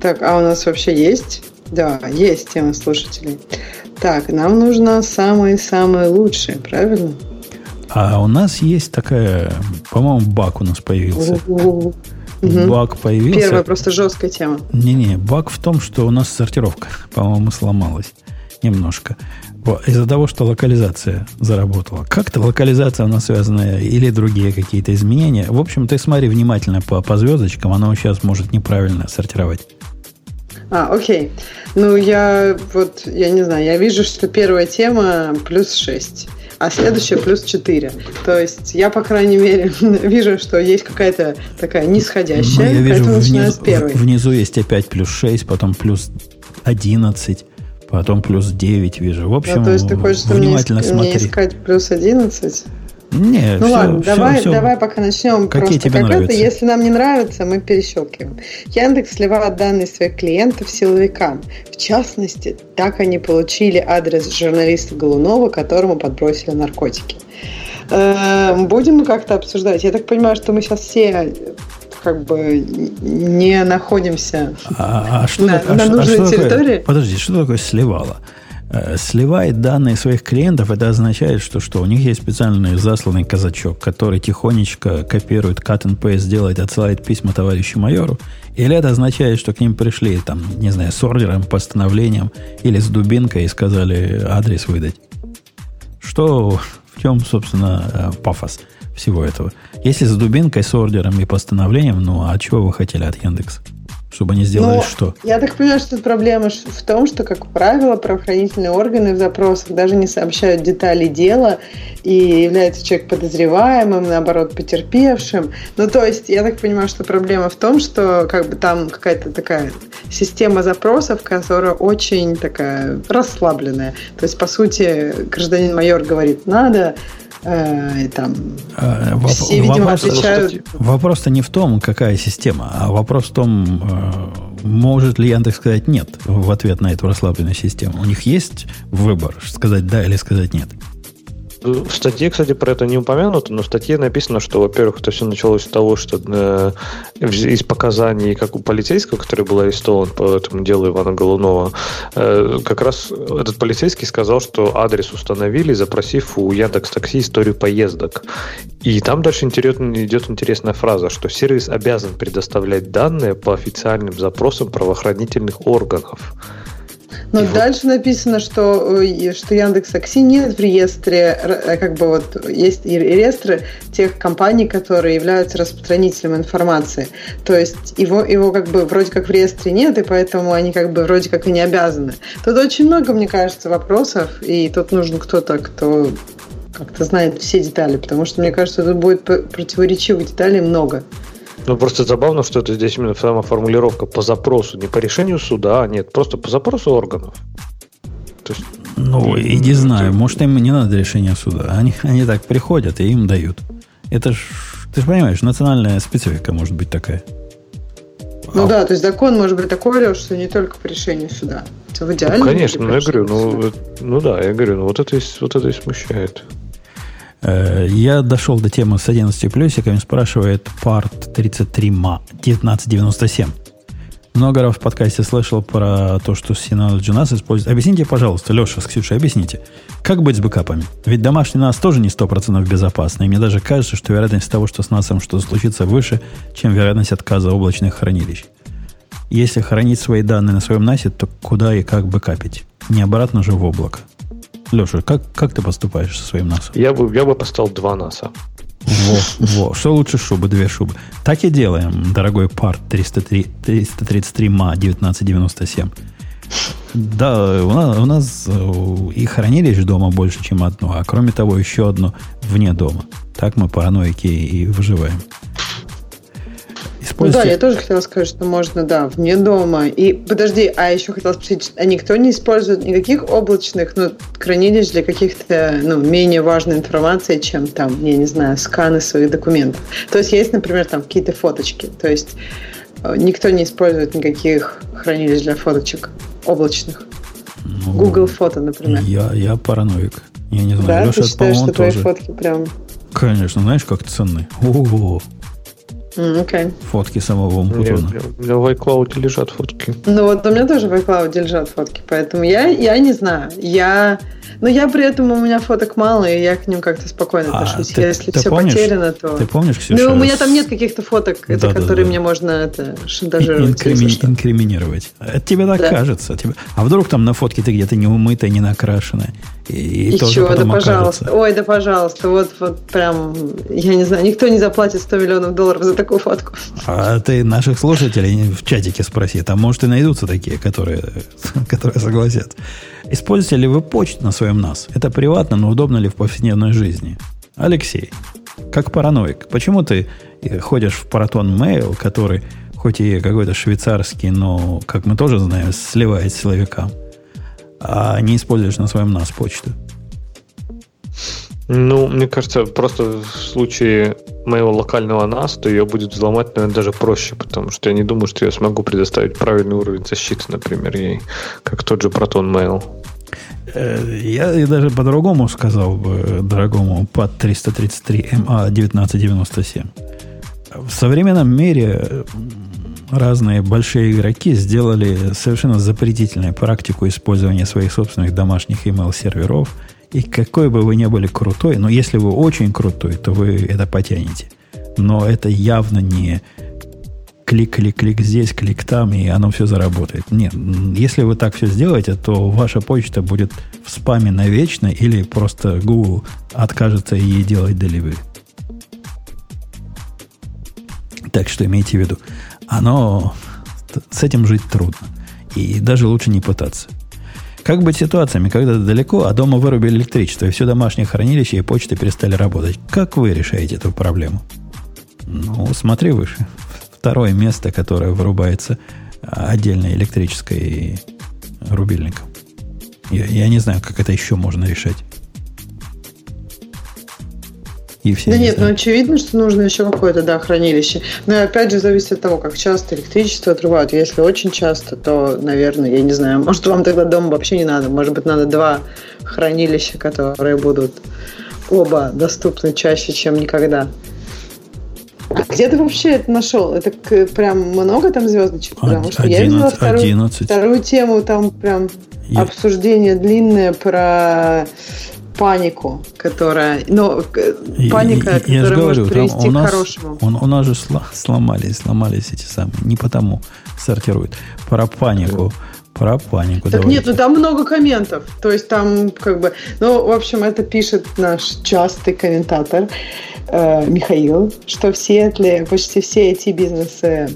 Так, а у нас вообще есть? Да, есть тема слушателей. Так, нам нужно самые-самые лучшие, правильно? А у нас есть такая, по-моему, баг у нас появился. У-у-у. Баг появился. Первая просто жесткая тема. Не-не, баг в том, что у нас сортировка, по-моему, сломалась немножко. Из-за того, что локализация заработала. Как-то локализация у нас связана или другие какие-то изменения. В общем, ты смотри внимательно по, по звездочкам, оно сейчас может неправильно сортировать. А, окей. Ну, я вот, я не знаю, я вижу, что первая тема плюс 6, а следующая плюс 4. То есть я, по крайней мере, вижу, что есть какая-то такая нисходящая, ну, я вижу, внизу, внизу есть опять плюс 6, потом плюс 11 потом плюс 9 вижу. В общем, ну, то есть ты хочешь внимательно мне, мне искать плюс 11? Не, ну все, ладно, все, давай, все. давай пока начнем. Какие просто тебе нравятся? Если нам не нравится, мы перещелкиваем. Яндекс сливает данные своих клиентов силовикам. В частности, так они получили адрес журналиста Голунова, которому подбросили наркотики. Эм, будем мы как-то обсуждать? Я так понимаю, что мы сейчас все как бы не находимся а, а что, на, а, на нужной а что территории. Такое, подожди, что такое сливало? Э, сливает данные своих клиентов, это означает, что, что у них есть специальный засланный казачок, который тихонечко копирует cut and paste, делает, отсылает письма товарищу майору, или это означает, что к ним пришли, там, не знаю, с ордером, постановлением или с дубинкой и сказали адрес выдать. Что, в чем, собственно, э, пафос всего этого? Если с дубинкой, с ордером и постановлением, ну а чего вы хотели от Яндекса? Чтобы они сделали Но что? Я так понимаю, что тут проблема в том, что, как правило, правоохранительные органы в запросах даже не сообщают детали дела, и является человек подозреваемым, наоборот, потерпевшим. Ну, то есть, я так понимаю, что проблема в том, что как бы там какая-то такая система запросов, которая очень такая расслабленная. То есть, по сути, гражданин-майор говорит, надо э, там а, все, вопрос, видимо, отвечают. Вопрос-то не в том, какая система, а вопрос в том, э, может ли Яндекс сказать нет в ответ на эту расслабленную систему. У них есть выбор, сказать да или сказать нет. В статье, кстати, про это не упомянуто, но в статье написано, что, во-первых, это все началось с того, что э, из показаний, как у полицейского, который был арестован по этому делу Ивана Голунова, э, как раз этот полицейский сказал, что адрес установили, запросив у Яндекс Такси историю поездок. И там дальше идет интересная фраза, что сервис обязан предоставлять данные по официальным запросам правоохранительных органов. Но вот. дальше написано, что, э, что Яндекс Такси нет в реестре, э, как бы вот есть реестры тех компаний, которые являются распространителем информации. То есть его, его как бы вроде как в реестре нет, и поэтому они как бы вроде как и не обязаны. Тут очень много, мне кажется, вопросов, и тут нужен кто-то, кто как-то знает все детали, потому что, мне кажется, тут будет противоречивых деталей много. Ну, просто забавно, что это здесь именно сама формулировка по запросу, не по решению суда, а нет, просто по запросу органов. То есть, ну, и не знаю, может, им не надо решения суда. Они, они так приходят и им дают. Это ж, ты же понимаешь, национальная специфика может быть такая. Ну а... да, то есть закон может быть такой, что не только по решению суда. Это в идеале. Ну, конечно, ну я говорю, ну, ну да, я говорю, ну вот это, вот это и смущает. Э, я дошел до темы с 11 плюсиками, спрашивает Part 33 ма 1997. Много раз в подкасте слышал про то, что Synology NAS использует. Объясните, пожалуйста, Леша с Ксюшей, объясните, как быть с бэкапами? Ведь домашний NAS тоже не 100% безопасный. И мне даже кажется, что вероятность того, что с NAS что-то случится, выше, чем вероятность отказа облачных хранилищ. Если хранить свои данные на своем NAS, то куда и как бэкапить? Не обратно же в облако. Леша, как, как ты поступаешь со своим насом? Я бы, я бы поставил два НАСа. Во, во. Что лучше шубы? Две шубы. Так и делаем, дорогой парт 303, 333 ма 1997. Да, у нас, у нас э, и хранилищ дома больше, чем одно, а кроме того, еще одно вне дома. Так мы параноики и выживаем. Ну, да, я тоже хотела сказать, что можно, да, вне дома. И подожди, а еще хотела спросить, а никто не использует никаких облачных ну, хранилищ для каких-то ну, менее важной информации, чем там, я не знаю, сканы своих документов. То есть есть, например, там какие-то фоточки. То есть э, никто не использует никаких хранилищ для фоточек облачных. Ну, Google фото, например. Я, я параноик. Я не знаю, да, Леша, ты считаешь, что твои тоже... фотки прям... Конечно, знаешь, как ценны. О-о-о. Okay. Фотки самого Умпутона. У меня в iCloud лежат фотки. Ну вот у меня тоже в iCloud лежат фотки, поэтому я, я не знаю. Я но я при этом у меня фоток мало, и я к ним как-то спокойно а, отношусь. Ты, Если ты все помнишь, потеряно, то... Ты помнишь, Ксюша? Ну, у меня там нет каких-то фоток, да, это, да, которые да. мне можно это, шантажировать. Инкрими... Инкриминировать. Это тебе так да. кажется. Тебе... А вдруг там на фотке ты где-то не умытая, не накрашенная? И, и, и тоже чего? Да, пожалуйста. Окажется. Ой, да, пожалуйста. Вот, вот прям, я не знаю, никто не заплатит 100 миллионов долларов за такую фотку. А ты наших слушателей в чатике спроси. Там, может, и найдутся такие, которые, которые согласятся. Используете ли вы почту на своем NAS? Это приватно, но удобно ли в повседневной жизни? Алексей, как параноик, почему ты э, ходишь в Paraton Mail, который хоть и какой-то швейцарский, но, как мы тоже знаем, сливает силовикам, а не используешь на своем NAS почту? Ну, мне кажется, просто в случае моего локального NAS, то ее будет взломать, наверное, даже проще, потому что я не думаю, что я смогу предоставить правильный уровень защиты, например, ей, как тот же Proton Mail. Э, я, я даже по-другому сказал бы, дорогому под 333 MA 1997. В современном мире разные большие игроки сделали совершенно запретительную практику использования своих собственных домашних email-серверов. И какой бы вы ни были крутой, но если вы очень крутой, то вы это потянете. Но это явно не клик-клик-клик здесь, клик там, и оно все заработает. Нет, если вы так все сделаете, то ваша почта будет в спаме навечно или просто Google откажется ей делать delivery. Так что имейте в виду, оно с этим жить трудно. И даже лучше не пытаться. Как быть ситуациями, когда далеко, а дома вырубили электричество, и все домашние хранилища и почты перестали работать? Как вы решаете эту проблему? Ну, смотри выше второе место, которое вырубается отдельно электрической рубильником. Я, я не знаю, как это еще можно решать. И все да не нет, знают. ну очевидно, что нужно еще какое-то, да, хранилище. Но опять же зависит от того, как часто электричество отрывают. Если очень часто, то, наверное, я не знаю, может вам тогда дома вообще не надо. Может быть, надо два хранилища, которые будут оба доступны чаще, чем никогда. А где ты вообще это нашел? Это прям много там звездочек? Потому что 11, я видела вторую, 11. вторую тему, там прям я... обсуждение длинное про панику, которая, ну, паника, я, которая говорю, может привести у нас, к хорошему. Он, у нас же сломались, сломались эти самые, не потому сортируют. Про панику, Про панику. Так давайте. нет, ну там много комментов. То есть там как бы... Ну, в общем, это пишет наш частый комментатор э, Михаил, что в Сиэтле почти все эти бизнесы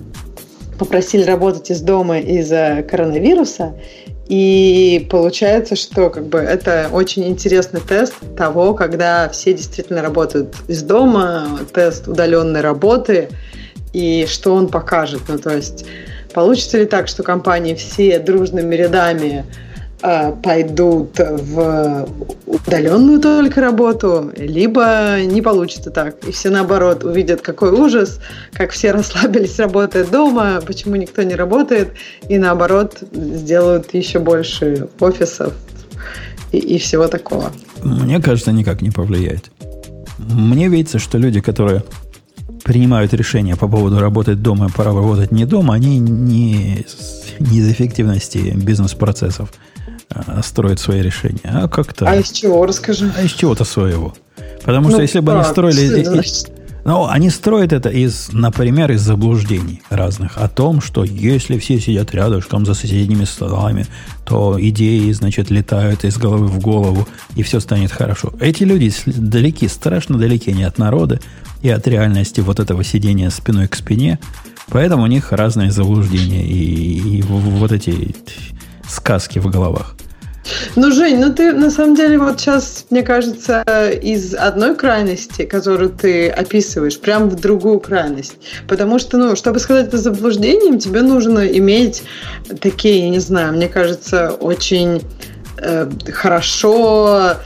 попросили работать из дома из-за коронавируса. И получается, что как бы это очень интересный тест того, когда все действительно работают из дома, тест удаленной работы, и что он покажет. Ну, то есть получится ли так, что компании все дружными рядами э, пойдут в удаленную только работу, либо не получится так. И все наоборот увидят, какой ужас, как все расслабились, работая дома, почему никто не работает, и наоборот сделают еще больше офисов и, и всего такого. Мне кажется, никак не повлияет. Мне видится, что люди, которые принимают решения по поводу работать дома, пора работать не дома, они не, не из эффективности бизнес-процессов а, строят свои решения, а как-то... А из чего, расскажи? А из чего-то своего. Потому ну, что если бы они строили... Из, ну, они строят это из, например, из заблуждений разных о том, что если все сидят рядышком за соседними столами, то идеи, значит, летают из головы в голову, и все станет хорошо. Эти люди далеки, страшно далеки не от народа, и от реальности вот этого сидения спиной к спине. Поэтому у них разные заблуждения и, и вот эти сказки в головах. Ну, Жень, ну ты на самом деле вот сейчас, мне кажется, из одной крайности, которую ты описываешь, прям в другую крайность. Потому что, ну, чтобы сказать это заблуждением, тебе нужно иметь такие, я не знаю, мне кажется, очень э, хорошо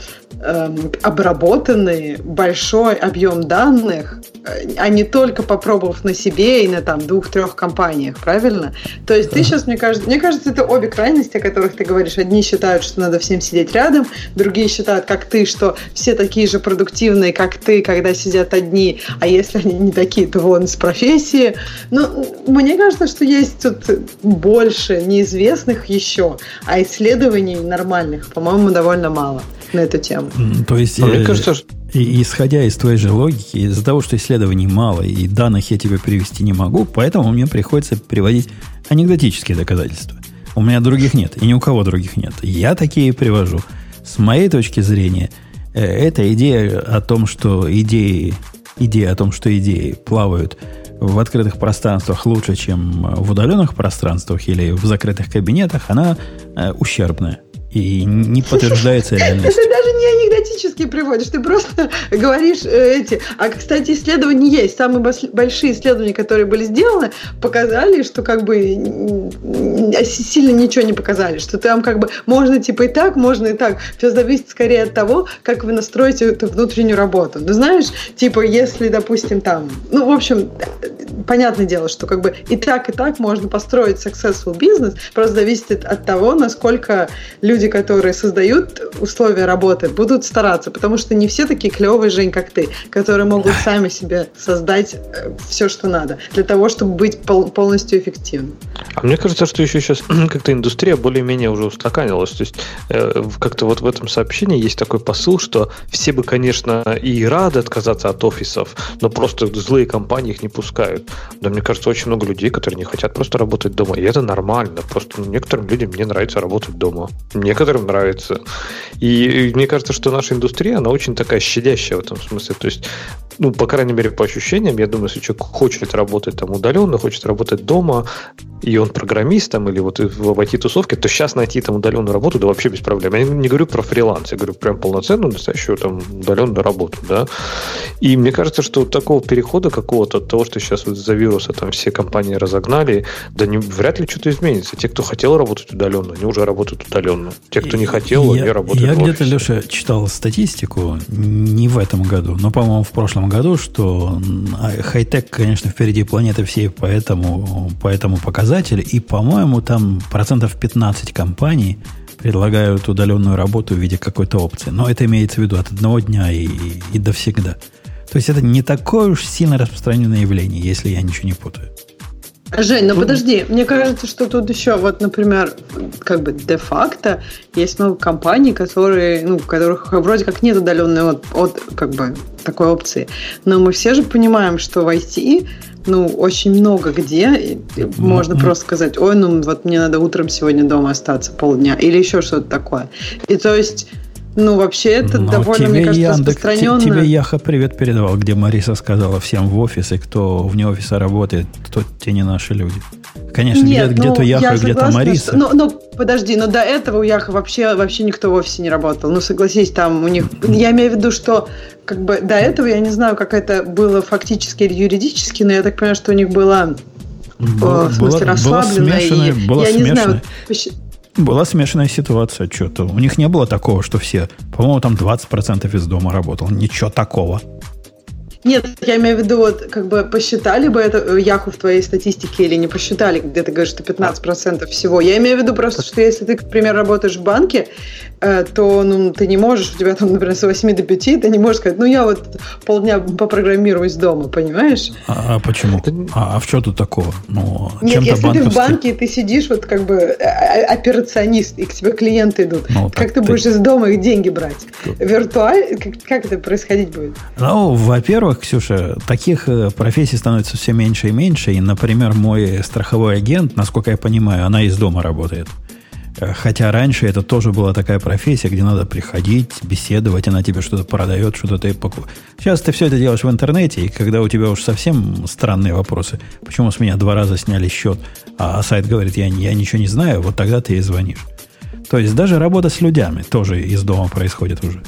Эм, обработанный большой объем данных, э, а не только попробовав на себе и на там двух-трех компаниях, правильно? То есть ты сейчас, мне кажется, мне кажется, это обе крайности, о которых ты говоришь. Одни считают, что надо всем сидеть рядом, другие считают, как ты, что все такие же продуктивные, как ты, когда сидят одни, а если они не такие, то вон из профессии. Ну, мне кажется, что есть тут больше неизвестных еще, а исследований нормальных, по-моему, довольно мало на эту тему. То есть, мне э, кажется, что... И, исходя из твоей же логики, из-за того, что исследований мало и данных я тебе привести не могу, поэтому мне приходится приводить анекдотические доказательства. У меня других нет, и ни у кого других нет. Я такие привожу. С моей точки зрения, э, эта идея о том, что идеи, идея о том, что идеи плавают в открытых пространствах лучше, чем в удаленных пространствах или в закрытых кабинетах, она э, ущербная и не подтверждается реальность. Это даже не анекдотически приводишь, ты просто говоришь э, эти. А, кстати, исследования есть. Самые большие исследования, которые были сделаны, показали, что как бы сильно ничего не показали, что там как бы можно типа и так, можно и так. Все зависит скорее от того, как вы настроите эту внутреннюю работу. Ну, знаешь, типа, если, допустим, там, ну, в общем, понятное дело, что как бы и так, и так можно построить successful бизнес, просто зависит от того, насколько люди люди, которые создают условия работы, будут стараться, потому что не все такие клевые, Жень, как ты, которые могут сами себе создать э, все, что надо, для того, чтобы быть пол- полностью эффективным. А мне кажется, что еще сейчас как-то индустрия более-менее уже устаканилась. То есть э, как-то вот в этом сообщении есть такой посыл, что все бы, конечно, и рады отказаться от офисов, но просто злые компании их не пускают. Да, мне кажется, очень много людей, которые не хотят просто работать дома. И это нормально. Просто некоторым людям не нравится работать дома. Мне некоторым нравится. И, мне кажется, что наша индустрия, она очень такая щадящая в этом смысле. То есть, ну, по крайней мере, по ощущениям, я думаю, если человек хочет работать там удаленно, хочет работать дома, и он программист там, или вот в IT-тусовке, то сейчас найти там удаленную работу, да вообще без проблем. Я не говорю про фриланс, я говорю прям полноценную, настоящую там удаленную работу, да. И мне кажется, что такого перехода какого-то от того, что сейчас вот из-за вируса там все компании разогнали, да не, вряд ли что-то изменится. Те, кто хотел работать удаленно, они уже работают удаленно. Те, кто не хотел, я, они работают Я где-то, Леша, читал статистику, не в этом году, но, по-моему, в прошлом году, что хай-тек, конечно, впереди планеты всей, поэтому, поэтому показатель. И, по-моему, там процентов 15 компаний предлагают удаленную работу в виде какой-то опции. Но это имеется в виду от одного дня и, и до всегда. То есть это не такое уж сильно распространенное явление, если я ничего не путаю. Жень, ну подожди, мне кажется, что тут еще, вот, например, как бы де-факто есть много компаний, которые, ну, которых вроде как нет удаленной от, от как бы такой опции. Но мы все же понимаем, что в IT ну, очень много где можно mm-hmm. просто сказать, ой, ну вот мне надо утром сегодня дома остаться полдня, или еще что-то такое. И то есть ну, вообще, это Но довольно, мне кажется, Яндекс, распространенно. Тебе Яха привет передавал, где Мариса сказала всем в офис, и кто вне офиса работает, тот те не наши люди. Конечно, Нет, где, ну, где-то Яха, где-то Мариса. Что, ну, ну, подожди, но до этого у Яха вообще, вообще никто в офисе не работал. Ну, согласись, там у них... Я имею в виду, что как бы до этого, я не знаю, как это было фактически или юридически, но я так понимаю, что у них была была, в смысле, была, расслабленная. Была смешанная, и, была я смешанная. не знаю, была смешанная ситуация, что-то. У них не было такого, что все, по-моему, там 20% из дома работал. Ничего такого. Нет, я имею в виду, вот, как бы посчитали бы это э, Яху в твоей статистике или не посчитали, где ты говоришь, что 15% всего. Я имею в виду просто, что если ты, к примеру, работаешь в банке, э, то ну, ты не можешь, у тебя там, например, с 8 до 5, ты не можешь сказать, ну я вот полдня попрограммирую из дома, понимаешь? А, а почему? А, а в что тут такого? Ну, Нет, если банковский... ты в банке, ты сидишь вот как бы э, операционист, и к тебе клиенты идут, ну, как ты, ты будешь из дома их деньги брать? Виртуально? Как, как это происходить будет? Ну, во-первых, во-первых, Ксюша, таких э, профессий становится все меньше и меньше. И, например, мой страховой агент, насколько я понимаю, она из дома работает. Э, хотя раньше это тоже была такая профессия, где надо приходить, беседовать, она тебе что-то продает, что-то ты покупаешь. Сейчас ты все это делаешь в интернете, и когда у тебя уж совсем странные вопросы, почему с меня два раза сняли счет, а сайт говорит, я, я ничего не знаю, вот тогда ты и звонишь. То есть даже работа с людьми тоже из дома происходит уже.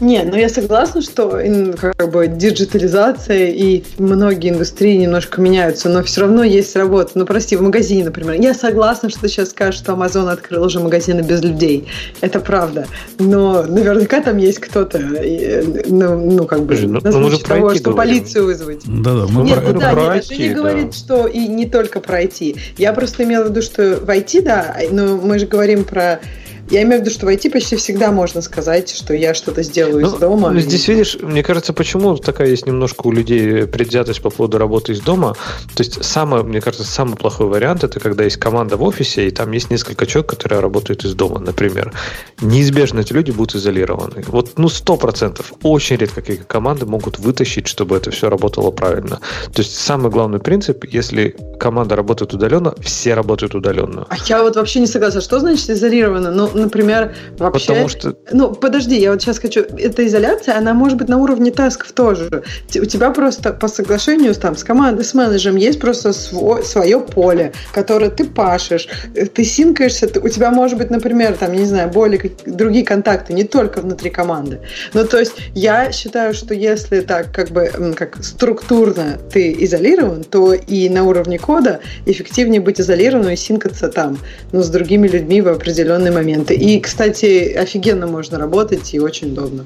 Не, ну я согласна, что как бы диджитализация и многие индустрии немножко меняются, но все равно есть работа. Ну, прости, в магазине, например. Я согласна, что ты сейчас скажешь, что Amazon открыл уже магазины без людей. Это правда. Но наверняка там есть кто-то, ну, ну как бы, ну, на случай того, что говорим. полицию вызвать. Да-да, мы нет, про, ну, да, про нет, это не да. говорит, что и не только про IT. Я просто имела в виду, что в IT, да, но мы же говорим про я имею в виду, что в IT почти всегда можно сказать, что я что-то сделаю ну, из дома. Ну, здесь, и... видишь, мне кажется, почему такая есть немножко у людей предвзятость по поводу работы из дома. То есть, самое, мне кажется, самый плохой вариант это когда есть команда в офисе, и там есть несколько человек, которые работают из дома, например. Неизбежно эти люди будут изолированы. Вот, ну, сто процентов. Очень редко какие команды могут вытащить, чтобы это все работало правильно. То есть, самый главный принцип, если команда работает удаленно, все работают удаленно. А я вот вообще не согласна. Что значит изолировано? Ну, например, вообще... Потому что... Ну, подожди, я вот сейчас хочу... Эта изоляция, она может быть на уровне тасков тоже. У тебя просто по соглашению там, с командой, с менеджером есть просто свой, свое поле, которое ты пашешь, ты синкаешься, ты, у тебя может быть, например, там, не знаю, более другие контакты, не только внутри команды. Ну, то есть я считаю, что если так как бы как структурно ты изолирован, то и на уровне кода эффективнее быть изолированным и синкаться там, ну, с другими людьми в определенный момент моменты. И, кстати, офигенно можно работать и очень удобно.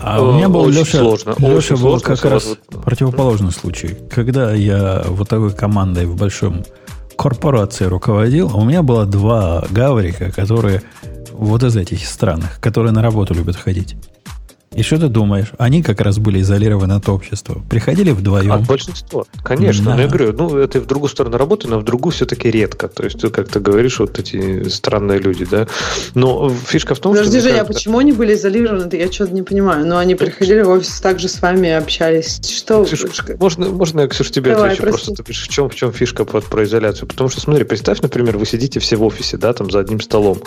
А у меня был очень Леша, сложно. Леша очень был сложно, как раз вот... противоположный случай. Когда я вот такой командой в большом корпорации руководил, у меня было два гаврика, которые вот из этих странах, которые на работу любят ходить. И что ты думаешь? Они как раз были изолированы от общества. Приходили вдвоем. От большинства. Конечно. Да. Но я говорю, ну, это в другую сторону работы, но в другую все-таки редко. То есть, ты, как ты говоришь, вот эти странные люди, да. Но фишка в том, Подожди, что... Женя, кажется... почему они были изолированы? Я что-то не понимаю. Но они приходили в офис, также с вами общались. Что? Ксюш, можно, можно я, Ксюш, тебе Давай, отвечу прости. просто? в чем, в чем фишка про, про изоляцию? Потому что, смотри, представь, например, вы сидите все в офисе, да, там за одним столом.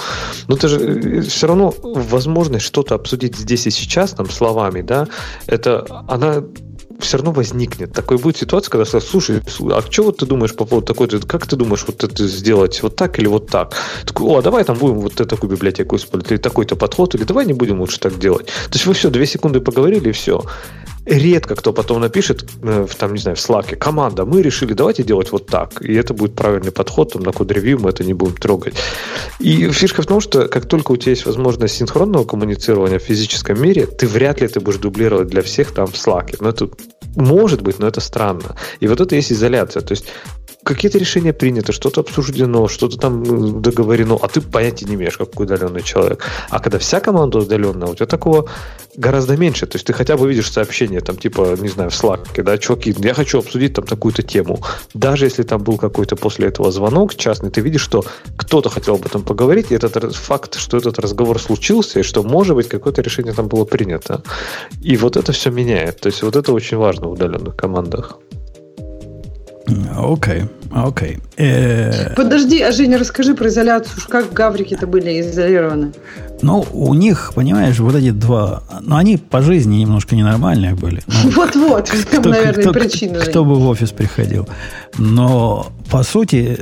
Но ты же э, все равно возможность что-то обсудить здесь и сейчас, там, словами, да, это она все равно возникнет. Такой будет ситуация, когда скажут, слушай, а что вот ты думаешь по поводу такой, как ты думаешь вот это сделать, вот так или вот так? Такой, о, а давай там будем вот такую библиотеку использовать, или такой-то подход, или давай не будем лучше так делать. То есть вы все, две секунды поговорили, и все редко кто потом напишет, э, в, там, не знаю, в Slack, команда, мы решили, давайте делать вот так. И это будет правильный подход, там, на код-ревью мы это не будем трогать. И фишка в том, что как только у тебя есть возможность синхронного коммуницирования в физическом мире, ты вряд ли это будешь дублировать для всех там в Slack. Но это может быть, но это странно. И вот это есть изоляция. То есть какие-то решения приняты, что-то обсуждено, что-то там договорено, а ты понятия не имеешь, как удаленный человек. А когда вся команда удаленная, у тебя такого гораздо меньше. То есть ты хотя бы видишь сообщение, там, типа, не знаю, в Slack, да, чуваки, я хочу обсудить там такую-то тему. Даже если там был какой-то после этого звонок частный, ты видишь, что кто-то хотел об этом поговорить, и этот факт, что этот разговор случился, и что, может быть, какое-то решение там было принято. И вот это все меняет. То есть вот это очень важно в удаленных командах. Окей, окей. Э, Подожди, а Женя, расскажи про изоляцию. Как гаврики-то были изолированы? Ну, у них, понимаешь, вот эти два... Ну, они по жизни немножко ненормальные были. Ну, Вот-вот, там, наверное, причина. Кто бы в офис приходил. Но, по сути,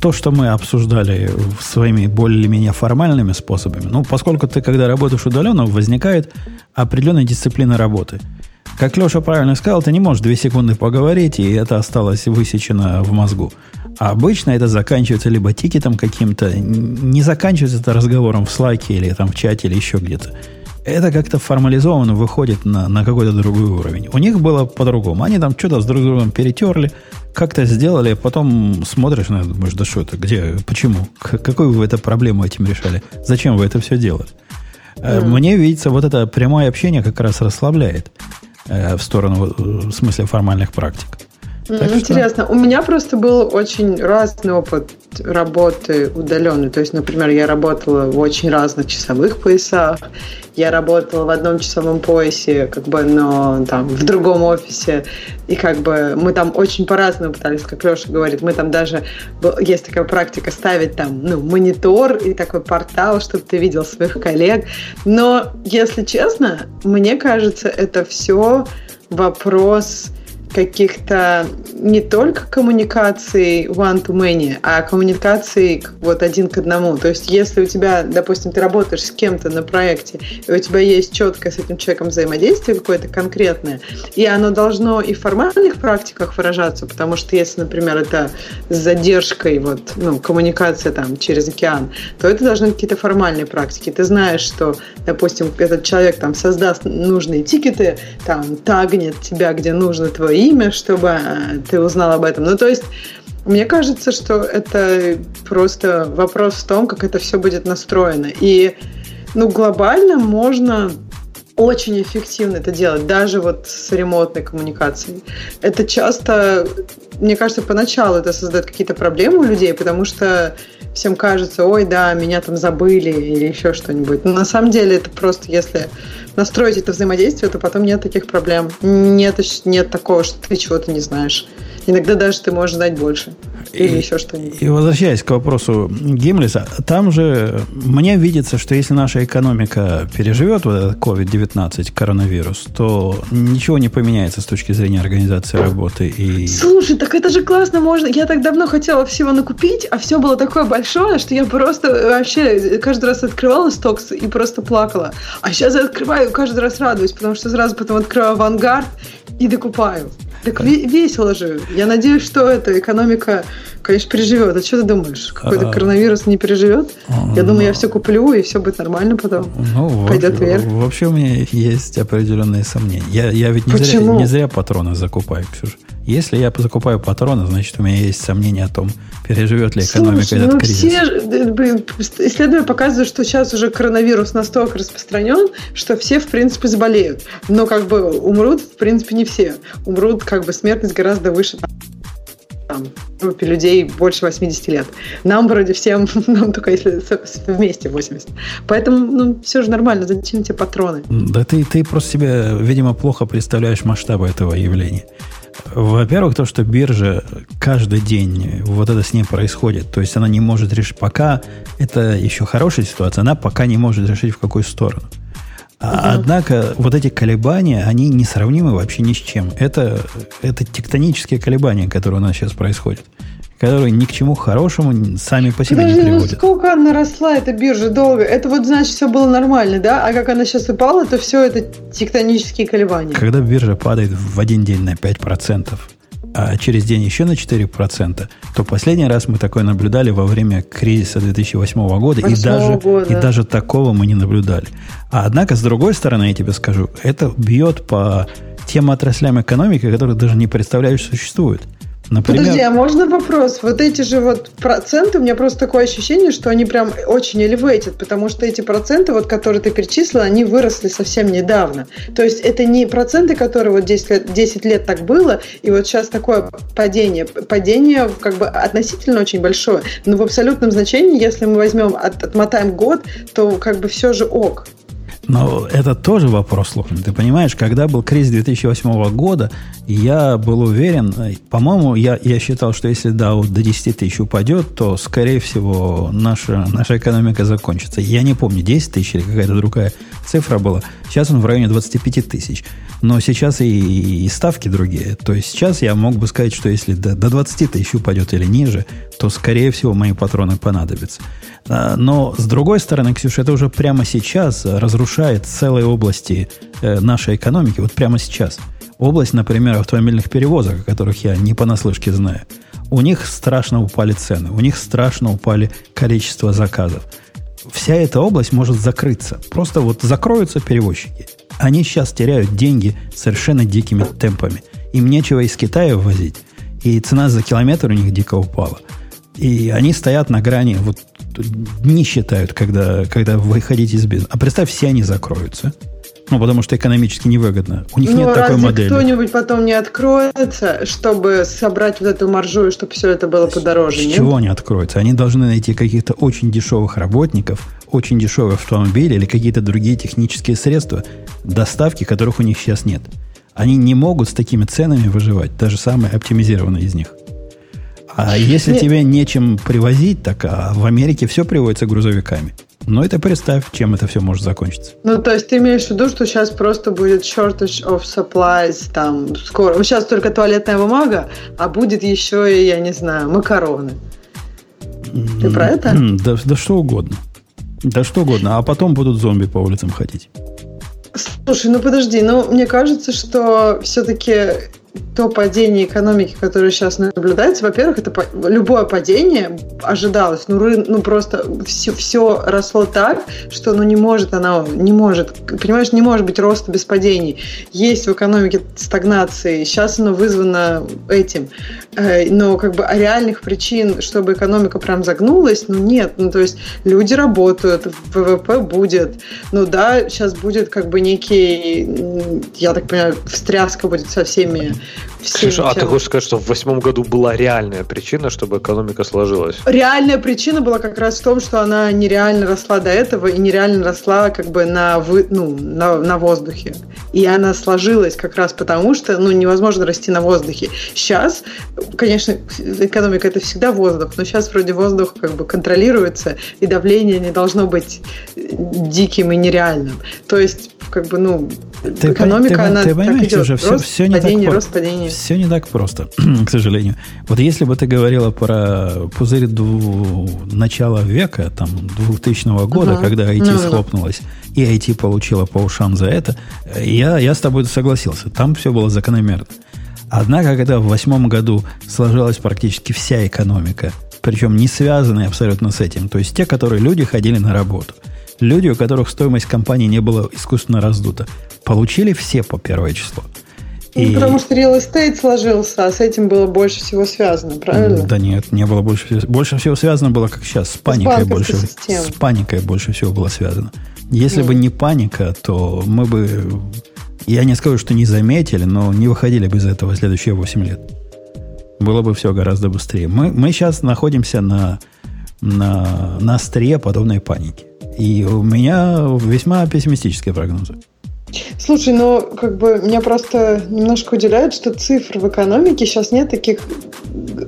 то, что мы обсуждали своими более-менее формальными способами, ну, поскольку ты, когда работаешь удаленно, возникает определенная дисциплина работы – как Леша правильно сказал, ты не можешь две секунды поговорить, и это осталось высечено в мозгу. А обычно это заканчивается либо тикетом каким-то, не заканчивается это разговором в слайке или там в чате или еще где-то. Это как-то формализованно выходит на, на какой-то другой уровень. У них было по-другому. Они там что-то с друг другом перетерли, как-то сделали, а потом смотришь на это, думаешь, да что это, где, почему? Какую вы эту проблему этим решали? Зачем вы это все делали? Mm. Мне видится, вот это прямое общение как раз расслабляет. Э, в сторону, в смысле, формальных практик. Так Интересно. Что... У меня просто был очень разный опыт работы удаленной. То есть, например, я работала в очень разных часовых поясах. Я работала в одном часовом поясе, как бы, но там в другом офисе. И как бы мы там очень по-разному пытались, как Леша говорит, мы там даже, есть такая практика ставить там, ну, монитор и такой портал, чтобы ты видел своих коллег. Но, если честно, мне кажется, это все вопрос каких-то не только коммуникаций one-to-many, а коммуникаций вот один к одному. То есть если у тебя, допустим, ты работаешь с кем-то на проекте, и у тебя есть четкое с этим человеком взаимодействие какое-то конкретное, и оно должно и в формальных практиках выражаться, потому что если, например, это с задержкой вот, ну, коммуникация там через океан, то это должны какие-то формальные практики. Ты знаешь, что, допустим, этот человек там создаст нужные тикеты, там тагнет тебя, где нужно твое имя, чтобы э, ты узнал об этом. Ну, то есть, мне кажется, что это просто вопрос в том, как это все будет настроено. И, ну, глобально можно очень эффективно это делать, даже вот с ремонтной коммуникацией. Это часто, мне кажется, поначалу это создает какие-то проблемы у людей, потому что всем кажется, ой, да, меня там забыли или еще что-нибудь. Но на самом деле это просто, если настроить это взаимодействие, то потом нет таких проблем. Нет, нет такого, что ты чего-то не знаешь. Иногда даже ты можешь знать больше. Или и, еще что-нибудь. И возвращаясь к вопросу Гимлиса, там же мне видится, что если наша экономика переживет вот этот COVID-19, коронавирус, то ничего не поменяется с точки зрения организации работы. И... Слушай, так это же классно можно. Я так давно хотела всего накупить, а все было такое большое, что я просто вообще каждый раз открывала стокс и просто плакала. А сейчас я открываю и каждый раз радуюсь, потому что сразу потом открываю авангард и докупаю. Так весело же. Я надеюсь, что эта экономика, конечно, переживет. А что ты думаешь? Какой-то а, коронавирус не переживет? Я думаю, я все куплю, и все будет нормально потом. Ну, Пойдет вверх. Вообще у меня есть определенные сомнения. Я, я ведь не зря, не зря патроны закупаю, Ксюша. Если я закупаю патроны, значит, у меня есть сомнения о том, переживет ли экономика Слушай, этот ну кризис. Все, э, исследования показывают, что сейчас уже коронавирус настолько распространен, что все, в принципе, заболеют. Но как бы умрут, в принципе, не все. Умрут, как бы смертность гораздо выше там, группе людей больше 80 лет. Нам вроде всем, нам только если вместе 80. Поэтому, ну, все же нормально, зачем тебе патроны? Да ты, ты просто себе, видимо, плохо представляешь масштабы этого явления. Во-первых, то, что биржа каждый день вот это с ней происходит. То есть она не может решить, пока это еще хорошая ситуация, она пока не может решить в какую сторону. А, Однако вот эти колебания, они несравнимы вообще ни с чем. Это, это тектонические колебания, которые у нас сейчас происходят которые ни к чему хорошему сами по себе Подожди, не ну приводят. Ну сколько она росла, эта биржа долго? Это вот значит все было нормально, да? А как она сейчас упала, то все это тектонические колебания. Когда биржа падает в один день на 5%, а через день еще на 4%, то последний раз мы такое наблюдали во время кризиса 2008 года, и даже, года. и даже такого мы не наблюдали. А однако, с другой стороны, я тебе скажу, это бьет по тем отраслям экономики, которые даже не представляешь, существуют. Например... Подожди, а можно вопрос? Вот эти же вот проценты, у меня просто такое ощущение, что они прям очень elevated, потому что эти проценты, вот, которые ты перечислила, они выросли совсем недавно. То есть это не проценты, которые вот 10 лет, 10 лет так было, и вот сейчас такое падение. Падение как бы относительно очень большое, но в абсолютном значении, если мы возьмем, от, отмотаем год, то как бы все же ок. Но это тоже вопрос сложный. Ты понимаешь, когда был кризис 2008 года, я был уверен, по-моему, я, я считал, что если Dow до 10 тысяч упадет, то, скорее всего, наша, наша экономика закончится. Я не помню, 10 тысяч или какая-то другая цифра была. Сейчас он в районе 25 тысяч. Но сейчас и, и ставки другие. То есть сейчас я мог бы сказать, что если до, до 20 тысяч упадет или ниже, то, скорее всего, мои патроны понадобятся. А, но, с другой стороны, Ксюша, это уже прямо сейчас разрушает целые области э, нашей экономики. Вот прямо сейчас. Область, например, автомобильных перевозок, о которых я не понаслышке знаю. У них страшно упали цены, у них страшно упали количество заказов. Вся эта область может закрыться. Просто вот закроются перевозчики. Они сейчас теряют деньги совершенно дикими темпами. Им нечего из Китая ввозить. И цена за километр у них дико упала. И они стоят на грани, вот не считают, когда, когда выходить из бизнеса. А представь, все они закроются. Ну, потому что экономически невыгодно. У них ну, нет такой модели. кто-нибудь потом не откроется, чтобы собрать вот эту маржу, и чтобы все это было подороже? С нет? чего они откроются? Они должны найти каких-то очень дешевых работников, очень дешевые автомобили или какие-то другие технические средства доставки, которых у них сейчас нет. Они не могут с такими ценами выживать, даже самые оптимизированные из них. А если Нет. тебе нечем привозить, так а в Америке все приводится грузовиками. Но это представь, чем это все может закончиться. Ну, то есть ты имеешь в виду, что сейчас просто будет shortage of supplies, там, скоро. Ну, сейчас только туалетная бумага, а будет еще и, я не знаю, макароны. Ты про это? Да, да что угодно. Да что угодно. А потом будут зомби по улицам ходить. Слушай, ну подожди, ну мне кажется, что все-таки то падение экономики, которое сейчас наблюдается, во-первых, это любое падение ожидалось. Ну, ры, ну просто все, все росло так, что ну не может она, не может, понимаешь, не может быть роста без падений. Есть в экономике стагнации, сейчас оно вызвано этим. Э, но как бы реальных причин, чтобы экономика прям загнулась, ну нет. Ну то есть люди работают, ВВП будет. Ну да, сейчас будет как бы некий, я так понимаю, встряска будет со всеми Слушай, а ты хочешь сказать, что в восьмом году была реальная причина, чтобы экономика сложилась? Реальная причина была как раз в том, что она нереально росла до этого и нереально росла как бы на, вы, ну, на, на воздухе. И она сложилась как раз потому, что ну, невозможно расти на воздухе. Сейчас, конечно, экономика это всегда воздух, но сейчас вроде воздух как бы контролируется, и давление не должно быть диким и нереальным. То есть, как бы, ну, ты, экономика, ты, она ты понимаешь, так идет. Уже все, рост, все не падение, так рост, падение. Все не так просто, к сожалению. Вот если бы ты говорила про пузырь дву... начала века, там, 2000 года, угу. когда IT ну, схлопнулось, и IT получила по ушам за это, я, я с тобой согласился. Там все было закономерно. Однако, когда в восьмом году сложилась практически вся экономика, причем не связанная абсолютно с этим, то есть те, которые люди ходили на работу, люди, у которых стоимость компании не была искусственно раздута, получили все по первое число. Ну, и... потому что real estate сложился, а с этим было больше всего связано, правильно? Да нет, не было больше всего. Больше всего связано было, как сейчас, с паникой с больше. Системой. С паникой больше всего было связано. Если mm. бы не паника, то мы бы, я не скажу, что не заметили, но не выходили бы из этого следующие 8 лет. Было бы все гораздо быстрее. Мы, мы сейчас находимся на, на, на острие подобной паники. И у меня весьма пессимистические прогнозы. Слушай, ну, как бы меня просто немножко удивляет, что цифр в экономике сейчас нет таких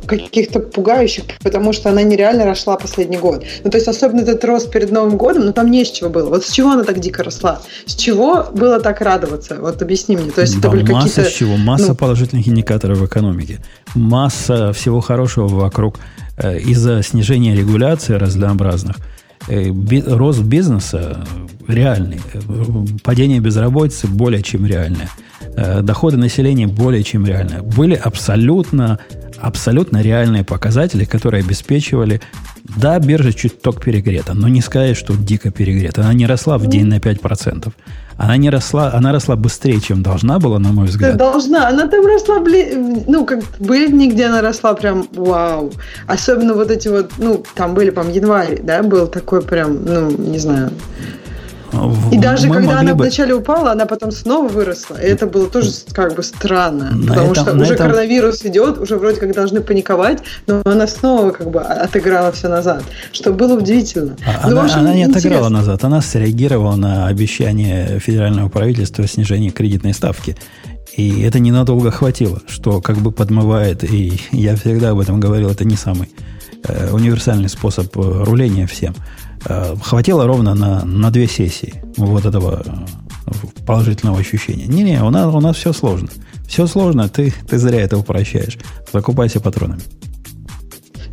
каких-то пугающих, потому что она нереально росла последний год. Ну, то есть, особенно этот рост перед Новым годом, ну, там не с чего было. Вот с чего она так дико росла? С чего было так радоваться? Вот объясни мне. То есть, да, это были масса какие-то... с чего? Масса ну... положительных индикаторов в экономике. Масса всего хорошего вокруг э, из-за снижения регуляции разнообразных – рост бизнеса реальный, падение безработицы более чем реальное, э, доходы населения более чем реальные. Были абсолютно, абсолютно реальные показатели, которые обеспечивали, да, биржа чуть ток перегрета, но не сказать, что дико перегрета. Она не росла в день на 5%. Она не росла, она росла быстрее, чем должна была, на мой взгляд. Да, должна. Она там росла, блин, ну, как были дни, где она росла прям вау. Особенно вот эти вот, ну, там были, по январь, да, был такой прям, ну, не знаю, и даже Мы когда она бы... вначале упала, она потом снова выросла. И это было тоже как бы странно. На потому этом, что уже этом... коронавирус идет, уже вроде как должны паниковать, но она снова как бы отыграла все назад. Что было удивительно. А, ну, она, общем, она не интересно. отыграла назад, она среагировала на обещание федерального правительства о снижении кредитной ставки. И это ненадолго хватило, что как бы подмывает, и я всегда об этом говорил, это не самый э, универсальный способ э, руления всем. Э, хватило ровно на, на две сессии вот этого э, положительного ощущения. Не-не, у нас, у нас все сложно. Все сложно, ты, ты зря это упрощаешь. Закупайся патронами.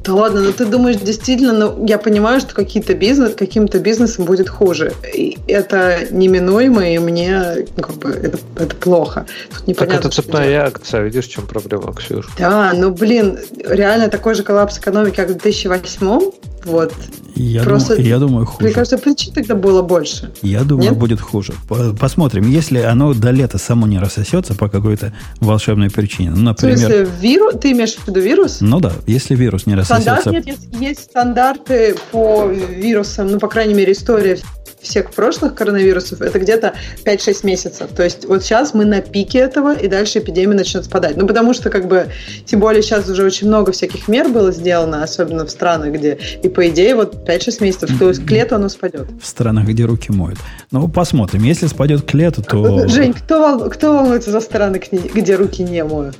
Да ладно, но ты думаешь, действительно, ну, я понимаю, что какие-то бизнес, каким-то бизнесом будет хуже. И это неминуемо, и мне ну, как бы это, это плохо. Тут непонятно, так это цепная реакция, видишь, в чем проблема, Ксюша? Да, ну блин, реально такой же коллапс экономики, как в 2008 вот. Я, Просто, дум, я думаю, хуже. Мне кажется, причин тогда было больше. Я думаю, Нет? будет хуже. Посмотрим. Если оно до лета само не рассосется по какой-то волшебной причине. Ну, например... В смысле, вирус? Ты имеешь в виду вирус? Ну да, если вирус не рассосется. Стандарт, нет, есть, есть стандарты по вирусам, ну, по крайней мере, история всех прошлых коронавирусов, это где-то 5-6 месяцев. То есть вот сейчас мы на пике этого, и дальше эпидемия начнет спадать. Ну, потому что, как бы, тем более сейчас уже очень много всяких мер было сделано, особенно в странах, где, и по идее, вот 5-6 месяцев, то есть к лету оно спадет. В странах, где руки моют. Ну, посмотрим. Если спадет к лету, то... Жень, кто, кто волнуется за страны, где руки не моют?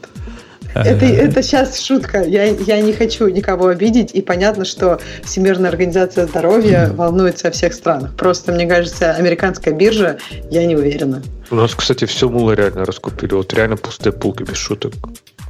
Это, это сейчас шутка. Я, я не хочу никого обидеть. И понятно, что Всемирная организация здоровья волнуется о всех странах. Просто, мне кажется, американская биржа, я не уверена. У нас, кстати, все мулы реально раскупили. Вот реально пустые полки, без шуток.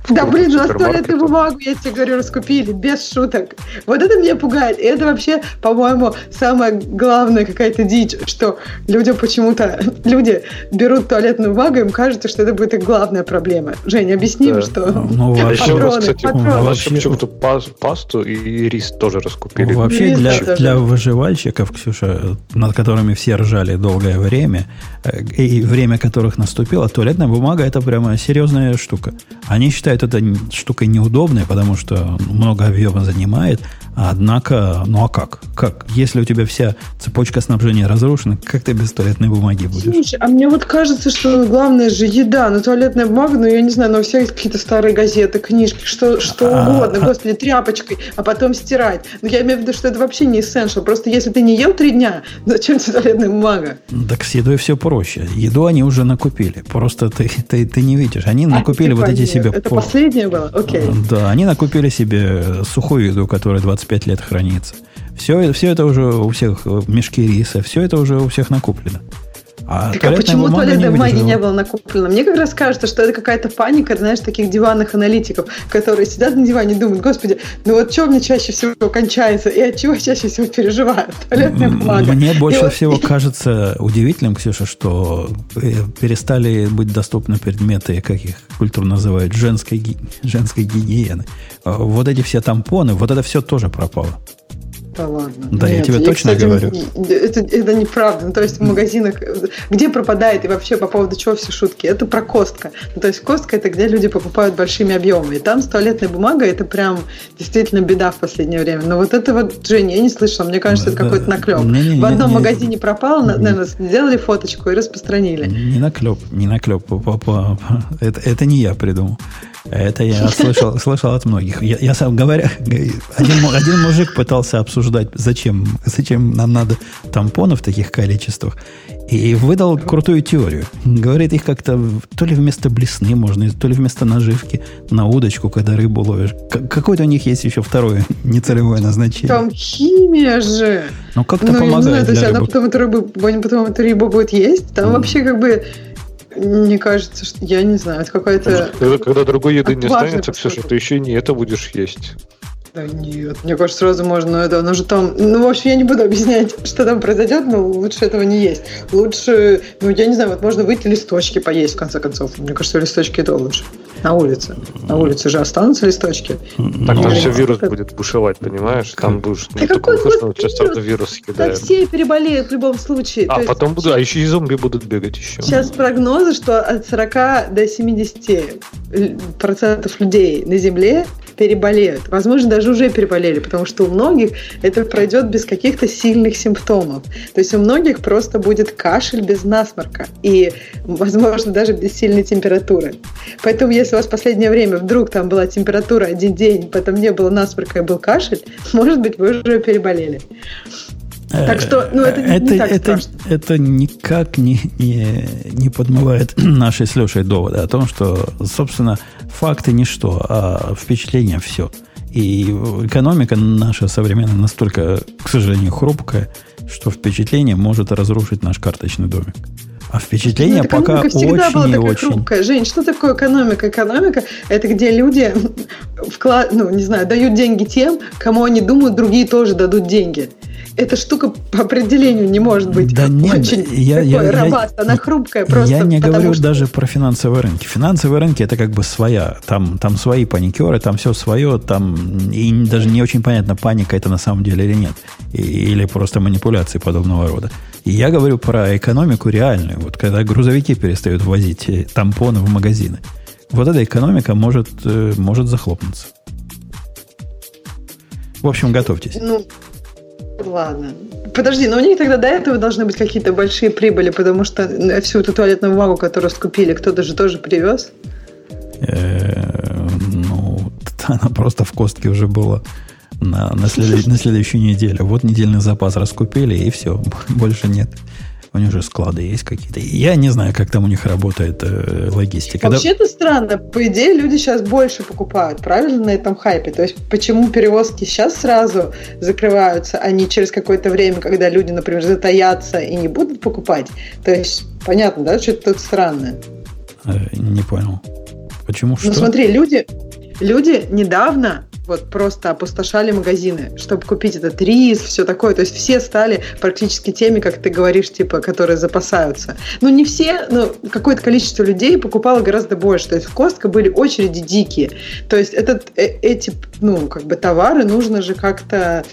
Да, блин, на туалетную бумагу, я тебе говорю, раскупили, без шуток. Вот это меня пугает. И это вообще, по-моему, самая главная какая-то дичь, что людям почему-то, люди берут туалетную бумагу, им кажется, что это будет их главная проблема. Женя, объясни да. что ну, вообще, патроны, кстати, патроны. вообще почему-то пасту и рис тоже раскупили. Вообще рис для, тоже. для выживальщиков, Ксюша, над которыми все ржали долгое время, э, и время которых наступило, туалетная бумага это прямо серьезная штука. Они считают считают это штукой неудобной, потому что много объема занимает. Однако, ну а как? Как? Если у тебя вся цепочка снабжения разрушена, как ты без туалетной бумаги будешь? Слушай, а мне вот кажется, что главное же еда, но туалетная бумага, ну я не знаю, но у всех какие-то старые газеты, книжки, что, что а, угодно, а, господи, тряпочкой, а потом стирать. Но я имею в виду, что это вообще не essential. Просто если ты не ел три дня, зачем тебе туалетная бумага? Так с едой все проще. Еду они уже накупили. Просто ты, ты, ты не видишь. Они а, накупили вот эти себе... Это последнее было? Окей. Да, они накупили себе сухую еду, которая 25 лет хранится. Все, все это уже у всех, мешки риса, все это уже у всех накуплено. А, так а почему туалетной бумаги не было накоплено? Мне как раз кажется, что это какая-то паника, знаешь, таких диванных аналитиков, которые сидят на диване и думают, господи, ну вот что мне чаще всего кончается, и от чего чаще всего переживают? Туалетная бумага. Мне больше и всего вот... кажется удивительным, Ксюша, что э, перестали быть доступны предметы, как их культурно называют, женской, женской гигиены. А вот эти все тампоны, вот это все тоже пропало. Да ладно. Да, Нет, я тебе я, точно кстати, говорю. Это, это неправда. Ну, то есть в магазинах, где пропадает и вообще по поводу чего все шутки, это про Костка. Ну, то есть Костка это где люди покупают большими объемами. И там с туалетной бумагой это прям действительно беда в последнее время. Но вот это вот, Женя, я не слышала. Мне кажется, да, это какой-то наклеп. Не, не, в одном не, магазине пропал, наверное, сделали фоточку и распространили. Не наклеп, не наклеп. Это, это не я придумал. Это я слышал, слышал от многих. Я, я сам говоря, один, один мужик пытался обсуждать, зачем, зачем нам надо тампонов в таких количествах, и выдал крутую теорию. Говорит, их как-то то ли вместо блесны можно, то ли вместо наживки на удочку, когда рыбу ловишь. Какое-то у них есть еще второе нецелевое назначение. Там химия же. Ну, как-то ну, помогает знаю, то есть рыбы. она потом эту рыбу, потом эту рыбу будет есть. Там mm. вообще как бы мне кажется, что я не знаю, это какая-то... Когда, когда другой еды не останется, все, что ты еще не это будешь есть. Да нет, мне кажется, сразу можно, это, оно же там, ну, в общем, я не буду объяснять, что там произойдет, но лучше этого не есть. Лучше, ну, я не знаю, вот можно выйти листочки поесть, в конце концов. Мне кажется, листочки это лучше. на улице. На улице же останутся листочки. Так там все вирус будет бушевать, понимаешь? Там будешь ну, какой слышно, вирус. Так все переболеют в любом случае. А потом будут, а еще и зомби будут бегать еще. Сейчас прогнозы, что от 40 до 70 процентов людей на Земле переболеют. Возможно, даже уже переболели, потому что у многих это пройдет без каких-то сильных симптомов. То есть у многих просто будет кашель без насморка и, возможно, даже без сильной температуры. Поэтому, если у вас в последнее время вдруг там была температура один день, потом не было насморка и был кашель, может быть, вы уже переболели. Так что, ну, это, это не так это, это никак не, не, не подмывает нашей с Лешей доводы о том, что, собственно, факты ничто, а впечатления все. И экономика наша современная настолько, к сожалению, хрупкая, что впечатление может разрушить наш карточный домик. А впечатление ну, пока очень была и очень. Хрупкая. Жень, что такое экономика? Экономика – это где люди вклад, ну, не знаю, дают деньги тем, кому они думают, другие тоже дадут деньги эта штука по определению не может быть да нет, очень я, такой я, робаст, я, она хрупкая просто. Я не говорю что... даже про финансовые рынки. Финансовые рынки это как бы своя. Там, там свои паникеры, там все свое, там и даже не очень понятно, паника это на самом деле или нет. И, или просто манипуляции подобного рода. И я говорю про экономику реальную. Вот когда грузовики перестают возить э, тампоны в магазины. Вот эта экономика может, э, может захлопнуться. В общем, готовьтесь. Ну, Ладно. Подожди, но у них тогда до этого должны быть какие-то большие прибыли, потому что всю эту туалетную бумагу, которую скупили, кто-то же тоже привез. Э, ну, она просто в костке уже была на, на следующую неделю. Вот недельный запас раскупили, и все, больше нет. У них же склады есть какие-то. Я не знаю, как там у них работает э, логистика. Вообще-то странно. По идее, люди сейчас больше покупают, правильно, на этом хайпе? То есть, почему перевозки сейчас сразу закрываются, а не через какое-то время, когда люди, например, затаятся и не будут покупать? То есть, понятно, да, что это тут странно? Э, не понял. Почему? Ну, смотри, люди, люди недавно вот просто опустошали магазины, чтобы купить этот рис, все такое. То есть все стали практически теми, как ты говоришь, типа, которые запасаются. Ну, не все, но какое-то количество людей покупало гораздо больше. То есть в Костко были очереди дикие. То есть этот, э, эти, ну, как бы товары нужно же как-то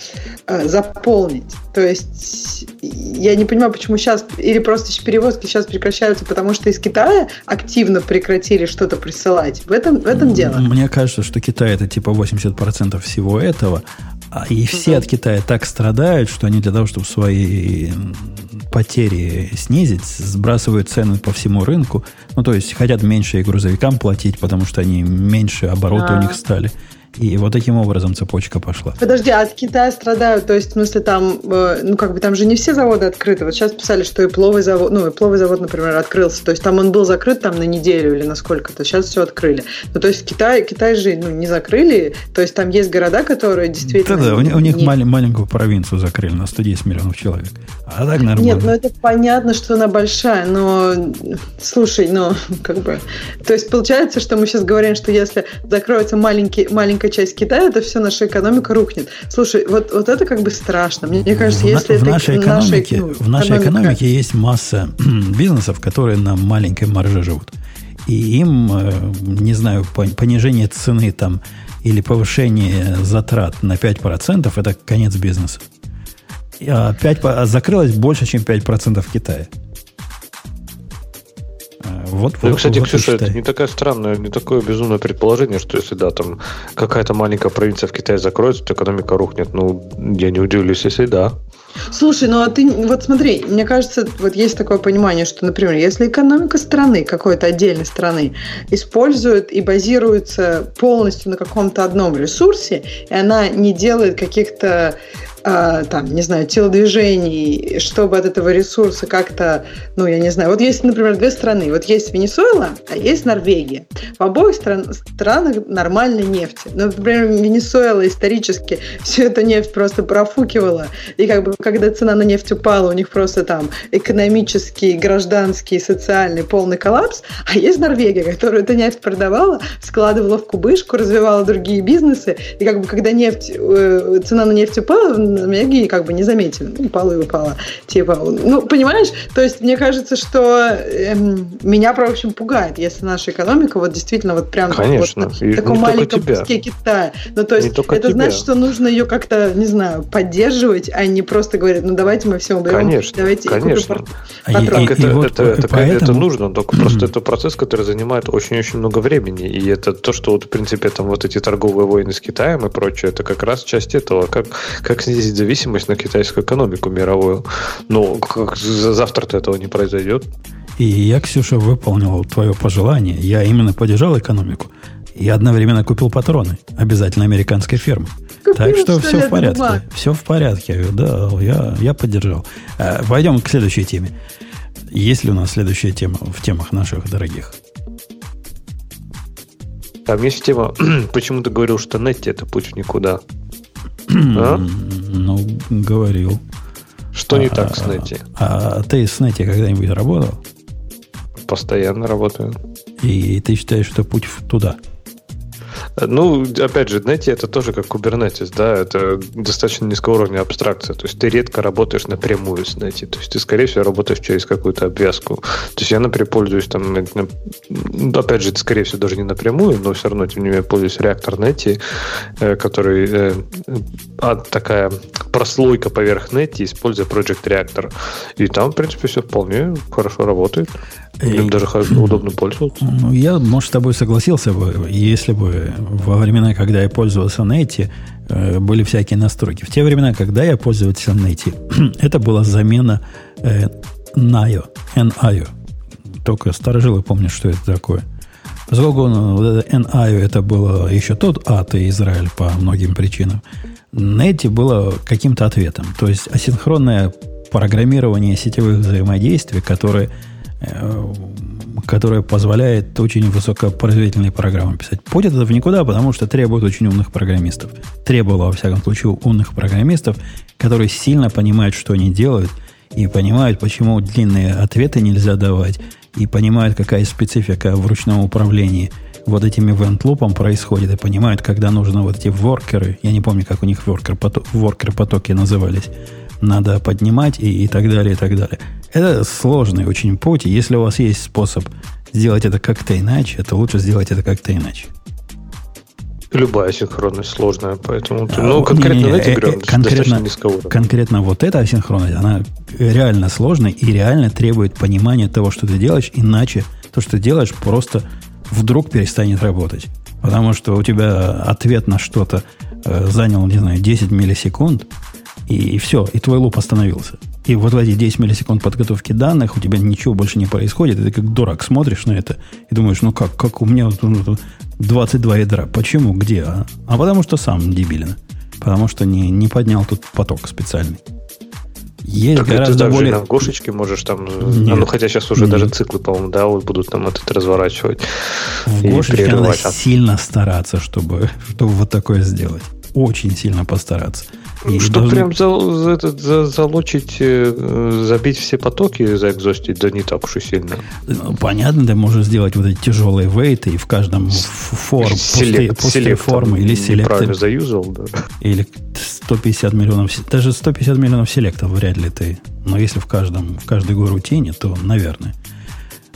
э, заполнить. То есть я не понимаю, почему сейчас, или просто перевозки сейчас прекращаются, потому что из Китая активно прекратили что-то присылать. В этом, в этом дело. Мне кажется, что Китай это типа 80% всего этого, а и все от Китая так страдают, что они для того, чтобы свои потери снизить, сбрасывают цены по всему рынку. Ну, то есть хотят меньше и грузовикам платить, потому что они меньше обороты а. у них стали. И вот таким образом цепочка пошла. Подожди, а от Китая страдают, то есть, в смысле, там, э, ну, как бы там же не все заводы открыты. Вот сейчас писали, что и пловый завод, ну, и пловый завод, например, открылся. То есть, там он был закрыт там на неделю или на сколько-то. Сейчас все открыли. Ну, то есть, Китай, Китай же, ну, не закрыли. То есть, там есть города, которые действительно... Да-да, у, у них не... мал- маленькую провинцию закрыли на 110 миллионов человек. А так нормально. Нет, ну, это понятно, что она большая, но, слушай, ну, как бы... То есть, получается, что мы сейчас говорим, что если закроется маленький, маленькая часть Китая, это все наша экономика рухнет. Слушай, вот, вот это как бы страшно. Мне, кажется, в, если в это нашей экономике, наша, ну, в нашей экономика... экономике есть масса бизнесов, которые на маленькой марже живут. И им, э, не знаю, понижение цены там или повышение затрат на 5% это конец бизнеса. А 5, а закрылось больше, чем 5% в Китае. Вот, ну, вот, кстати, вот Ксюша, это не такое странное, не такое безумное предположение, что если да, там какая-то маленькая провинция в Китае закроется, то экономика рухнет. Ну, я не удивлюсь, если да. Слушай, ну а ты, вот смотри, мне кажется, вот есть такое понимание, что, например, если экономика страны, какой-то отдельной страны, использует и базируется полностью на каком-то одном ресурсе, и она не делает каких-то а, там, не знаю, телодвижений, чтобы от этого ресурса как-то, ну, я не знаю. Вот есть, например, две страны. Вот есть Венесуэла, а есть Норвегия. В обоих стран, странах нормальной нефти. Но, например, Венесуэла исторически всю эту нефть просто профукивала и как бы когда цена на нефть упала, у них просто там экономический, гражданский, социальный полный коллапс, а есть Норвегия, которая эту нефть продавала, складывала в кубышку, развивала другие бизнесы, и как бы когда нефть, э, цена на нефть упала, в Норвегии как бы не заметили, ну, упала и упала. Типа, ну, понимаешь, то есть мне кажется, что эм, меня, в общем, пугает, если наша экономика вот действительно вот прям Конечно. вот, на таком маленьком куске Китая. Ну, то есть это тебя. значит, что нужно ее как-то, не знаю, поддерживать, а не просто говорить, ну, давайте мы все уберем. Конечно, давайте конечно. И, и, и, это, и вот это, это, поэтому... это нужно, только просто это процесс, который занимает очень-очень много времени, и это то, что вот, в принципе, там вот эти торговые войны с Китаем и прочее, это как раз часть этого, как, как снизить зависимость на китайскую экономику мировую. Но как, завтра-то этого не произойдет. И я, Ксюша, выполнил твое пожелание. Я именно поддержал экономику. И одновременно купил патроны. Обязательно американской фирмы. Купил, так что, что все в порядке. Бумаг. Все в порядке. Да, я, я поддержал. А, пойдем к следующей теме. Есть ли у нас следующая тема в темах наших дорогих? Там есть тема, почему ты говорил, что Нетти это путь в никуда? а? Ну, говорил. Что а, не так с Нетти? А, а ты с Нетти когда-нибудь работал? Постоянно работаю. И ты считаешь, что путь туда? Ну, опять же, знаете, это тоже как Kubernetes, да, это достаточно низкого уровня абстракция. То есть ты редко работаешь напрямую с Netty. То есть ты, скорее всего, работаешь через какую-то обвязку. То есть я, например, пользуюсь там, опять же, это, скорее всего, даже не напрямую, но все равно, тем не менее, пользуюсь реактор Netty, э, который э, а, такая прослойка поверх Netty, используя Project Reactor. И там, в принципе, все вполне хорошо работает. Им даже удобно пользоваться. Ну, я, может, с тобой согласился бы, если бы во времена, когда я пользовался Netty, э, были всякие настройки. В те времена, когда я пользовался Netty, это была замена э, NIO, NIO. Только старожилы помнят, что это такое. Поскольку вот это NIO это было еще тот ад и Израиль по многим причинам, Netty было каким-то ответом. То есть асинхронное программирование сетевых взаимодействий, которые Э, которая позволяет очень высокопроизводительные программы писать. Путь это в никуда, потому что требует очень умных программистов. Требовало, во всяком случае, умных программистов, которые сильно понимают, что они делают, и понимают, почему длинные ответы нельзя давать, и понимают, какая специфика в ручном управлении вот этим event происходит, и понимают, когда нужно вот эти воркеры, я не помню, как у них воркер, воркер потоки назывались, надо поднимать и, и так далее, и так далее. Это сложный очень путь, и если у вас есть способ сделать это как-то иначе, то лучше сделать это как-то иначе. Любая синхронность сложная, поэтому... А, ну, конкретно не, не, э, конкретно, конкретно вот эта асинхронность, она реально сложная и реально требует понимания того, что ты делаешь, иначе то, что ты делаешь, просто вдруг перестанет работать. Потому что у тебя ответ на что-то э, занял, не знаю, 10 миллисекунд, и, все, и твой луп остановился. И вот в эти 10 миллисекунд подготовки данных у тебя ничего больше не происходит. И ты как дурак смотришь на это и думаешь, ну как, как у меня 22 ядра. Почему? Где? А, а потому что сам дебилен. Потому что не, не поднял тут поток специальный. Есть так гораздо ты более... на гошечке можешь там... Нет, а, ну, хотя сейчас уже нет. даже циклы, по-моему, да, вот будут там этот разворачивать. В гошечке надо сильно стараться, чтобы, чтобы вот такое сделать. Очень сильно постараться. И Что должны... прям за, за, этот, за, залочить, э, забить все потоки, заэкзостить, да не так уж и сильно. Ну, понятно, ты можешь сделать вот эти тяжелые вейты и в каждом форм, селек, пустые, пустые формы или селекты. Правильно заюзал, да. Или 150 миллионов, даже 150 миллионов селектов вряд ли ты. Но если в каждом, в каждой горутине, то, наверное.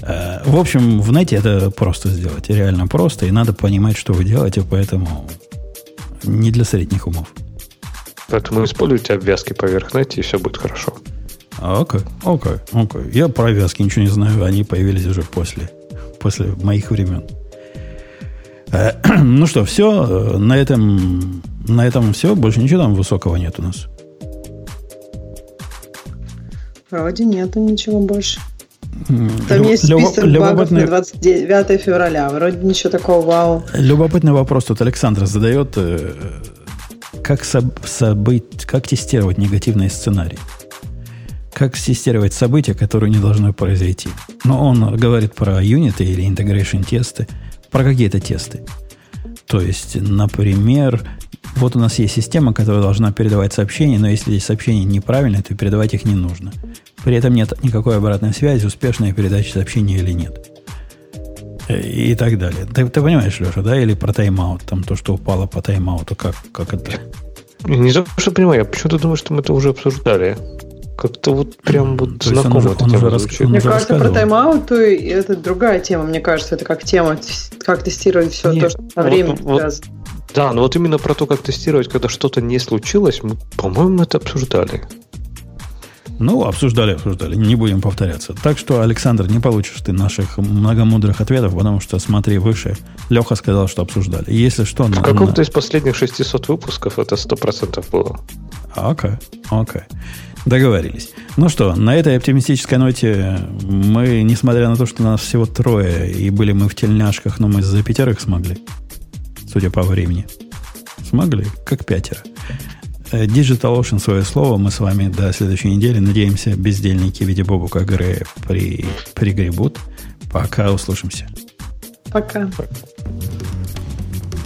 Э, в общем, в нете это просто сделать. Реально просто. И надо понимать, что вы делаете, поэтому не для средних умов. Поэтому используйте обвязки поверх нете, и все будет хорошо. Окей, окей, окей. Я про обвязки ничего не знаю, они появились уже после, после моих времен. Э, ну что, все, на этом, на этом все, больше ничего там высокого нет у нас. Вроде нету ничего больше. Там Люб, есть список люб, багов на 29 февраля. Вроде ничего такого вау. Любопытный вопрос тут Александр задает. Как, соб, событь, как тестировать негативные сценарии? Как тестировать события, которые не должны произойти? Но он говорит про юниты или integration тесты, про какие-то тесты. То есть, например, вот у нас есть система, которая должна передавать сообщения, но если эти сообщения неправильные, то передавать их не нужно. При этом нет никакой обратной связи, успешная передача сообщения или нет. И так далее. Ты, ты понимаешь, Леша, да? Или про тайм-аут, там то, что упало по тайм-ауту, как, как это? Не то, что понимаю, я почему-то думаю, что мы это уже обсуждали. Как-то вот прям вот то знакомо он он уже рас... Мне кажется, про тайм-аут это другая тема. Мне кажется, это как тема, как тестировать все Нет, то, что на время вот, вот, Да, но вот именно про то, как тестировать, когда что-то не случилось, мы, по-моему, это обсуждали. Ну, обсуждали, обсуждали. Не будем повторяться. Так что, Александр, не получишь ты наших многомудрых ответов, потому что смотри выше. Леха сказал, что обсуждали. Если что... В каком-то на... из последних 600 выпусков это 100% было. Окей, okay, окей. Okay. Договорились. Ну что, на этой оптимистической ноте мы, несмотря на то, что нас всего трое, и были мы в тельняшках, но мы за пятерых смогли. Судя по времени. Смогли, как пятеро. Э, Digital Ocean свое слово. Мы с вами до следующей недели. Надеемся, бездельники в виде Бобука Грея при, пригребут. Пока услышимся. Пока.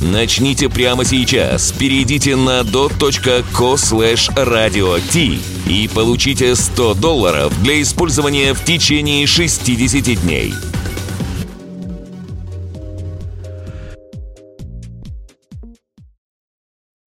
Начните прямо сейчас. Перейдите на dot.co slash radio t и получите 100 долларов для использования в течение 60 дней.